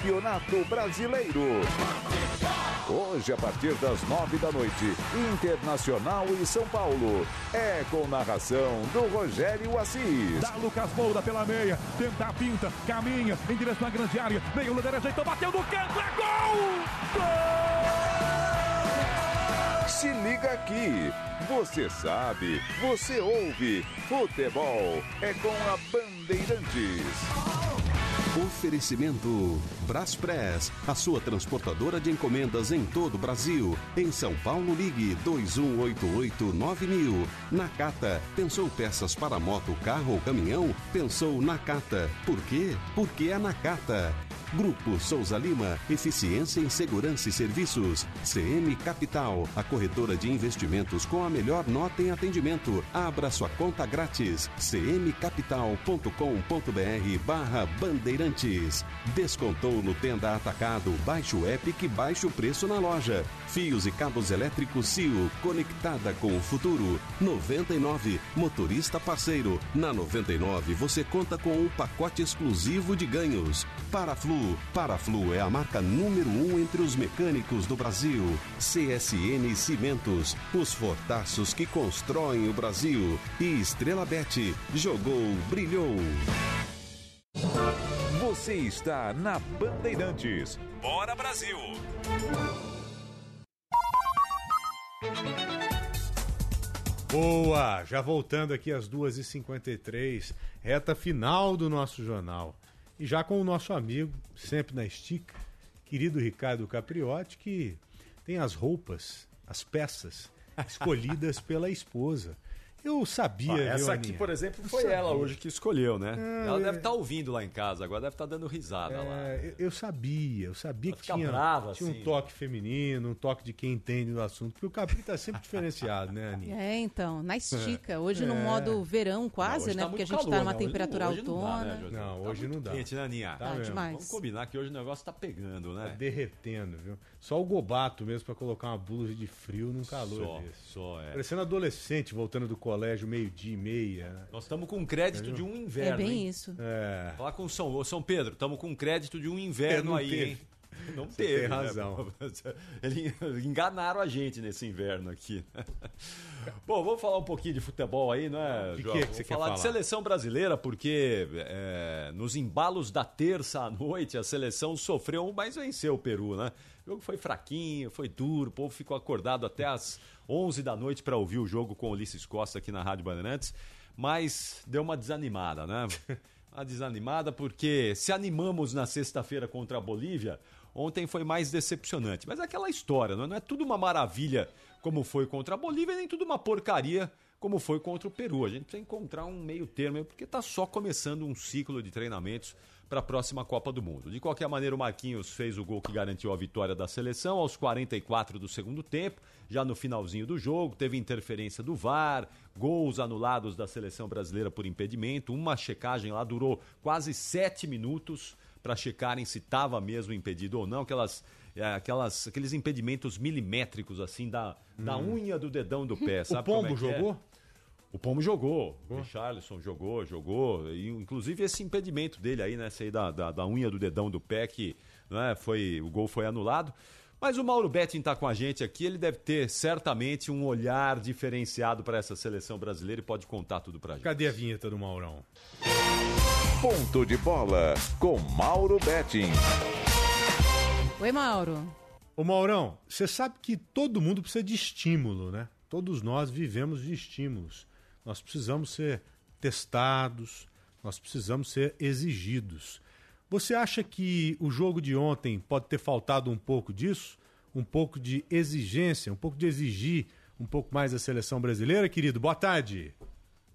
Campeonato Brasileiro. Hoje, a partir das nove da noite, Internacional e São Paulo. É com narração do Rogério Assis. Dá Lucas Moura pela meia, tenta a pinta, caminha em direção à grande área. Meio Luder ajeitou, bateu no canto, é gol! Gol! Se liga aqui. Você sabe, você ouve. Futebol é com a Bandeirantes. Oferecimento Braspress, a sua transportadora de encomendas em todo o Brasil. Em São Paulo, ligue 2188-9000. Nakata, pensou peças para moto, carro ou caminhão? Pensou Nakata. Por quê? Porque é Nakata. Grupo Souza Lima, Eficiência em Segurança e Serviços. CM Capital, a corretora de investimentos com a melhor nota em atendimento. Abra sua conta grátis. cmcapital.com.br barra Bandeirantes. Descontou no Tenda Atacado. Baixe o app que baixe o preço na loja. Fios e cabos elétricos CIO, conectada com o futuro. 99, motorista parceiro. Na 99 você conta com um pacote exclusivo de ganhos. Paraflu, Paraflu é a marca número um entre os mecânicos do Brasil. CSN Cimentos, os fortaços que constroem o Brasil. E Estrela Bet, jogou, brilhou. Você está na Bandeirantes. Bora Brasil! Boa! Já voltando aqui às 2h53, reta final do nosso jornal. E já com o nosso amigo, sempre na estica, querido Ricardo Capriotti, que tem as roupas, as peças escolhidas pela esposa. Eu sabia, viu, essa aqui, Aninha? por exemplo, foi ela hoje que escolheu, né? Ah, ela é. deve estar ouvindo lá em casa, agora deve estar dando risada lá. É, eu eu sabia, eu sabia Ela que tinha, brava, tinha assim, um toque feminino, um toque de quem entende do assunto, porque o Capri tá sempre diferenciado, né, Aninha? É, então, na estica. Hoje no É. modo verão quase, hoje né? tá Porque a gente calor, tá numa né? Hoje- temperatura hoje não dá, autônoma. né? Não, Tá hoje não dá. Quente, né, Aninha? Tá mesmo. demais. Vamos combinar que hoje o negócio tá pegando, né? Tá derretendo, viu? Só o gobato mesmo pra colocar uma blusa de frio num calor Só, desse. só, é. Parecendo adolescente voltando do colégio meio-dia e meia. né? Nós estamos com crédito de um inverno. É bem hein? isso. É. Falar com São, ô, São Pedro, estamos com crédito de um inverno aí, teve. hein? Não Você teve. tem né? razão. Eles enganaram a gente nesse inverno aqui. Bom, vamos falar um pouquinho de futebol aí, não é, De João? que que Vamos você quer falar de falar? seleção brasileira, porque é, nos embalos da terça à noite a seleção sofreu, mas venceu o Peru, né? O jogo foi fraquinho, foi duro, o povo ficou acordado até às 11 da noite para ouvir o jogo com o Ulisses Costa aqui na Rádio Bandeirantes, mas deu uma desanimada, né? Uma desanimada porque se animamos na sexta-feira contra a Bolívia, ontem foi mais decepcionante. Mas é aquela história, não é? Não é tudo uma maravilha como foi contra a Bolívia, nem tudo uma porcaria como foi contra o Peru. A gente precisa encontrar um meio termo, porque está só começando um ciclo de treinamentos para a próxima Copa do Mundo. De qualquer maneira, o Marquinhos fez o gol que garantiu a vitória da seleção aos 44 do segundo tempo, já no finalzinho do jogo, teve interferência do VAR, gols anulados da seleção brasileira por impedimento, uma checagem lá durou quase sete minutos para checarem se estava mesmo impedido ou não, aquelas, é, aquelas, aqueles impedimentos milimétricos assim da, da unha do dedão do pé, O sabe como Pombo é que é? O Pombo jogou, o Richarlison jogou, jogou, e, inclusive esse impedimento dele aí, né, esse aí da, da, da unha do dedão do pé, que né, foi, o gol foi anulado. Mas o Mauro Betting tá com a gente aqui, ele deve ter certamente um olhar diferenciado para essa seleção brasileira e pode contar tudo pra gente. Cadê a vinheta do Maurão? Ponto de bola com Mauro Betting. Oi, Mauro. Ô Maurão, você sabe que todo mundo precisa de estímulo, né? Todos nós vivemos de estímulos. Nós precisamos ser testados, nós precisamos ser exigidos. Você acha que o jogo de ontem pode ter faltado um pouco disso? Um pouco de exigência, um pouco de exigir um pouco mais da seleção brasileira, querido? Boa tarde.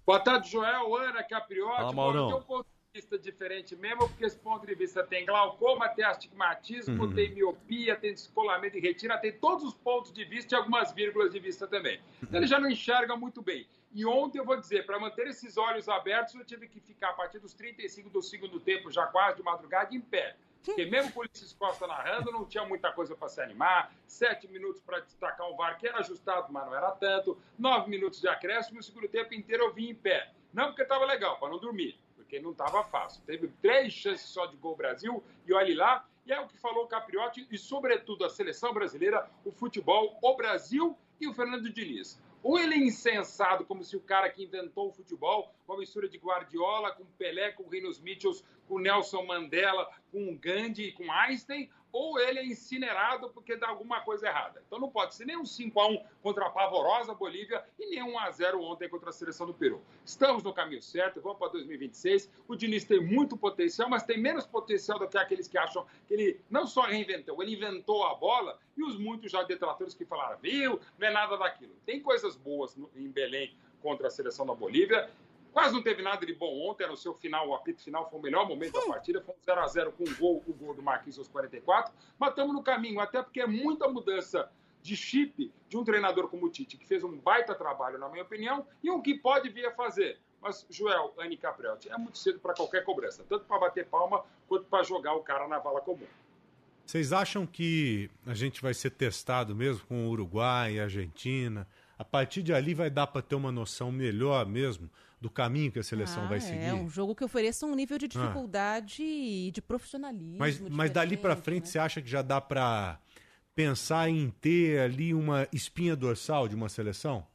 Boa tarde, Joel, Ana, Capriotti. Fala, Bom, Maurão. Tem um ponto de vista diferente mesmo, porque esse ponto de vista tem glaucoma, tem astigmatismo, Uhum. tem miopia, tem descolamento de retina, tem todos os pontos de vista e algumas vírgulas de vista também. Então ele já não enxerga muito bem. E ontem eu vou dizer, para manter esses olhos abertos, eu tive que ficar a partir dos 35 do segundo tempo, já quase de madrugada, em pé. Porque mesmo com o Ulisses Costa narrando, não tinha muita coisa para se animar. Sete minutos para destacar um VAR que era ajustado, mas não era tanto. Nove minutos de acréscimo e o segundo tempo inteiro eu vim em pé. Não porque estava legal, para não dormir, porque não estava fácil. Teve três chances só de gol Brasil e olhe lá. E é o que falou o Capriotti e, sobretudo, a seleção brasileira, o futebol, o Brasil e o Fernando Diniz. Ou ele é insensado, como se o cara que inventou o futebol uma mistura de Guardiola com Pelé, com Rinos Mitchells, com Nelson Mandela, com Gandhi, com Einstein, ou ele é incinerado porque dá alguma coisa errada. Então não pode ser nem um 5x1 contra a pavorosa Bolívia e nem um 1x0 ontem contra a seleção do Peru. Estamos no caminho certo, vamos para 2026. O Diniz tem muito potencial, mas tem menos potencial do que aqueles que acham que ele não só reinventou, ele inventou a bola e os muitos já detratores que falaram, viu, não é nada daquilo. Tem coisas boas em Belém contra a seleção da Bolívia Quase não teve nada de bom ontem, no seu final, o apito final foi o melhor momento da partida, foi um 0x0 com o gol, o gol do Marquinhos aos 44, mas estamos no caminho, até porque é muita mudança de chip de um treinador como o Tite, que fez um baita trabalho, na minha opinião, e um que pode vir a fazer. Mas, Joel, Anne Caprelti, é muito cedo para qualquer cobrança, tanto para bater palma quanto para jogar o cara na vala comum. Vocês acham que a gente vai ser testado mesmo com o Uruguai e a Argentina? A partir de ali vai dar para ter uma noção melhor mesmo do caminho que a seleção ah, vai seguir. É um jogo que ofereça um nível de dificuldade ah. e de profissionalismo. Mas, mas dali para frente né? você acha que já dá para pensar em ter ali uma espinha dorsal de uma seleção?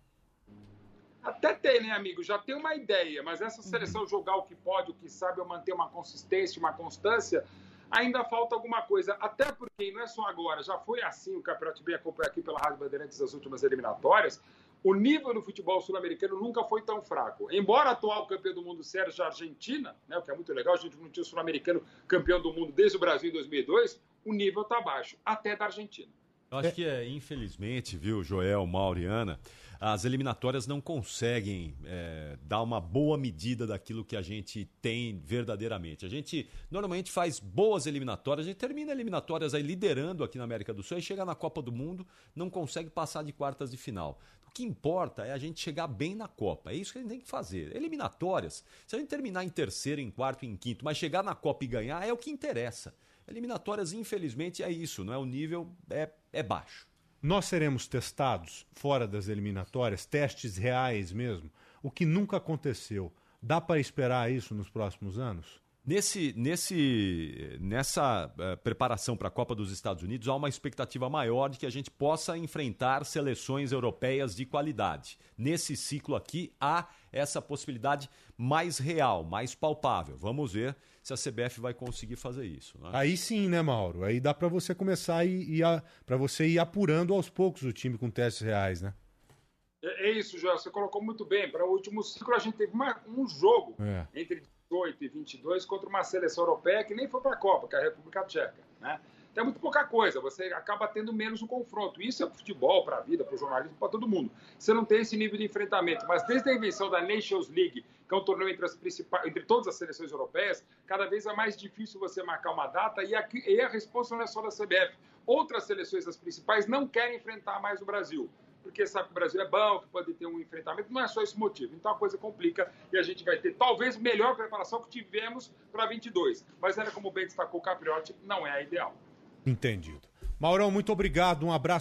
Até tem, né, amigo? Já tem uma ideia, mas essa seleção uhum. jogar o que pode, o que sabe, ou manter uma consistência, uma constância, ainda falta alguma coisa. Até porque não é só agora, já foi assim o Campeonato bem acompanhado aqui pela Rádio Bandeirantes das últimas eliminatórias o nível do futebol sul-americano nunca foi tão fraco. Embora atual campeão do mundo a Argentina, né, o que é muito legal, a gente não tinha sul-americano campeão do mundo desde o Brasil em 2002, o nível está baixo, até da Argentina. Eu acho que, é, infelizmente, viu, Joel, Mauriana, as eliminatórias não conseguem é, dar uma boa medida daquilo que a gente tem verdadeiramente. A gente normalmente faz boas eliminatórias, a gente termina eliminatórias aí liderando aqui na América do Sul e chega na Copa do Mundo, não consegue passar de quartas de final. O que importa é a gente chegar bem na Copa. É isso que a gente tem que fazer. Eliminatórias, se a gente terminar em terceiro, em quarto, em quinto, mas chegar na Copa e ganhar é o que interessa. Eliminatórias, infelizmente, é isso, não é? O nível é, é baixo. Nós seremos testados fora das eliminatórias, testes reais mesmo, o que nunca aconteceu. Dá para esperar isso nos próximos anos? Nesse, nesse, nessa uh, preparação para a Copa dos Estados Unidos, há uma expectativa maior de que a gente possa enfrentar seleções europeias de qualidade. Nesse ciclo aqui, há essa possibilidade mais real, mais palpável. Vamos ver se a CBF vai conseguir fazer isso. Né? Aí sim, né, Mauro? Aí dá para você começar e para você ir apurando aos poucos o time com testes reais, né? É, é isso, João. Você colocou muito bem. Para o último ciclo, a gente teve uma, um jogo é. entre 18 e 22 contra uma seleção europeia que nem foi para a Copa, que é a República Tcheca. Né? Então é muito pouca coisa, você acaba tendo menos um confronto. Isso é para futebol, para a vida, para o jornalismo, para todo mundo. Você não tem esse nível de enfrentamento. Mas desde a invenção da Nations League, que é um torneio entre, as principais, entre todas as seleções europeias, cada vez é mais difícil você marcar uma data e, aqui, e a resposta não é só da CBF. Outras seleções, as principais, não querem enfrentar mais o Brasil porque sabe que o Brasil é bom, que pode ter um enfrentamento, não é só esse motivo. Então a coisa complica e a gente vai ter talvez melhor preparação que tivemos para 22. Mas era como bem destacou o Capriotti, não é a ideal. Entendido. Maurão, muito obrigado, um abraço